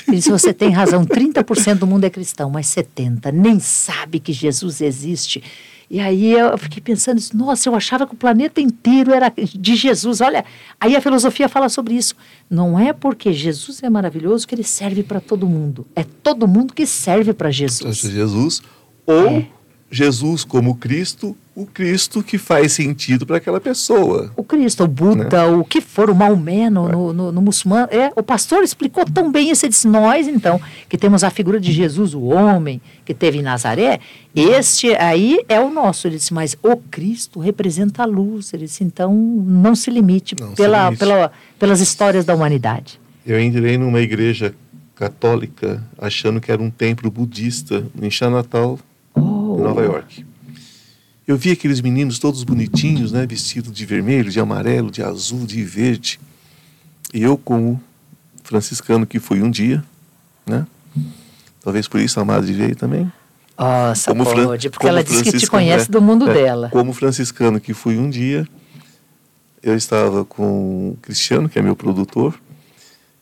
Ele disse: Você tem razão, 30% do mundo é cristão, mas 70% nem sabe que Jesus existe. E aí eu fiquei pensando, nossa, eu achava que o planeta inteiro era de Jesus. Olha, aí a filosofia fala sobre isso. Não é porque Jesus é maravilhoso que ele serve para todo mundo. É todo mundo que serve para Jesus. Jesus ou é. Jesus como Cristo, o Cristo que faz sentido para aquela pessoa. O Cristo, o Buda, né? o que for, o Maomé no, no, no, no, muçulmano. É, o pastor explicou tão bem isso. Ele disse, nós, então, que temos a figura de Jesus, o homem que teve em Nazaré, este aí é o nosso. Ele disse, mas o Cristo representa a luz. Ele disse, então, não se limite, não pela, se limite. Pela, pelas histórias da humanidade. Eu entrei numa igreja católica achando que era um templo budista em Xanatal, em Nova York. Eu vi aqueles meninos todos bonitinhos, né, vestidos de vermelho, de amarelo, de azul, de verde. E eu, como franciscano que fui um dia, né? Talvez por isso a madre veio também. Nossa, como pode, porque ela disse que te conhece é, do mundo é, dela. Como franciscano que fui um dia, eu estava com o Cristiano, que é meu produtor,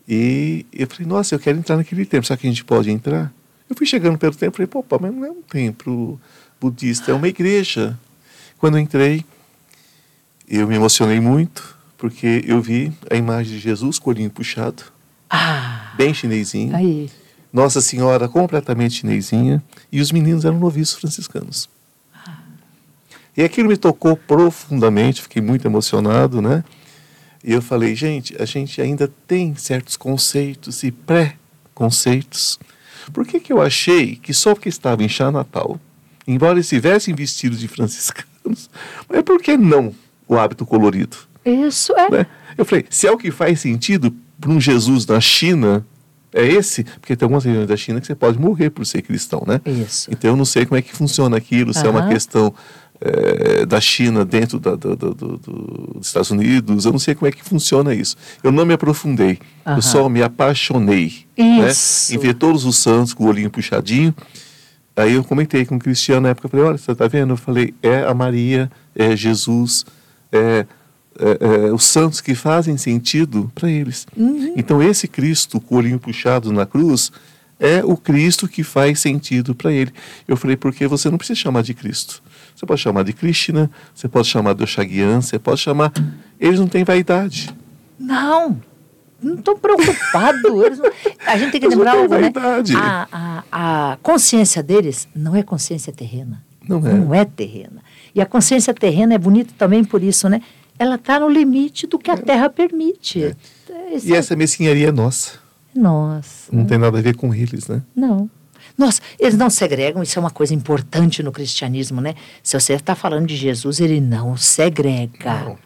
e eu falei, nossa, eu quero entrar naquele templo, será que a gente pode entrar? Eu fui chegando pelo templo e falei, pô, mas não é um templo budista, é uma igreja. Quando eu entrei, eu me emocionei muito, porque eu vi a imagem de Jesus, colinho puxado, ah, bem chinesinho. Aí. Nossa Senhora completamente chinesinha, e os meninos eram noviços franciscanos. Ah. E aquilo me tocou profundamente, fiquei muito emocionado, né? E eu falei, gente, a gente ainda tem certos conceitos e pré-conceitos. Por que, que eu achei que só porque estava em Chá Natal, embora estivessem vestidos de franciscanos, mas por que não o hábito colorido? Isso é. Né? Eu falei, se é o que faz sentido para um Jesus na China, é esse? Porque tem algumas regiões da China que você pode morrer por ser cristão, né? Isso. Então eu não sei como é que funciona aquilo, se uhum. é uma questão é, da China dentro da, do, do, do, dos Estados Unidos, eu não sei como é que funciona isso. Eu não me aprofundei, uhum. eu só me apaixonei. Isso. Né? Em ver todos os santos com o olhinho puxadinho. Aí eu comentei com o Cristiano na época, eu falei, olha, você está vendo? Eu falei, é a Maria, é Jesus, é, é, é os santos que fazem sentido para eles. Uhum. Então esse Cristo com o olhinho puxado na cruz é o Cristo que faz sentido para ele. Eu falei, porque você não precisa chamar de Cristo. Você pode chamar de Krishna, você pode chamar de Oxaguian, você pode chamar... Eles não têm vaidade. Não, não estou preocupado. Eles não... A gente tem que Eles lembrar algo, né? A, a, a, consciência deles não é consciência terrena. Não é. Não é terrena. E a consciência terrena é bonita também por isso, né? Ela está no limite do que a é. Terra permite. É. E essa mesquinharia é nossa. Nossa. Não tem nada a ver com eles, né? Não. Nossa, eles não segregam, isso é uma coisa importante no cristianismo, né? Se você está falando de Jesus, ele não segrega. Não.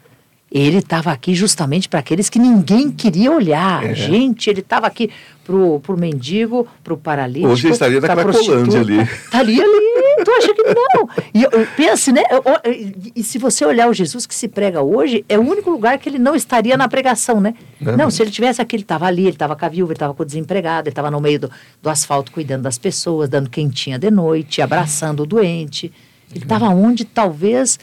Ele estava aqui justamente para aqueles que ninguém queria olhar. É. Gente, ele estava aqui pro, pro mendigo, pro paralítico. Hoje ele estaria na Cracolândia ali. Estaria ali, tu acha que não? E eu- pense, né? eu- eu- E, se você olhar o Jesus que se prega hoje, é o único lugar que ele não estaria na pregação, né? Não. Não, se ele tivesse aqui, ele estava ali, ele estava com a viúva, ele estava com o desempregado, ele estava no meio do, do asfalto cuidando das pessoas, dando quentinha de noite, abraçando o doente. Ele estava onde talvez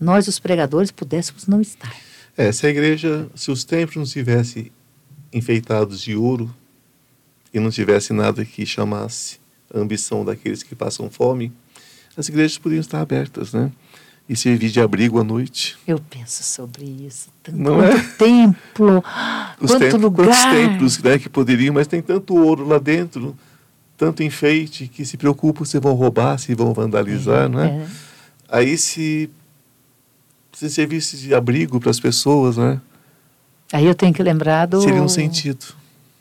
nós, os pregadores, pudéssemos não estar. É, se a igreja, se os templos não estivessem enfeitados de ouro e não tivesse nada que chamasse a ambição daqueles que passam fome, as igrejas poderiam estar abertas, né? E servir de abrigo à noite. Eu penso sobre isso. Tanto, Não quanto é? templo, Os quanto templos, lugar. Quantos templos né, que poderiam, mas tem tanto ouro lá dentro, tanto enfeite, que se preocupam se vão roubar, se vão vandalizar, não é? É. Aí se, se servisse de abrigo para as pessoas, né? Aí eu tenho que lembrar do, Seria um sentido.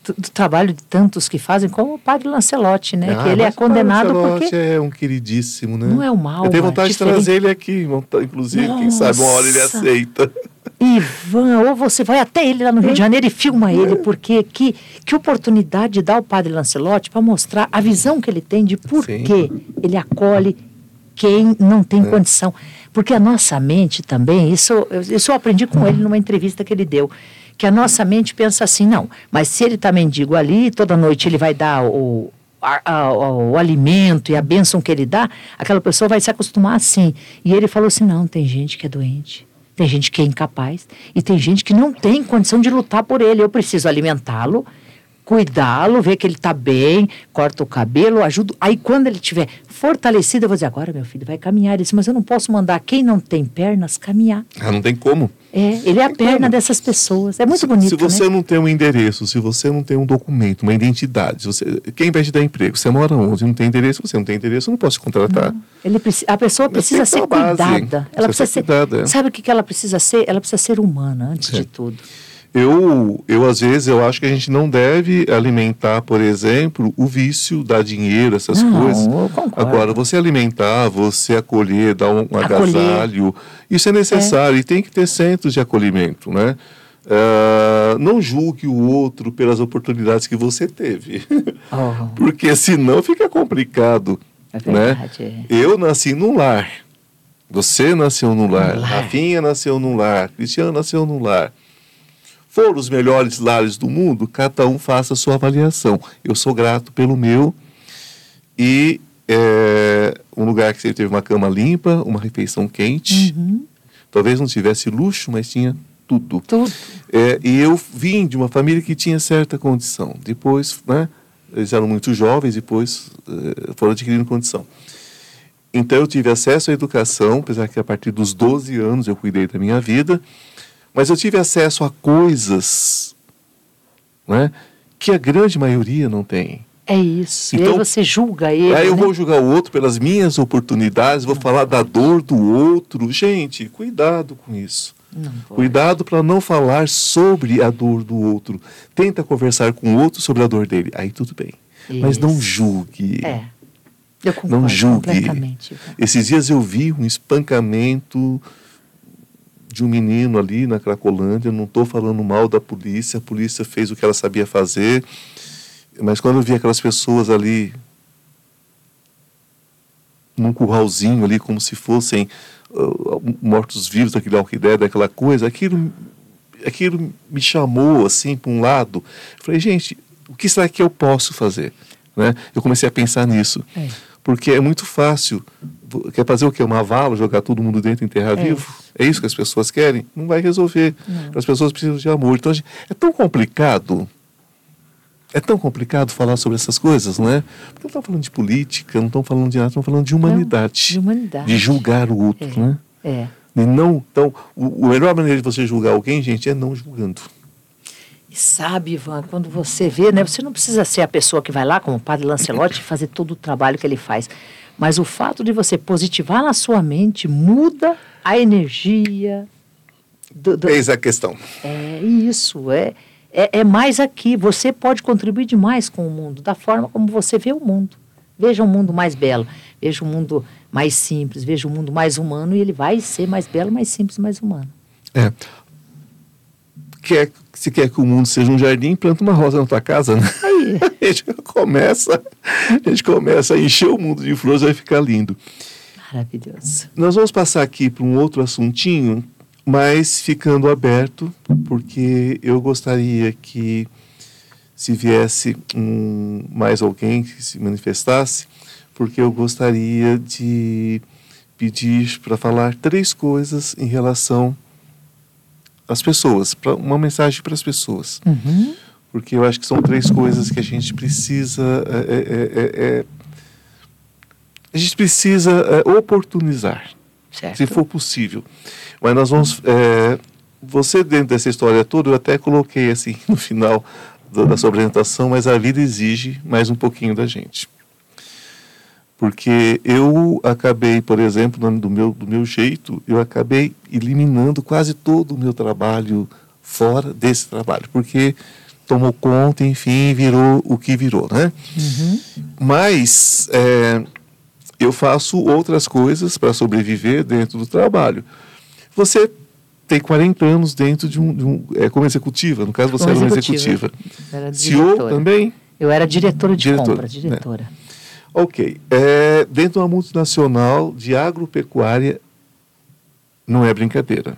do, do trabalho de tantos que fazem, como o padre Lancelotti, né? Ah, que ele é condenado porque é um queridíssimo, né? não é uma alma Eu tenho vontade de diferente. trazer ele aqui, monta- inclusive, quem sabe uma hora ele Nossa. aceita. Ivan, ou você vai até ele lá no Rio de Janeiro e filma ele, porque que, que oportunidade dá o padre Lancelotti para mostrar a visão que ele tem de por Sim. que ele acolhe quem não É. tem condição. Porque a nossa mente também, isso, eu- isso eu aprendi com ele numa entrevista que ele deu, que a nossa mente pensa assim, não, mas se ele está mendigo ali, toda noite ele vai dar o, a- a- o alimento e a bênção que ele dá, aquela pessoa vai se acostumar assim. E ele falou assim, não, tem gente que é doente. Tem gente que é incapaz e tem gente que não tem condição de lutar por ele. Eu preciso alimentá-lo, cuidá-lo, ver que ele está bem, corta o cabelo, ajudo. Aí quando ele estiver fortalecido, eu vou dizer, agora meu filho vai caminhar. Ele disse, mas eu não posso mandar quem não tem pernas caminhar. Ah, não tem como. É, ele é a perna como. dessas pessoas. É muito se, bonito, se você né? não tem um endereço, se você não tem um documento, uma identidade, você, quem vai te dar emprego? Você mora onde? Não tem endereço? Você não tem endereço, eu não posso te contratar. Ele preci- a pessoa Mas precisa ser base, cuidada. Ela precisa ser cuidada, é. Sabe o que que ela precisa ser? Ela precisa ser humana, antes Sim. de tudo. Eu, eu, às vezes, eu acho que a gente não deve alimentar, por exemplo, o vício, dar dinheiro, essas Não, coisas. Agora, você alimentar, você acolher, dar um, um agasalho, isso é necessário e tem que ter centros de acolhimento, né? Ah, não julgue o outro pelas oportunidades que você teve, Oh, porque senão fica complicado, é né? verdade. é. Eu nasci num lar, você nasceu num lar, lar. Rafinha nasceu num lar, Cristiano nasceu num lar. Foram os melhores lares do mundo, cada um faça a sua avaliação. Eu sou grato pelo meu e é, um lugar que sempre teve uma cama limpa, uma refeição quente. Uhum, Talvez não tivesse luxo, mas tinha tudo. tudo. É, e eu vim de uma família que tinha certa condição. Depois, né, eles eram muito jovens, depois eh, foram adquirindo condição. Então eu tive acesso à educação, apesar que a partir dos 12 anos eu cuidei da minha vida, mas eu tive acesso a coisas né, que a grande maioria não tem. É isso. e aí Então- você julga ele. Aí eu né? vou julgar o outro pelas minhas oportunidades, vou falar da dor do outro. Gente, cuidado com isso. Não. Cuidado para não falar sobre a dor do outro. Tenta conversar com o outro sobre a dor dele. Aí tudo bem. Mas não Isso. julgue. É. Eu concordo Não julgue. Esses dias eu vi um espancamento de um menino ali na Cracolândia. Não estou falando mal da polícia. A polícia fez o que ela sabia fazer. Mas quando eu vi aquelas pessoas ali num curralzinho ali, como se fossem ah, mortos-vivos daquele alquiler, daquela coisa, aquilo, aquilo me chamou assim para um lado. Eu falei, gente, o que será que eu posso fazer? Né? Eu comecei a pensar nisso. É. Porque é muito fácil. Vo- Quer fazer o quê? Uma vala, jogar todo mundo dentro e enterrar É vivo? É isso que as pessoas querem? Não vai resolver. Não. As pessoas precisam de amor. Então, gente- é tão complicado. É tão complicado falar sobre essas coisas, não é? Porque não estão falando de política, não estão falando de nada, estão falando de humanidade. de humanidade. De julgar o outro, É. né? É. E não, então, o, a melhor maneira de você julgar alguém, gente, é não julgando. E sabe, Ivan, quando você vê, né? Você não precisa ser a pessoa que vai lá, como o padre Lancelotti, fazer todo o trabalho que ele faz. Mas o fato de você positivar na sua mente muda a energia. Do, do- Eis a questão. É isso, é, é, é mais aqui. Você pode contribuir demais com o mundo, da forma como você vê o mundo. Veja um mundo mais belo, veja um mundo mais simples, veja um mundo mais humano e ele vai ser mais belo, mais simples, mais humano. É. quer, se quer que o mundo seja um jardim, planta uma rosa na tua casa, né? Aí. A gente começa, a gente começa a encher o mundo de flores, vai ficar lindo. Maravilhoso. Nós vamos passar aqui para um outro assuntinho, mas ficando aberto, porque eu gostaria que se viesse um, mais alguém que se manifestasse, porque eu gostaria de pedir para falar três coisas em relação às pessoas, para uma mensagem para as pessoas. Uhum. Porque eu acho que são três coisas que a gente precisa. É, é, é, é a gente precisa é, oportunizar, Certo. se for possível. Mas nós vamos. é, você, dentro dessa história toda, eu até coloquei assim no final da, da sua apresentação, mas a vida exige mais um pouquinho da gente. Porque eu acabei, por exemplo, do meu, do meu jeito, eu acabei eliminando quase todo o meu trabalho fora desse trabalho, porque tomou conta, enfim, virou o que virou, né? Uhum. Mas é, eu faço outras coisas para sobreviver dentro do trabalho. Você tem 40 anos dentro de um, de um- é, como executiva, no caso você Como era uma executiva. executiva. Era CEO diretora. também? Eu era diretora de Diretora, compra, né? Ok. É, dentro de uma multinacional de agropecuária, não é brincadeira.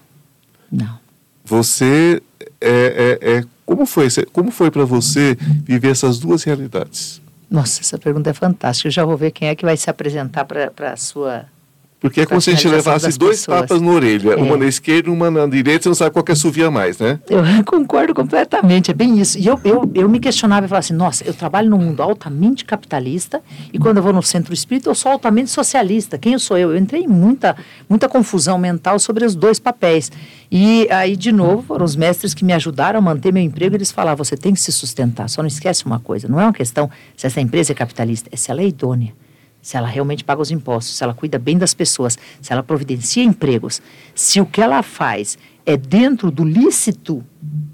Não. Você é, é, é- como foi como foi para você viver essas duas realidades? Nossa, essa pergunta é fantástica. Eu já vou ver quem é que vai se apresentar para a sua. Porque é como se a gente levasse dois pessoas. tapas na orelha, É. uma na esquerda e uma na direita, você não sabe qual que assovia mais, né? Eu concordo completamente, é bem isso. E eu, eu, eu me questionava e falava assim: nossa, eu trabalho num mundo altamente capitalista e quando eu vou no centro espírita eu sou altamente socialista. Quem eu sou eu? Eu entrei em muita, muita confusão mental sobre os dois papéis. E aí, de novo, foram os mestres que me ajudaram a manter meu emprego. Eles falavam: você tem que se sustentar, só não esquece uma coisa: não é uma questão se essa empresa é capitalista, é se ela é idônea. Se ela realmente paga os impostos, se ela cuida bem das pessoas, se ela providencia empregos, se o que ela faz é dentro do lícito,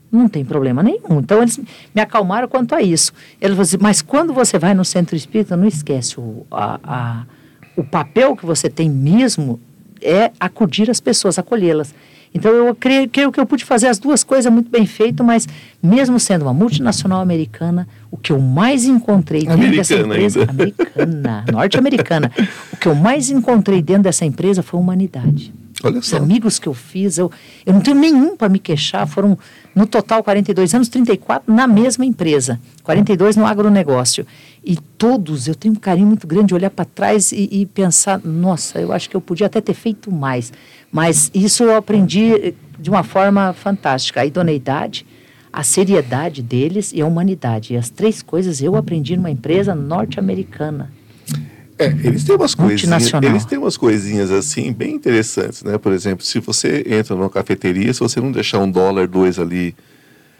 não tem problema nenhum. Então, eles me acalmaram quanto a isso. Eles falaram assim, mas quando você vai no centro espírita, não esquece, o, a, a- o papel que você tem mesmo é acudir as pessoas, acolhê-las. Então, eu creio, creio que eu pude fazer as duas coisas muito bem feito, mas mesmo sendo uma multinacional americana, o que eu mais encontrei dentro dessa Americana empresa... ainda. Americana, norte-americana. O que eu mais encontrei dentro dessa empresa foi humanidade. Olha Os só. amigos que eu fiz, eu, eu não tenho nenhum para me queixar. Foram, no total, 42 anos, 34 na mesma empresa, 42 no agronegócio. E todos, eu tenho um carinho muito grande de olhar para trás e, e pensar: nossa, eu acho que eu podia até ter feito mais. Mas isso eu aprendi eh, de uma forma fantástica. A idoneidade, a seriedade deles e a humanidade. E as três coisas eu aprendi numa empresa norte-americana. É, eles têm umas coisinhas, eles têm umas coisinhas assim bem interessantes, né? Por exemplo, se você entra numa cafeteria, se você não deixar um dólar, dois ali,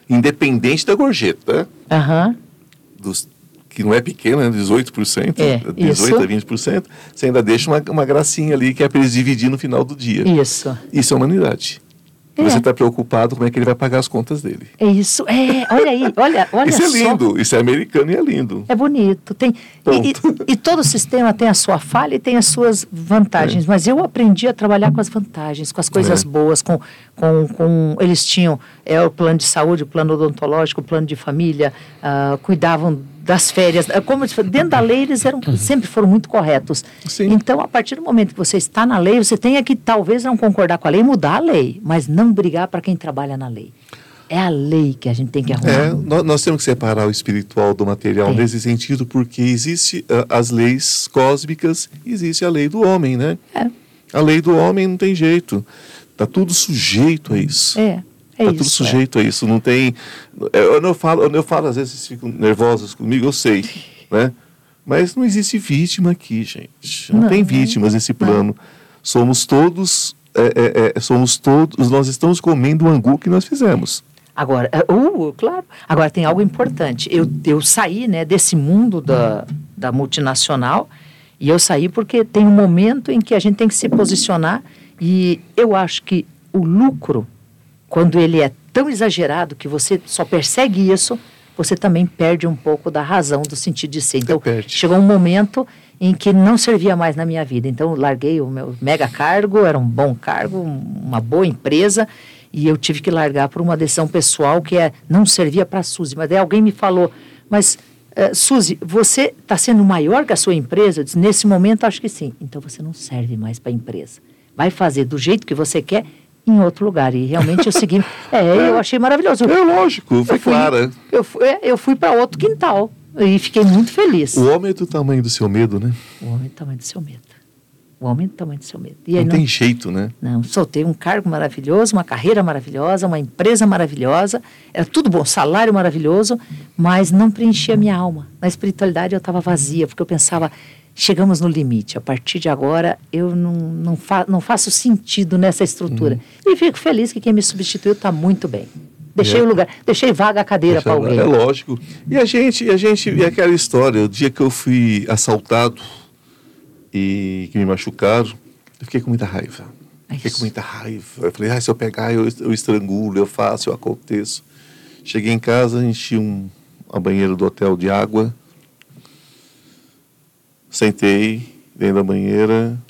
independente da gorjeta, Aham. dos, que não é pequena, né? 18%, É, 18 isso. a 20%, você ainda deixa uma, uma gracinha ali que é para eles dividir no final do dia. Isso. Isso é humanidade. É. Você está preocupado como é que ele vai pagar as contas dele. É isso. É, olha aí, olha, olha isso é só. lindo, isso é americano e é lindo. É bonito. Tem, e, e- e todo sistema tem a sua falha e tem as suas vantagens. Mas eu aprendi a trabalhar com as vantagens, com as coisas É. boas, com, com, com. Eles tinham é, o plano de saúde, o plano odontológico, o plano de família, ah, cuidavam das férias. Ah, Como eu disse, dentro da lei, eles eram, sempre foram muito corretos. Sim. Então, a partir do momento que você está na lei, você tem que talvez não concordar com a lei, mudar a lei, mas não brigar para quem trabalha na lei. É a lei que a gente tem que arrumar. É, nós, nós temos que separar o espiritual do material Tem. nesse sentido, porque existe ah, as leis cósmicas, existe a lei do homem, né? É. A lei do homem não tem jeito. Tá tudo sujeito a isso. É, é tá isso. tudo é. sujeito a isso. Não tem. Eu, eu, não falo, eu falo, às vezes vocês ficam nervosos comigo, eu sei, né? Mas não existe vítima aqui, gente. Não, Não, tem vítimas nesse plano. Somos todos. é, é, é, somos todos. Nós estamos comendo o angu que nós fizemos. Agora, é, uh, claro. Agora tem algo importante. Eu, eu saí né, desse mundo da, da multinacional e eu saí porque tem um momento em que a gente tem que se posicionar e eu acho que o lucro, quando ele é tão exagerado que você só persegue isso, você também perde um pouco da razão, do sentido de ser. Então, chegou um momento em que não servia mais na minha vida. Então, larguei o meu mega cargo, era um bom cargo, uma boa empresa, E eu tive que largar por uma decisão pessoal que é não servia para a Suzy. Mas daí alguém me falou, mas uh, Suzy, você está sendo maior que a sua empresa? Eu disse, nesse momento acho que sim. Então você não serve mais para a empresa. Vai fazer do jeito que você quer em outro lugar. E realmente eu segui. É, eu achei maravilhoso. É lógico, foi eu fui, clara. Eu fui, é, eu fui para outro quintal e fiquei muito feliz. O homem é do tamanho do seu medo, né? O homem é do tamanho do seu medo. O homem é do tamanho do seu medo. E não, não tem jeito, né? Não, soltei um cargo maravilhoso, uma carreira maravilhosa, uma empresa maravilhosa. Era tudo bom, salário maravilhoso, mas não preenchia minha alma. Na espiritualidade eu estava vazia, porque eu pensava, chegamos no limite. A partir de agora, eu não, não, fa não faço sentido nessa estrutura. Uhum. E fico feliz que quem me substituiu está muito bem. Deixei é. o lugar, deixei vaga a cadeira para alguém. É lógico. E a gente, a gente, e aquela história, o dia que eu fui assaltado e que me machucaram, eu fiquei com muita raiva. É fiquei com muita raiva. Eu falei, ah, se eu pegar, eu, eu estrangulo, eu faço, eu aconteço. Cheguei em casa, enchi um, a banheira do hotel de água, Sentei dentro da banheira.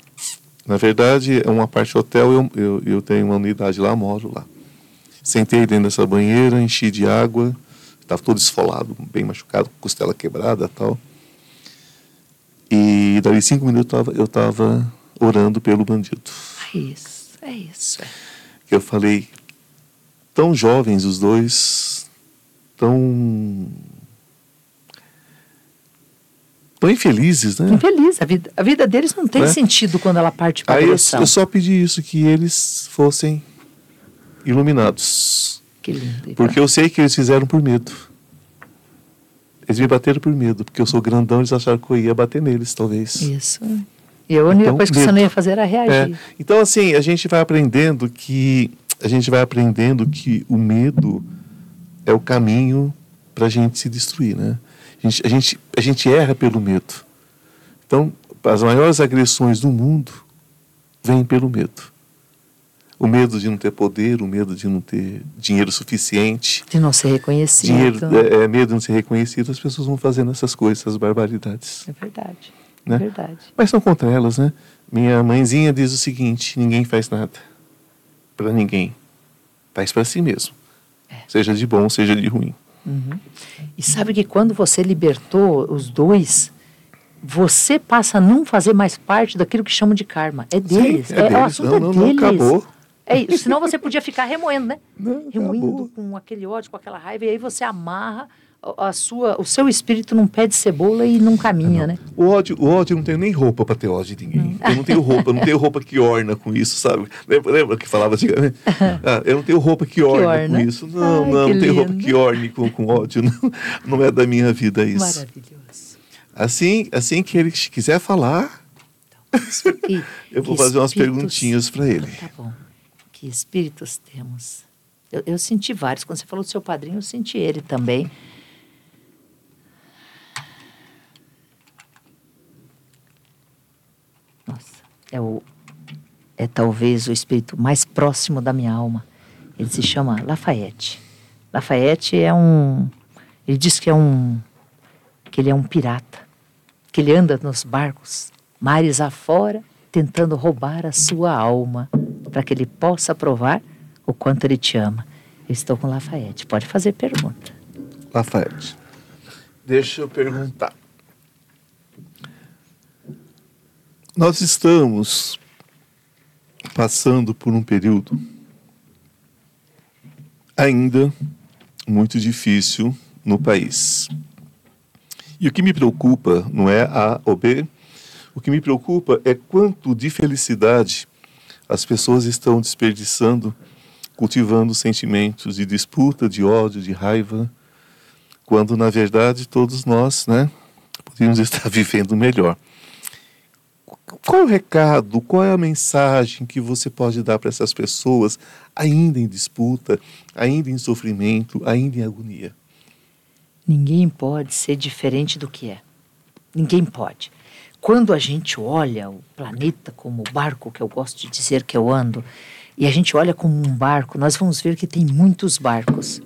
Na verdade, é uma parte hotel, eu, eu, eu tenho uma unidade lá, moro lá. Sentei dentro dessa banheira, enchi de água, estava todo esfolado, bem machucado, costela quebrada tal. E dali cinco minutos eu estava orando pelo bandido. É isso, é isso. Eu falei, tão jovens os dois, tão infelizes, né? Infelizes. A vida, a vida deles não tem é. sentido quando ela parte para a direção. Eu, eu só pedi isso, que eles fossem iluminados. Que lindo. Porque eu sei que eles fizeram por medo. Eles me bateram por medo, porque eu sou grandão, eles acharam que eu ia bater neles, talvez. Isso. E a única então, coisa que medo. você não ia fazer era reagir. É. Então, assim, a gente vai aprendendo que a gente vai aprendendo que o medo é o caminho para a gente se destruir, né? A gente, a gente, a gente erra pelo medo. Então, as maiores agressões do mundo vêm pelo medo. O medo de não ter poder, o medo de não ter dinheiro suficiente. De não ser reconhecido. Dinheiro, é, é, medo de não ser reconhecido, as pessoas vão fazendo essas coisas, essas barbaridades. É verdade. Né? É verdade. Mas são contra elas, né? Minha mãezinha diz o seguinte: ninguém faz nada para ninguém. Faz para si mesmo. É. Seja de bom, seja de ruim. Uhum. E sabe que quando você libertou os dois, você passa a não fazer mais parte daquilo que chamam de karma. É deles. Sim, é, é deles. O assunto não, é não, deles. Não acabou. É isso. Senão você podia ficar remoendo, né? Não, remoendo com aquele ódio, com aquela raiva, e aí você amarra a sua, o seu espírito num pé de cebola e não caminha, né? O ódio, o ódio não tem nem roupa para ter ódio de ninguém. Não. Eu não tenho roupa, não tenho roupa que orna com isso, sabe? Lembra, lembra que falava assim? Ah, eu não tenho roupa que orna, que orna. com isso. Não, Ai, não, não tenho roupa que orne com, com ódio. Não, não é da minha vida isso. Maravilhoso. Assim, assim que ele quiser falar, então, e, eu vou fazer umas perguntinhas para ele. Tá bom. Que espíritos temos? Eu, eu senti vários. Quando você falou do seu padrinho, eu senti ele também. É, o, é talvez o espírito mais próximo da minha alma. Ele se chama Lafayette. Lafayette é um. Ele diz que é um. que ele é um pirata. Que ele anda nos barcos, mares afora, tentando roubar a sua alma, para que ele possa provar o quanto ele te ama. Eu estou com Lafayette. Pode fazer pergunta. Lafayette, deixa eu perguntar. Nós estamos passando por um período ainda muito difícil no país. E o que me preocupa não é A ou B, o que me preocupa é quanto de felicidade as pessoas estão desperdiçando, cultivando sentimentos de disputa, de ódio, de raiva, quando na verdade todos nós, né, podíamos estar vivendo melhor. Qual o recado, qual é a mensagem que você pode dar para essas pessoas ainda em disputa, ainda em sofrimento, ainda em agonia? Ninguém pode ser diferente do que é. Ninguém pode. Quando a gente olha o planeta como o barco que eu gosto de dizer que eu ando, e a gente olha como um barco, nós vamos ver que tem muitos barcos,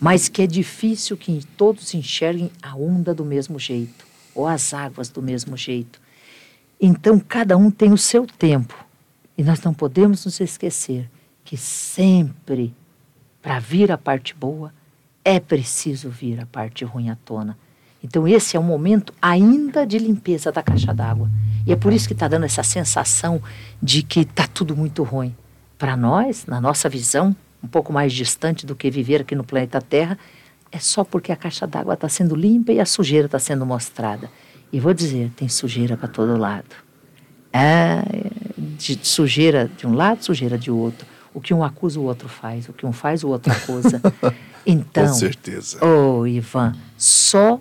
mas que é difícil que todos enxerguem a onda do mesmo jeito, ou as águas do mesmo jeito. Então, cada um tem o seu tempo. E nós não podemos nos esquecer que sempre, para vir a parte boa, é preciso vir a parte ruim à tona. Então, esse é um momento ainda de limpeza da caixa d'água. E é por isso que está dando essa sensação de que está tudo muito ruim. Para nós, na nossa visão, um pouco mais distante do que viver aqui no planeta Terra, é só porque a caixa d'água está sendo limpa e a sujeira está sendo mostrada. E vou dizer, tem sujeira para todo lado. É, de sujeira de um lado, sujeira de outro. O que um acusa, o outro faz. O que um faz, o outro acusa. Então, Com certeza. Oh, Ivan, só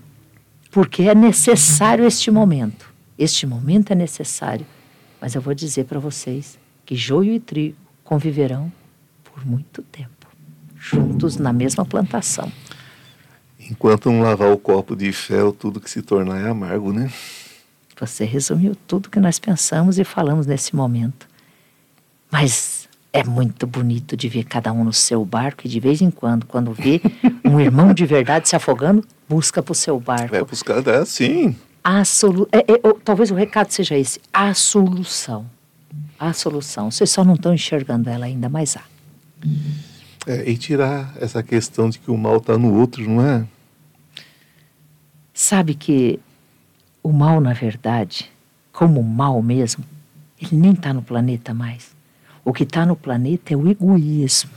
porque é necessário este momento. Este momento é necessário. Mas eu vou dizer para vocês que joio e trigo conviverão por muito tempo, juntos na mesma plantação. Enquanto não lavar o copo de fel, tudo que se tornar é amargo, né? Você resumiu tudo que nós pensamos e falamos nesse momento. Mas é muito bonito de ver cada um no seu barco e de vez em quando, quando vê um irmão de verdade se afogando, busca para o seu barco. É buscar, é sim. A solu é, é, talvez o recado seja esse: a solução. A solução. Vocês só não estão enxergando ela ainda, mas há. É, e tirar essa questão de que o mal está no outro, não é? Sabe que o mal, na verdade, como mal mesmo, ele nem está no planeta mais. O que está no planeta é o egoísmo.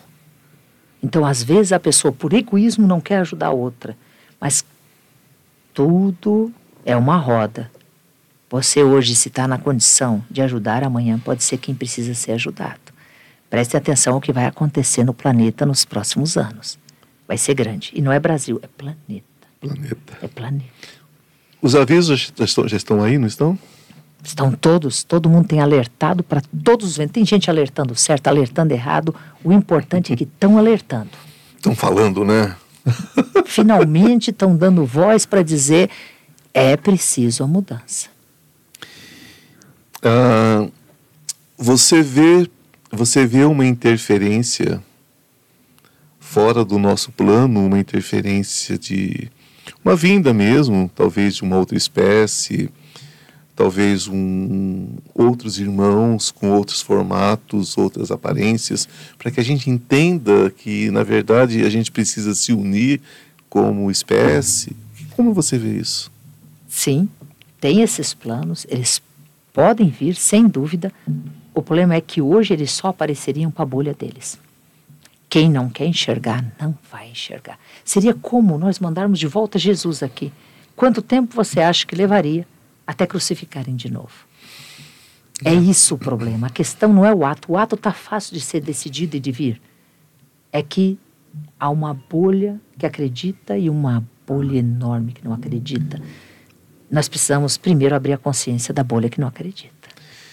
Então, às vezes, a pessoa, por egoísmo, não quer ajudar a outra. Mas tudo é uma roda. Você hoje, se está na condição de ajudar, amanhã pode ser quem precisa ser ajudado. Preste atenção ao que vai acontecer no planeta nos próximos anos. Vai ser grande. E não é Brasil, é planeta. Planeta. É planeta. Os avisos já estão, já estão aí, não estão? Estão todos, todo mundo tem alertado para todos os ventos. Tem gente alertando certo, alertando errado. O importante é que estão alertando. Estão falando, né? Finalmente estão dando voz para dizer é preciso a mudança. Ah, você vê, você vê uma interferência fora do nosso plano, uma interferência de uma vinda mesmo, talvez de uma outra espécie talvez um, outros irmãos com outros formatos, outras aparências, para que a gente entenda que, na verdade, a gente precisa se unir como espécie. Como você vê isso? Sim, tem esses planos, eles podem vir, sem dúvida. O problema é que hoje eles só apareceriam para a bolha deles. Quem não quer enxergar, não vai enxergar. Seria como nós mandarmos de volta Jesus aqui. Quanto tempo você acha que levaria até crucificarem de novo. É isso o problema. A questão não é o ato. O ato está fácil de ser decidido e de vir. É que há uma bolha que acredita e uma bolha enorme que não acredita. Nós precisamos primeiro abrir a consciência da bolha que não acredita.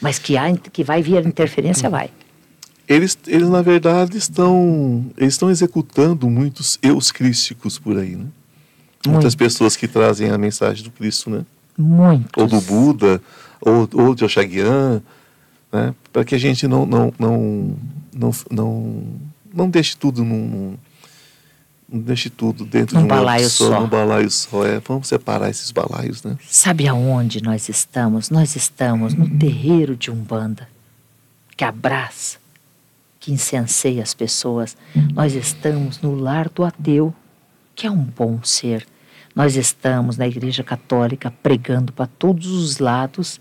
Mas que, há, que vai vir interferência, vai. Eles, eles na verdade, estão, eles estão executando muitos eus crísticos por aí, né? Muitas pessoas que trazem a mensagem do Cristo, né? Muitos. Ou do Buda, ou, ou de Oxaguian, né? para que a gente não, não, não, não, não, não deixe tudo num, deixe tudo dentro num de um balaio só, só. Num balaio só. É, vamos separar esses balaios, né? Sabe aonde nós estamos? Nós estamos no terreiro de Umbanda, que abraça, que incenseia as pessoas. Nós estamos no lar do ateu, que é um bom ser nós estamos na Igreja Católica pregando para todos os lados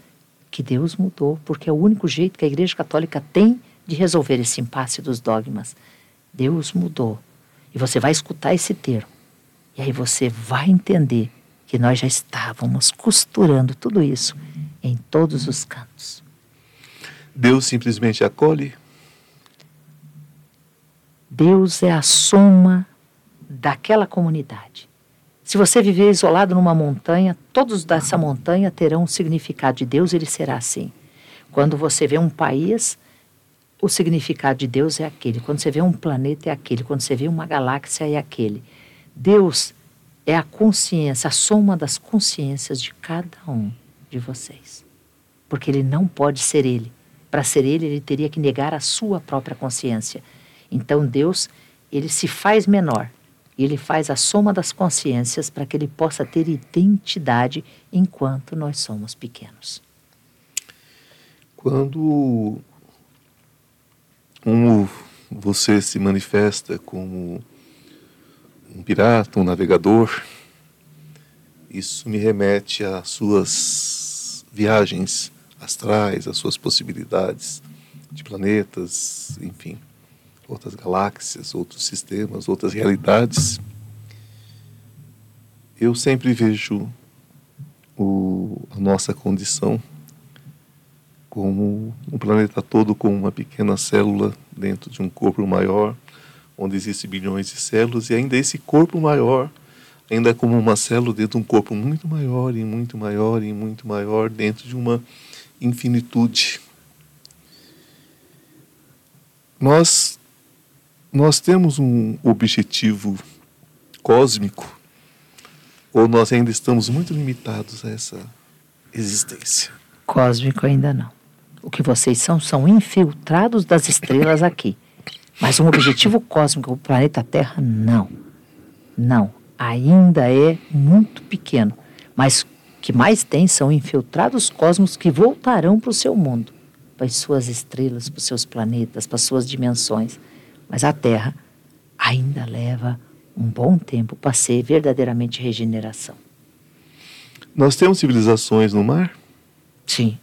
que Deus mudou, porque é o único jeito que a Igreja Católica tem de resolver esse impasse dos dogmas. Deus mudou. E você vai escutar esse termo. E aí você vai entender que nós já estávamos costurando tudo isso em todos os cantos. Deus simplesmente acolhe? Deus é a soma daquela comunidade. Se você viver isolado numa montanha, todos dessa montanha terão um significado de Deus, ele será assim. Quando você vê um país, o significado de Deus é aquele. Quando você vê um planeta, é aquele. Quando você vê uma galáxia, é aquele. Deus é a consciência, a soma das consciências de cada um de vocês. Porque ele não pode ser ele. Para ser ele, ele teria que negar a sua própria consciência. Então Deus, ele se faz menor ele faz a soma das consciências para que ele possa ter identidade enquanto nós somos pequenos. Quando um, você se manifesta como um pirata, um navegador, isso me remete às suas viagens astrais, às suas possibilidades de planetas, enfim, outras galáxias, outros sistemas, outras realidades. Eu sempre vejo o, a nossa condição como um planeta todo com uma pequena célula dentro de um corpo maior, onde existem bilhões de células, e ainda esse corpo maior, ainda como uma célula dentro de um corpo muito maior e muito maior e muito maior, dentro de uma infinitude. Nós, nós temos um objetivo cósmico, ou nós ainda estamos muito limitados a essa existência? Cósmico ainda não. O que vocês são são infiltrados das estrelas aqui. Mas um objetivo cósmico, o planeta Terra, não. Não. Ainda é muito pequeno. Mas o que mais tem são infiltrados cósmicos que voltarão para o seu mundo, para as suas estrelas, para os seus planetas, para as suas dimensões. Mas a Terra ainda leva um bom tempo para ser verdadeiramente regeneração. Nós temos civilizações no mar? Sim.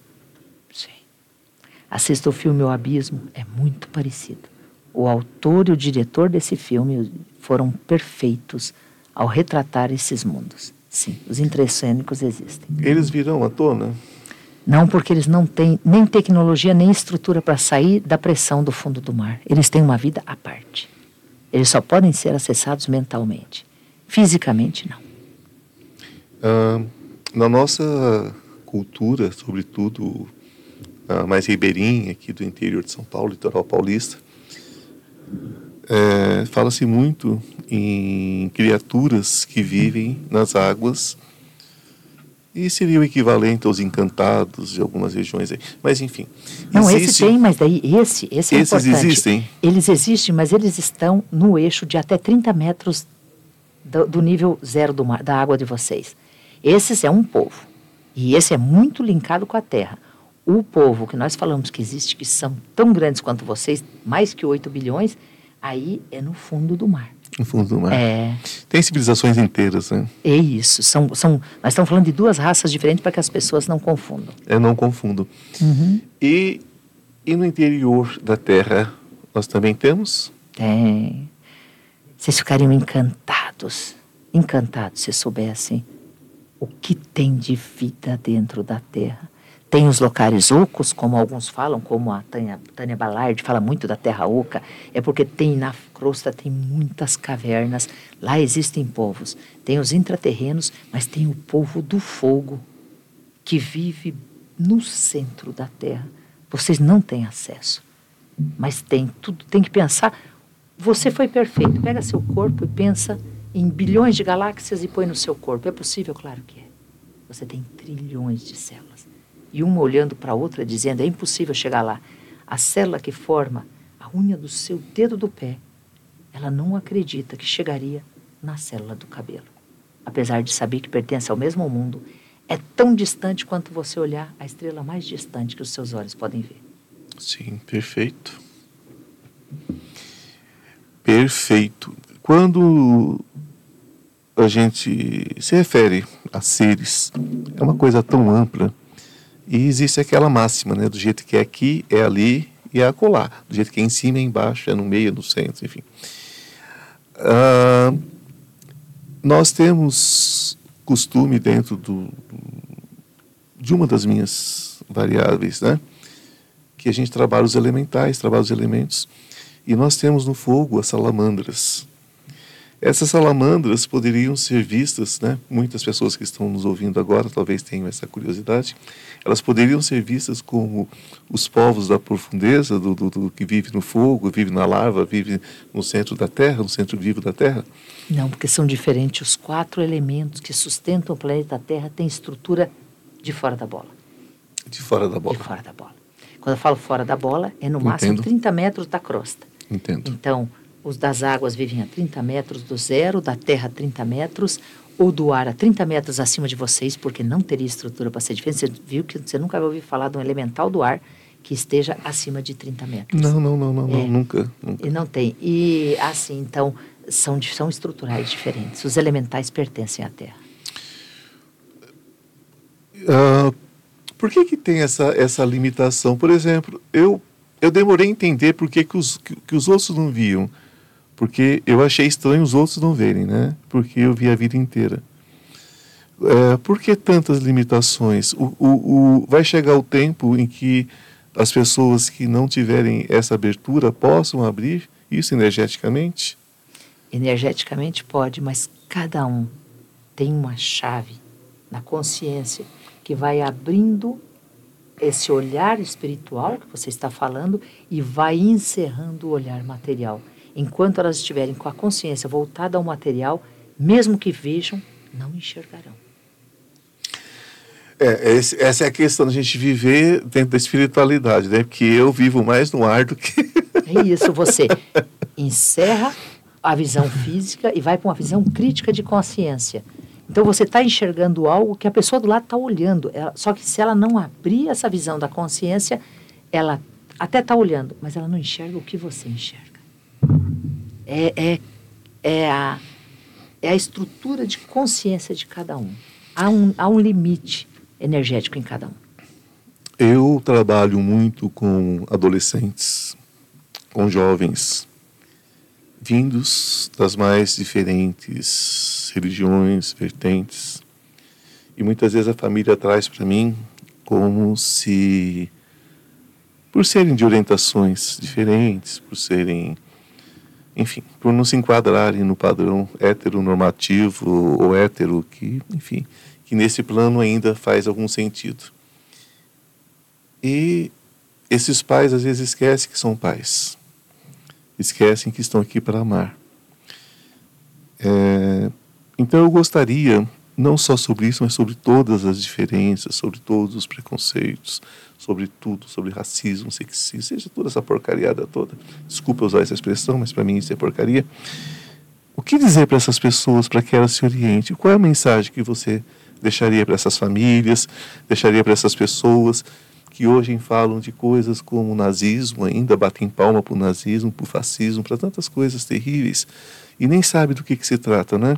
Assista o filme O Abismo, é muito parecido. O autor e o diretor desse filme foram perfeitos ao retratar esses mundos. Sim, os intracênicos existem. Eles virão à tona? Não, porque eles não têm nem tecnologia nem estrutura para sair da pressão do fundo do mar. Eles têm uma vida à parte. Eles só podem ser acessados mentalmente. Fisicamente, não. Ah, na nossa cultura, sobretudo mais ribeirinha aqui do interior de São Paulo, litoral paulista, é, fala-se muito em criaturas que vivem nas águas e seria o equivalente aos encantados de algumas regiões aí. Mas enfim. Não, existe... esse tem, mas daí esse, esse é Esses importante. existem? Eles existem, mas eles estão no eixo de até 30 metros do, do nível zero do mar, da água de vocês. Esses é um povo. E esse é muito linkado com a terra o povo que nós falamos que existe, que são tão grandes quanto vocês, mais que 8 bilhões, aí é no fundo do mar. No fundo do mar. É. Tem civilizações inteiras, né? É isso. São, são, nós estamos falando de duas raças diferentes para que as pessoas não confundam. Eu não confundo. Uhum. E, e no interior da Terra, nós também temos? Tem. Vocês ficariam encantados, encantados se soubessem o que tem de vida dentro da Terra tem os locais ocos, como alguns falam, como a Tânia, Tânia Ballard fala muito da terra oca, é porque tem na crosta tem muitas cavernas, lá existem povos. Tem os intraterrenos, mas tem o povo do fogo, que vive no centro da terra. Vocês não têm acesso, mas tem tudo, tem que pensar. Você foi perfeito, pega seu corpo e pensa em bilhões de galáxias e põe no seu corpo. É possível? Claro que é. Você tem trilhões de células e uma olhando para a outra, dizendo: é impossível chegar lá. A célula que forma a unha do seu dedo do pé, ela não acredita que chegaria na célula do cabelo. Apesar de saber que pertence ao mesmo mundo, é tão distante quanto você olhar a estrela mais distante que os seus olhos podem ver. Sim, perfeito. Perfeito. Quando a gente se refere a seres, é uma coisa tão ampla e existe aquela máxima, né? Do jeito que é aqui, é ali e é acolá. Do jeito que é em cima, é embaixo, é no meio, é no centro, enfim. Ah, nós temos costume dentro do, de uma das minhas variáveis, né? Que a gente trabalha os elementais, trabalha os elementos. E nós temos no fogo as salamandras. Essas salamandras poderiam ser vistas, né? muitas pessoas que estão nos ouvindo agora talvez tenham essa curiosidade, elas poderiam ser vistas como os povos da profundeza, do, do, do, que vive no fogo, vive na lava, vive no centro da Terra, no centro vivo da Terra? Não, porque são diferentes. Os quatro elementos que sustentam o planeta Terra têm estrutura de fora da bola. De fora da bola? De fora da bola. Quando eu falo fora da bola, é no máximo Entendo. 30 metros da crosta. Entendo. Então, os das águas vivem a 30 metros do zero, da terra a 30 metros, ou do ar a 30 metros acima de vocês, porque não teria estrutura para ser diferente. Você viu que você nunca vai ouvir falar de um elemental do ar que esteja acima de 30 metros. Não, não, não, não, É. não nunca, nunca. E não tem. E assim, então, são, são estruturais diferentes. Os elementais pertencem à Terra. Ah, por que, que tem essa, essa limitação? Por exemplo, eu, eu demorei a entender por que, que, os, que, que os outros não viam. Porque eu achei estranho os outros não verem, né? Porque eu vi a vida inteira. É, por que tantas limitações? O, o, o, vai chegar o tempo em que as pessoas que não tiverem essa abertura possam abrir isso energeticamente? Energeticamente pode, mas cada um tem uma chave na consciência que vai abrindo esse olhar espiritual que você está falando e vai encerrando o olhar material. Enquanto elas estiverem com a consciência voltada ao material, mesmo que vejam, não enxergarão. É, esse- essa é a questão da gente viver dentro da espiritualidade, né? Porque eu vivo mais no ar do que. É isso, você encerra a visão física e vai para uma visão crítica de consciência. Então você está enxergando algo que a pessoa do lado está olhando. Ela- só que se ela não abrir essa visão da consciência, ela até está olhando, mas ela não enxerga o que você enxerga. É, é, é, a, é a estrutura de consciência de cada um. Há um, há um limite energético em cada um. Eu trabalho muito com adolescentes, com jovens, vindos das mais diferentes religiões, vertentes. E muitas vezes a família traz para mim como se, por serem de orientações diferentes, por serem, enfim, por não se enquadrarem no padrão heteronormativo ou hétero, que, enfim, que nesse plano ainda faz algum sentido. E esses pais às vezes esquecem que são pais, esquecem que estão aqui para amar. É, então eu gostaria, não só sobre isso, mas sobre todas as diferenças, sobre todos os preconceitos, sobre tudo, sobre racismo, sexismo, seja toda essa porcariada toda. Desculpa usar essa expressão, mas para mim isso é porcaria. O que dizer para essas pessoas para que elas se orientem? Qual é a mensagem que você deixaria para essas famílias, deixaria para essas pessoas que hoje falam de coisas como o nazismo, ainda batem palma para o nazismo, para o fascismo, para tantas coisas terríveis, e nem sabe do que, que se trata, né?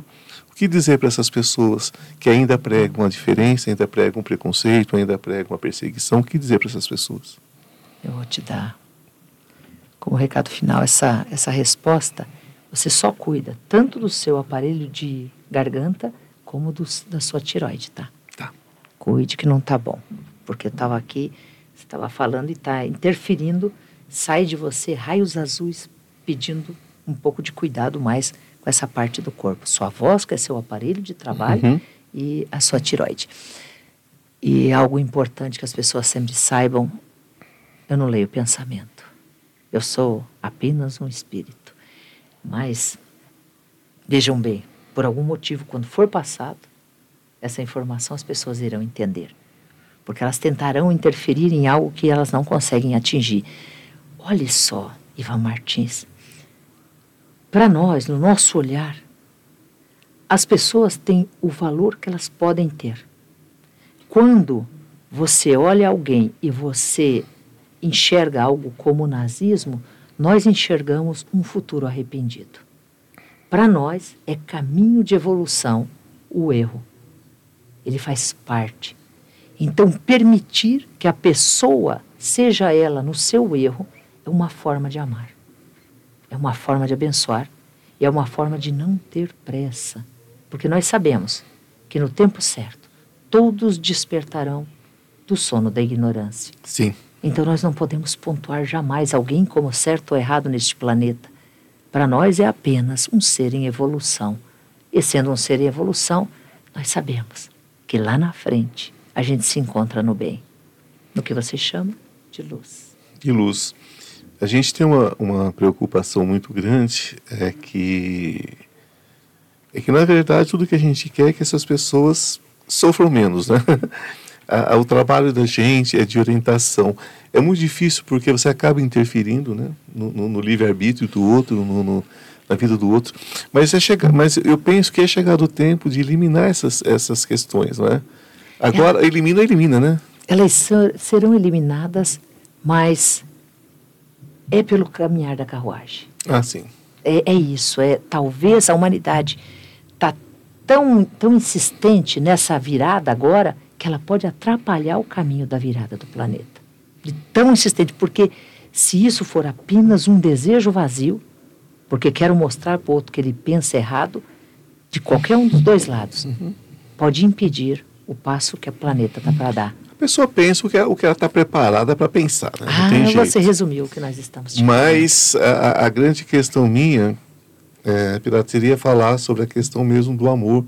O que dizer para essas pessoas que ainda pregam a diferença, ainda pregam o preconceito, ainda pregam a perseguição? O que dizer para essas pessoas? Eu vou te dar como recado final essa, essa resposta. Você só cuida tanto do seu aparelho de garganta como do, da sua tiroide, tá? Tá. Cuide que não tá bom. Porque eu estava aqui, você estava falando e está interferindo, sai de você raios azuis pedindo um pouco de cuidado mais com essa parte do corpo. Sua voz, que é seu aparelho de trabalho, Uhum. e a sua tiroide. E algo importante que as pessoas sempre saibam, eu não leio pensamento. Eu sou apenas um espírito. Mas, vejam bem, por algum motivo, quando for passado, essa informação as pessoas irão entender. Porque elas tentarão interferir em algo que elas não conseguem atingir. Olhe só, Ivan Martins. Para nós, no nosso olhar, as pessoas têm o valor que elas podem ter. Quando você olha alguém e você enxerga algo como o nazismo, nós enxergamos um futuro arrependido. Para nós é caminho de evolução o erro. Ele faz parte. Então, permitir que a pessoa seja ela no seu erro é uma forma de amar. É uma forma de abençoar e é uma forma de não ter pressa. Porque nós sabemos que no tempo certo todos despertarão do sono da ignorância. Sim. Então nós não podemos pontuar jamais alguém como certo ou errado neste planeta. Para nós é apenas um ser em evolução. E sendo um ser em evolução, nós sabemos que lá na frente a gente se encontra no bem, no que você chama de luz. de luz. A gente tem uma, uma preocupação muito grande, é que, é que, na verdade, tudo que a gente quer é que essas pessoas sofram menos, né? A- a- o trabalho da gente é de orientação. É muito difícil porque você acaba interferindo né? no, no- no livre-arbítrio do outro, no, no- na vida do outro. Mas, é chega, mas eu penso que é chegado o tempo de eliminar essas, essas questões, não é? Agora, elimina, elimina, né? Elas ser- serão eliminadas mas é pelo caminhar da carruagem. Ah, sim. É, é isso, é talvez a humanidade está tão, tão insistente nessa virada agora que ela pode atrapalhar o caminho da virada do planeta. De tão insistente, porque se isso for apenas um desejo vazio, porque quero mostrar para o outro que ele pensa errado, de qualquer um dos dois lados, uhum. pode impedir o passo que o planeta está para dar. A pessoa pensa o que, o que ela está preparada para pensar. Né? ah, você resumiu o que nós estamos falando. Mas a, a, grande questão minha, é, seria falar sobre a questão mesmo do amor,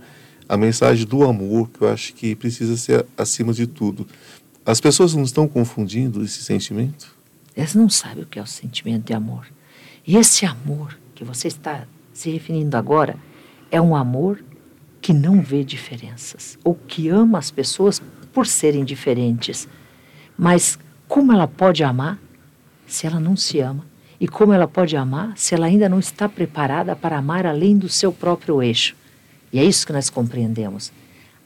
a mensagem do amor, que eu acho que precisa ser acima de tudo. As pessoas não estão confundindo esse sentimento? Elas não sabem o que é o sentimento de amor. E esse amor que você está se referindo agora é um amor que não vê diferenças, ou que ama as pessoas por serem diferentes. Mas como ela pode amar se ela não se ama? E como ela pode amar se ela ainda não está preparada para amar além do seu próprio eixo? E é isso que nós compreendemos.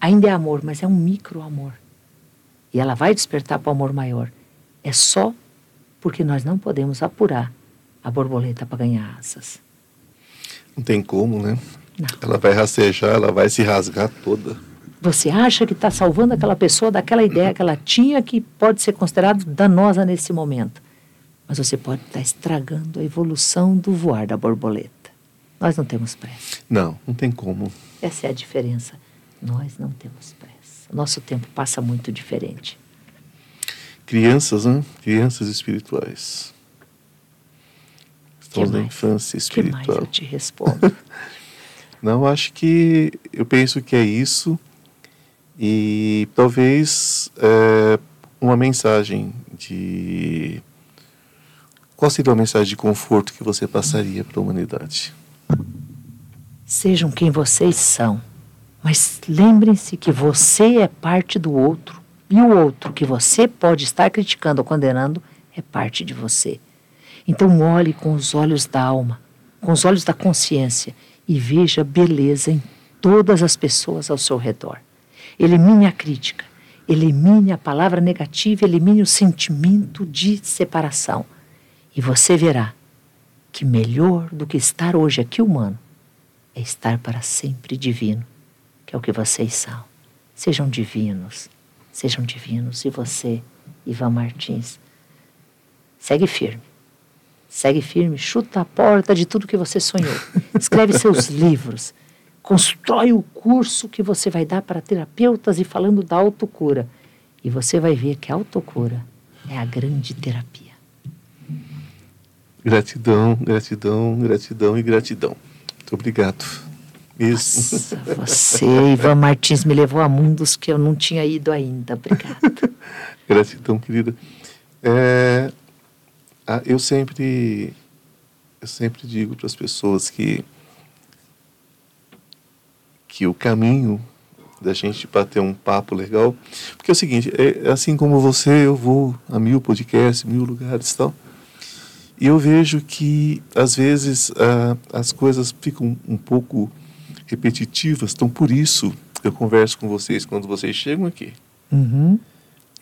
Ainda é amor, mas é um micro-amor. E ela vai despertar para o amor maior. É só porque nós não podemos apurar a borboleta para ganhar asas. Não tem como, né? Não. Ela vai rastejar, ela vai se rasgar toda. Você acha que está salvando aquela pessoa daquela ideia que ela tinha que pode ser considerada danosa nesse momento. Mas você pode estar tá estragando a evolução do voar da borboleta. Nós não temos pressa. Não, não tem como. Essa é a diferença. Nós não temos pressa. Nosso tempo passa muito diferente. Crianças, né? Crianças espirituais. Estamos na infância espiritual. Que mais eu te respondo? Não, acho que eu penso que é isso e talvez é, uma mensagem de qual seria uma mensagem de conforto que você passaria para a humanidade? Sejam quem vocês são, mas lembrem-se que você é parte do outro e o outro que você pode estar criticando ou condenando é parte de você. Então olhe com os olhos da alma, com os olhos da consciência e veja beleza em todas as pessoas ao seu redor. Elimine a crítica, elimine a palavra negativa, elimine o sentimento de separação. E você verá que melhor do que estar hoje aqui humano é estar para sempre divino, que é o que vocês são. Sejam divinos, sejam divinos. E você, Ivan Martins, segue firme Segue firme, chuta a porta de tudo que você sonhou. Escreve seus livros. Constrói o curso que você vai dar para terapeutas e falando da autocura. E você vai ver que a autocura é a grande terapia. Gratidão, gratidão, gratidão e gratidão. Muito obrigado. Isso. Nossa, você, Ivan Martins, me levou a mundos que eu não tinha ido ainda. Obrigada. gratidão, querida. É, eu sempre eu sempre digo para as pessoas que que o caminho da gente bater um papo legal, porque é o seguinte, é, assim como você, eu vou a mil podcasts, mil lugares e tal, e eu vejo que às vezes ah, as coisas ficam um pouco repetitivas, então por isso eu converso com vocês quando vocês chegam aqui. Uhum.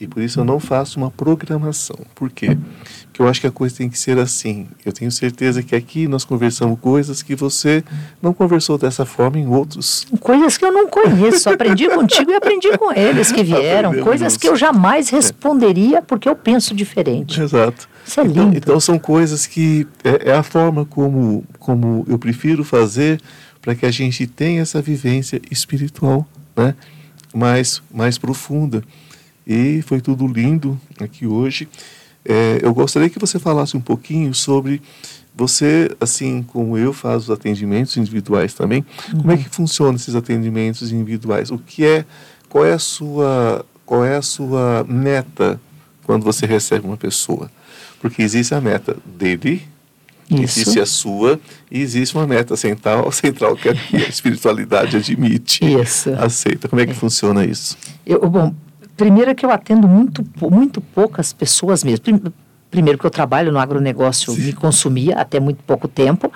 E por isso eu não faço uma programação. Por quê? Porque eu acho que a coisa tem que ser assim. Eu tenho certeza que aqui nós conversamos coisas que você não conversou dessa forma em outros. Coisas que eu não conheço. Aprendi contigo e aprendi com eles que vieram. Aprendemos coisas que eu jamais responderia porque eu penso diferente. Exato. Isso é então, lindo. Então, então são coisas que é, é a forma como, como eu prefiro fazer para que a gente tenha essa vivência espiritual né? mais, mais profunda. E foi tudo lindo aqui hoje. É, eu gostaria que você falasse um pouquinho sobre você, assim como eu, faz os atendimentos individuais também. Uhum. Como é que funcionam esses atendimentos individuais? O que é, qual é a sua, qual é a sua meta quando você recebe uma pessoa? Porque existe a meta dele, isso. Existe a sua e existe uma meta central, central que a espiritualidade admite, isso. aceita. Como é que é. funciona isso? Eu, bom, Primeiro é que eu atendo muito, muito poucas pessoas mesmo. Primeiro que eu trabalho no agronegócio, Sim. me consumia até muito pouco tempo.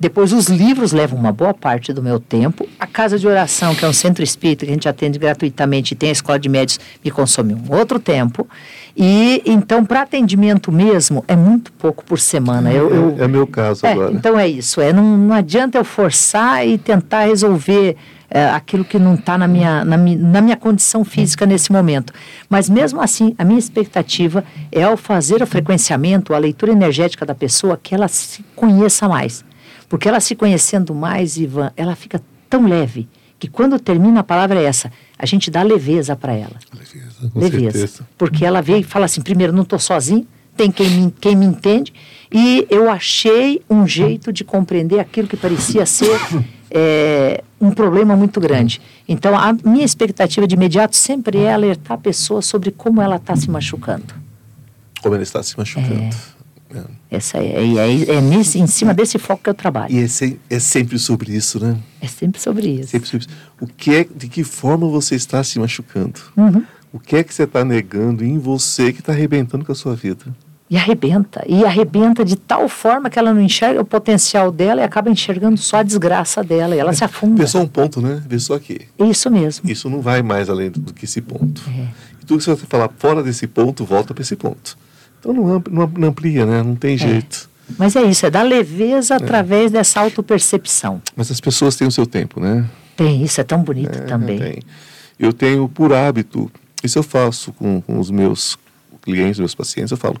Depois, os livros levam uma boa parte do meu tempo. A casa de oração, que é um centro espírita que a gente atende gratuitamente, e tem a escola de médios, me consome um outro tempo. E então, para atendimento mesmo, é muito pouco por semana. Eu, eu, é, é meu caso é, agora. Então é isso. É, não, não adianta eu forçar e tentar resolver é, aquilo que não está na minha, na, mi, na minha condição física nesse momento. Mas mesmo assim, a minha expectativa é ao fazer o frequenciamento, a leitura energética da pessoa, que ela se conheça mais. Porque ela se conhecendo mais, Ivan, ela fica tão leve que quando termina a palavra é essa, a gente dá leveza para ela. Leveza, com leveza. Certeza. Porque ela vê e fala assim, primeiro, não estou sozinho, tem quem me, quem me entende, e eu achei um jeito de compreender aquilo que parecia ser é, um problema muito grande. Então, a minha expectativa de imediato sempre é alertar a pessoa sobre como ela está se machucando. Como ela está se machucando. É. É. Essa é, é, é, nesse, em cima desse foco que eu trabalho. E é, é sempre sobre isso, né? É sempre sobre isso. Sempre sobre isso. O que é, de que forma você está se machucando? Uhum. O que é que você está negando em você que está arrebentando com a sua vida? E arrebenta. E arrebenta de tal forma que ela não enxerga o potencial dela e acaba enxergando só a desgraça dela. E ela se afunda. Vê só um ponto, né? Vê só aqui. Isso mesmo. Isso não vai mais além do que esse ponto. É. E tudo que você vai falar fora desse ponto, volta para esse ponto. Então não, não amplia, né? Não tem é. jeito. Mas é isso, é dar leveza é. através dessa autopercepção. Mas as pessoas têm o seu tempo, né? Tem, isso é tão bonito é, também. Tem. Eu tenho por hábito, isso eu faço com, com os meus clientes, meus pacientes, eu falo,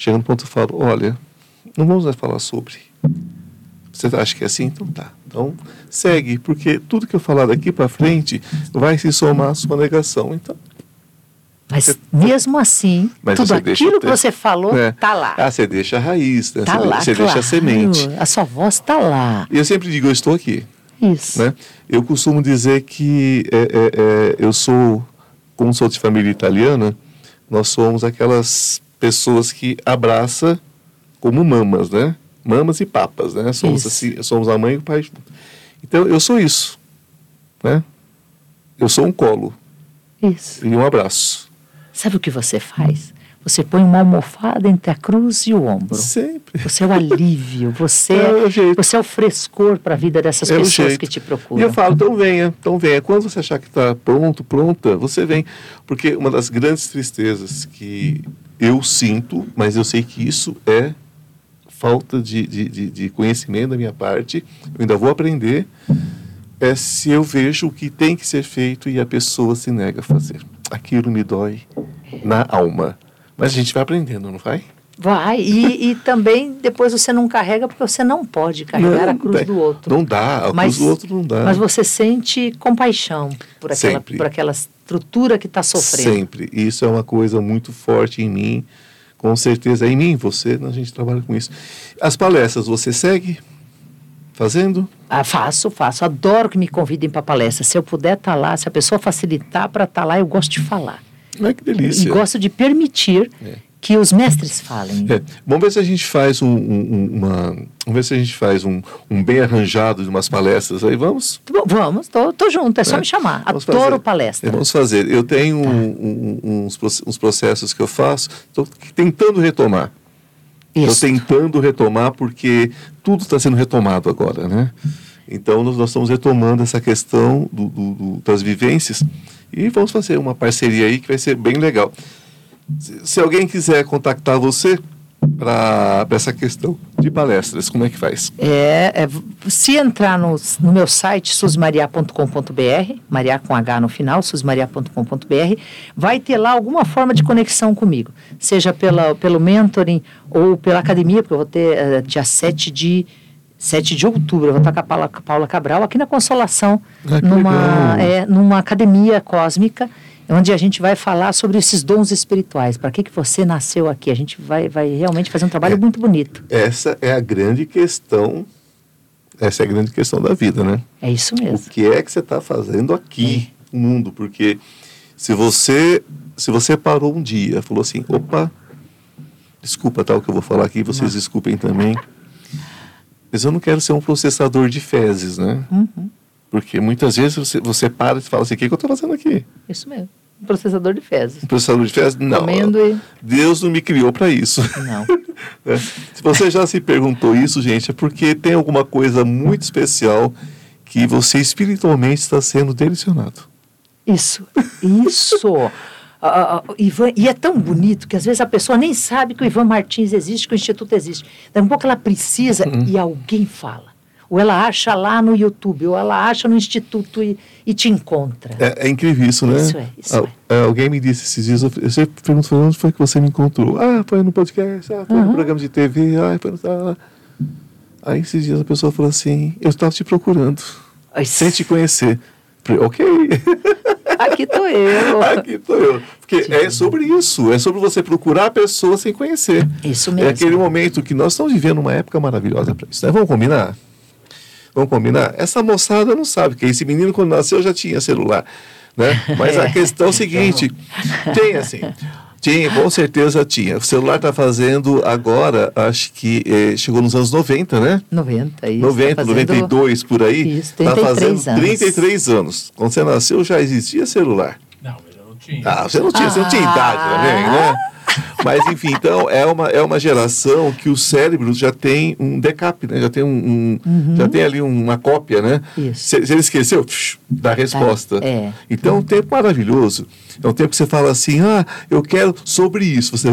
chega no ponto eu falo, olha, não vamos mais falar sobre. Você acha que é assim? Então tá. Então segue, porque tudo que eu falar daqui para frente vai se somar à sua negação. Então mas você, mesmo assim, mas tudo aquilo que você falou está é. Tá lá. Ah, você deixa a raiz, né? Tá você, lá, você claro. deixa a semente. A sua voz está lá. E eu sempre digo, eu estou aqui. Isso. Né? Eu costumo dizer que é, é, é, eu sou, como sou de família italiana, nós somos aquelas pessoas que abraça como mamas, né? Mamas e papas, né? Somos, assim, somos a mãe e o pai. Então, eu sou isso, né? Eu sou um colo. Isso. E um abraço. Sabe o que você faz? Você põe uma almofada entre a cruz e o ombro. Sempre. Você é o alívio, você é, você é o frescor para a vida dessas É pessoas que te procuram. E eu falo, então venha, então venha. Quando você achar que está pronto, pronta, você vem. Porque uma das grandes tristezas que eu sinto, mas eu sei que isso é falta de, de, de, de conhecimento da minha parte, eu ainda vou aprender, é se eu vejo o que tem que ser feito e a pessoa se nega a fazer. Aquilo me dói na alma. Mas a gente vai aprendendo, não vai? Vai, e, e também depois você não carrega porque você não pode carregar Não, a cruz do outro. Não dá, a Mas- cruz do outro não dá. Mas você sente compaixão por aquela, Sempre. por aquela estrutura que está sofrendo. Sempre. Isso é uma coisa muito forte em mim. Com certeza, é em mim, você, a gente trabalha com isso. As palestras, você segue fazendo? Ah, faço, faço. Adoro que me convidem para palestra. Se eu puder estar lá, se a pessoa facilitar para estar lá, eu gosto de falar. Ai, que E delícia. gosto de permitir É. que os mestres falem. É, Vamos ver se a gente faz um, um- um- uma. Vamos ver se a gente faz um, um bem arranjado de umas palestras aí, vamos? Vamos, tô, tô junto, é só É. me chamar. Vamos Adoro fazer. palestra. É, Vamos fazer. Eu tenho um- uns, uns processos que eu faço, estou tentando retomar. Estou tentando retomar porque tudo está sendo retomado agora, né? Então nós, nós estamos retomando essa questão do- do- do- das vivências e vamos fazer uma parceria aí que vai ser bem legal. Se, alguém quiser contactar você para essa questão de palestras, como é que faz? É, é, se entrar no, no meu site susmaria.com.br, Maria com H no final, susmaria.com.br, vai ter lá alguma forma de conexão comigo, seja pela, pelo mentoring ou pela academia, porque eu vou ter eh, dia 7 de 7 de outubro, eu vou estar com a Paula, Paula Cabral aqui na Consolação, Ah, numa, é, numa academia cósmica, onde a gente vai falar sobre esses dons espirituais. Para que, que você nasceu aqui? A gente vai, vai realmente fazer um trabalho É. muito bonito. Essa é a grande questão, essa é a grande questão da vida, né? É isso O mesmo. que é que você está fazendo aqui no mundo? Porque se você se você parou um dia, falou assim, opa, desculpa tá, o que eu vou falar aqui, vocês desculpem também, mas eu não quero ser um processador de fezes, né? Uhum. Porque muitas vezes você, você para e fala assim, o que, que eu estou fazendo aqui? Isso mesmo. Processador de fezes. Processador de fezes? Não. Deus não me criou para isso. Não. É. Se você já se perguntou isso, gente, é porque tem alguma coisa muito especial que você espiritualmente está sendo direcionado. Isso, isso. Uh, uh, Ivan, e é tão bonito que às vezes a pessoa nem sabe que o Ivan Martins existe, que o Instituto existe. Daqui a pouco ela precisa uhum. e alguém fala. Ou ela acha lá no YouTube, ou ela acha no Instituto e, e te encontra. É, é, incrível isso, né? Isso é, isso ah, é. Alguém me disse esses dias, eu, eu sempre pergunto, onde foi que você me encontrou? Ah, foi no podcast, ah, foi uhum. no programa de TV, ah, foi no... Ah. Aí esses dias a pessoa falou assim, eu estava te procurando, Ai, sem te conhecer. Ok. Aqui estou eu. Aqui estou eu. Porque Sim. é sobre isso. É sobre você procurar a pessoa sem conhecer. Isso mesmo. É aquele momento que nós estamos vivendo uma época maravilhosa para isso. Né? Vamos combinar? Vamos combinar? Essa moçada não sabe que esse menino, quando nasceu, já tinha celular. Né? Mas a questão é o seguinte: tem assim. Tinha, com certeza tinha. O celular está fazendo agora, acho que eh, chegou nos anos 90, né? 90, isso. 90, tá fazendo... 92 por aí. Isso, 33 tá fazendo anos. 33 anos. Quando você nasceu já existia celular. Tinha. Ah, você não tinha, ah. você não tinha idade também, né? Mas, enfim, então é uma, é uma geração que o cérebro já tem um backup, né? já tem, um, um uhum. já tem ali uma cópia, né? Isso. Se, se ele esqueceu, psh, dá a resposta. É. Então, é um tempo maravilhoso. É um tempo que você fala assim, ah, eu quero sobre isso. Você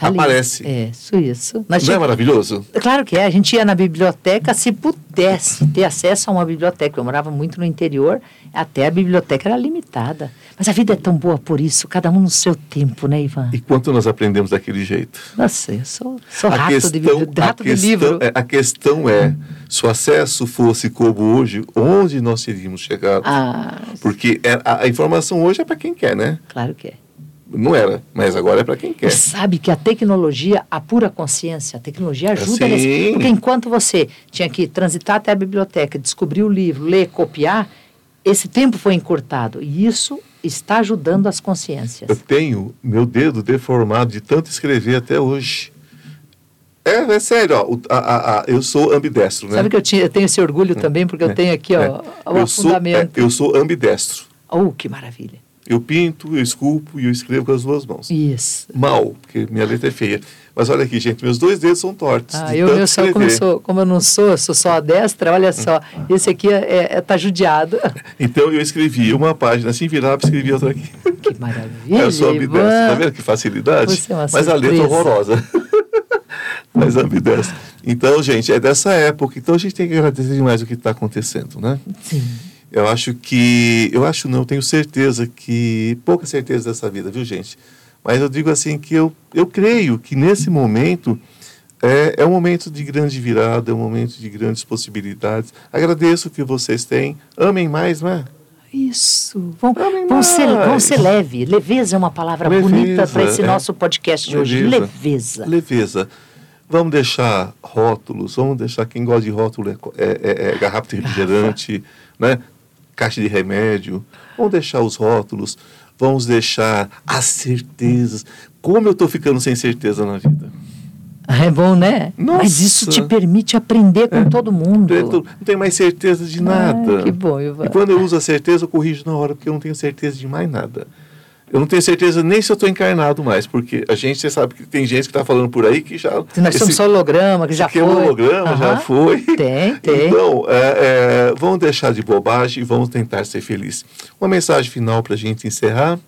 Tá aparece. É, isso, isso. Nós Não é maravilhoso? Claro que é. A gente ia na biblioteca se pudesse ter acesso a uma biblioteca. Eu morava muito no interior, até a biblioteca era limitada. Mas a vida é tão boa por isso, cada um no seu tempo, né, Ivan? E quanto nós aprendemos daquele jeito? Nossa, eu sou, sou rato, questão, de, rato questão, de livro. É, a questão é, se o acesso fosse como hoje, onde nós teríamos chegado? Ah, Porque é, a, a informação hoje é para quem quer, né? Claro que é. Não era, mas agora é para quem quer. E sabe que a tecnologia apura a consciência, a tecnologia ajuda nesse, Porque enquanto você tinha que transitar até a biblioteca, descobrir o livro, ler, copiar, esse tempo foi encurtado. E isso está ajudando as consciências. Eu tenho meu dedo deformado de tanto escrever até hoje. É, é sério, ó, a, a, a, eu sou ambidestro, né? Sabe que eu, tinha, eu tenho esse orgulho é, também, porque é, eu tenho aqui ó, é. o eu fundamento. Sou, é, eu sou ambidestro. Oh, que maravilha. Eu pinto, eu esculpo e eu escrevo com as duas mãos. Isso. Mal, porque minha letra é feia. Mas olha aqui, gente, meus dois dedos são tortos. Ah, eu, eu só, como, eu sou, como eu não sou, sou só a destra, olha só, esse aqui é, é, tá judiado. Então eu escrevi uma página assim, virava e escrevi outra aqui. Que maravilha. Eu sou ambidestro, tá vendo que facilidade? Você é uma Mas a letra é horrorosa. Mas ambidestro. Então, gente, é dessa época. Então a gente tem que agradecer demais o que está acontecendo, né? Sim. Eu acho que. Eu acho não, tenho certeza que. Pouca certeza dessa vida, viu, gente? Mas eu digo assim que eu, eu creio que nesse momento é, é um momento de grande virada, é um momento de grandes possibilidades. Agradeço o que vocês têm. Amem mais, não é? Isso. Vão, vão, ser, vão ser leve. Leveza é uma palavra leveza, bonita para esse é. nosso podcast de leveza, hoje. Leveza. Leveza. Vamos deixar rótulos, vamos deixar quem gosta de rótulo é, é, é, é garrafa de refrigerante, né? Caixa de remédio. Vamos deixar os rótulos, vamos deixar as certezas. Como eu estou ficando sem certeza na vida? É bom, né? Nossa. Mas isso te permite aprender com é. todo mundo. Não tenho mais certeza de nada. Ah, que bom, Ivan. E quando eu uso a certeza, eu corrijo na hora, porque eu não tenho certeza de mais nada. Eu não tenho certeza nem se eu estou encarnado mais, porque a gente, você sabe que tem gente que está falando por aí que já. Nós somos só holograma, que já que foi. holograma, uhum. já foi. Tem, tem. Então, é, é, vamos deixar de bobagem e vamos tentar ser felizes. Uma mensagem final para a gente encerrar.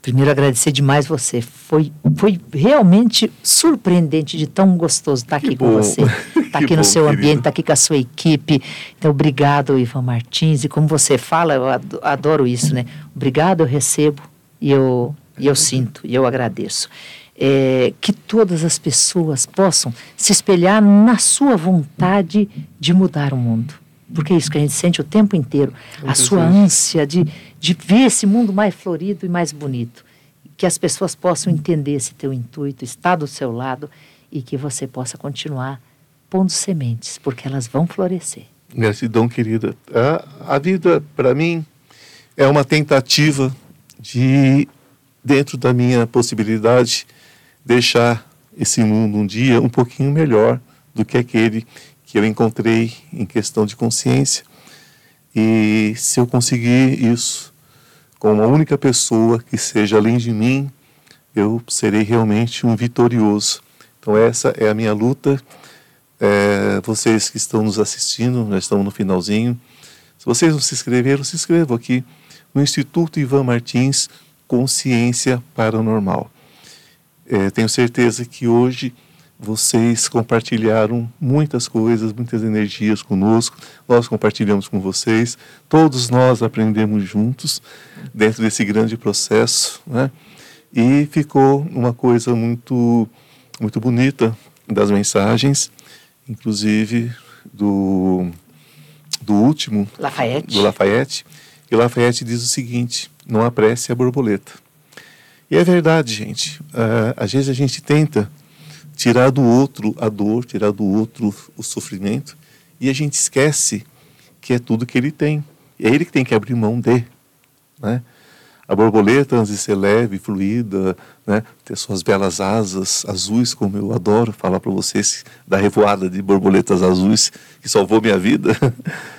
Primeiro, agradecer demais você. Foi, foi realmente surpreendente de tão gostoso estar aqui com você. Estar aqui no seu querido. ambiente, estar aqui com a sua equipe. Então, obrigado, Ivan Martins. E como você fala, eu adoro isso, né? Obrigado, eu recebo e eu, e eu sinto, e eu agradeço. É, que todas as pessoas possam se espelhar na sua vontade de mudar o mundo. Porque é isso que a gente sente o tempo inteiro. a sua ânsia de, de ver esse mundo mais florido e mais bonito. Que as pessoas possam entender esse teu intuito, estar do seu lado e que você possa continuar pondo sementes, porque elas vão florescer. Gratidão, querida. A, a vida, para mim, é uma tentativa de, dentro da minha possibilidade, deixar esse mundo um dia um pouquinho melhor do que aquele que eu encontrei em questão de consciência. E se eu conseguir isso, com uma única pessoa que seja além de mim, eu serei realmente um vitorioso. Então, essa é a minha luta. É, vocês que estão nos assistindo, nós estamos no finalzinho. Se vocês não se inscreveram, se inscrevam aqui no Instituto Ivan Martins Consciência Paranormal. É, tenho certeza que hoje vocês compartilharam muitas coisas, muitas energias conosco, nós compartilhamos com vocês, todos nós aprendemos juntos dentro desse grande processo, né? E ficou uma coisa muito, muito bonita das mensagens, inclusive do, do último, Lafayette. do Lafayette. E Lafayette diz o seguinte: não apresse a borboleta. E é verdade, gente. Uh, às vezes a gente tenta tirar do outro a dor, tirar do outro o sofrimento, e a gente esquece que é tudo que ele tem. É ele que tem que abrir mão de. Né? A borboleta, antes de ser leve, fluida, né? ter suas belas asas azuis, como eu adoro falar para vocês da revoada de borboletas azuis que salvou minha vida.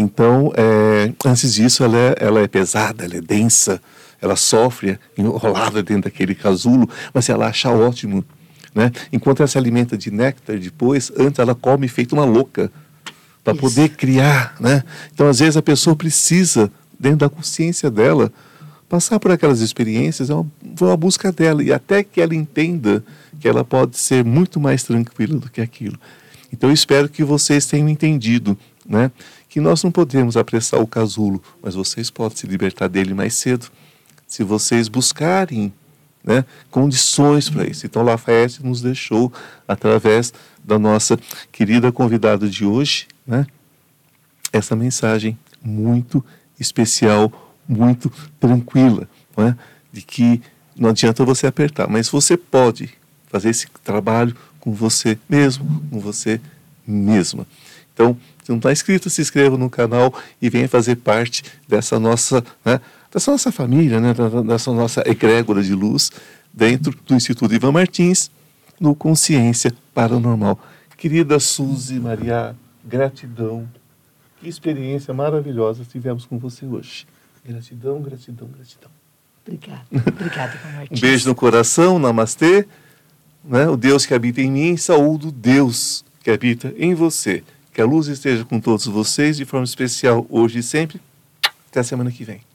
Então, é, antes disso, ela é, ela é pesada, ela é densa, ela sofre enrolada dentro daquele casulo, mas ela acha ótimo né? Enquanto ela se alimenta de néctar depois, antes ela come feito uma louca para poder criar. Né? Então, às vezes, a pessoa precisa, dentro da consciência dela, passar por aquelas experiências, é uma, uma busca dela, e até que ela entenda que ela pode ser muito mais tranquila do que aquilo. Então, eu espero que vocês tenham entendido né, que nós não podemos apressar o casulo, mas vocês podem se libertar dele mais cedo. Se vocês buscarem né, condições para isso. Então, Lafayette nos deixou, através da nossa querida convidada de hoje, né, essa mensagem muito especial, muito tranquila, né, de que não adianta você apertar, mas você pode fazer esse trabalho com você mesmo, com você mesma. Então, se não está inscrito, se inscreva no canal e venha fazer parte dessa nossa né, dessa nossa família, né, dessa nossa egrégora de luz, dentro do Instituto Ivan Martins, no Consciência Paranormal. Querida Suzy Maria, gratidão. Que experiência maravilhosa tivemos com você hoje. Gratidão, gratidão, gratidão. Obrigada. Obrigada, Ivan Martins. Um beijo no coração, namastê. Né? O Deus que habita em mim, saúde o Deus que habita em você. Que a luz esteja com todos vocês de forma especial hoje e sempre. Até a semana que vem.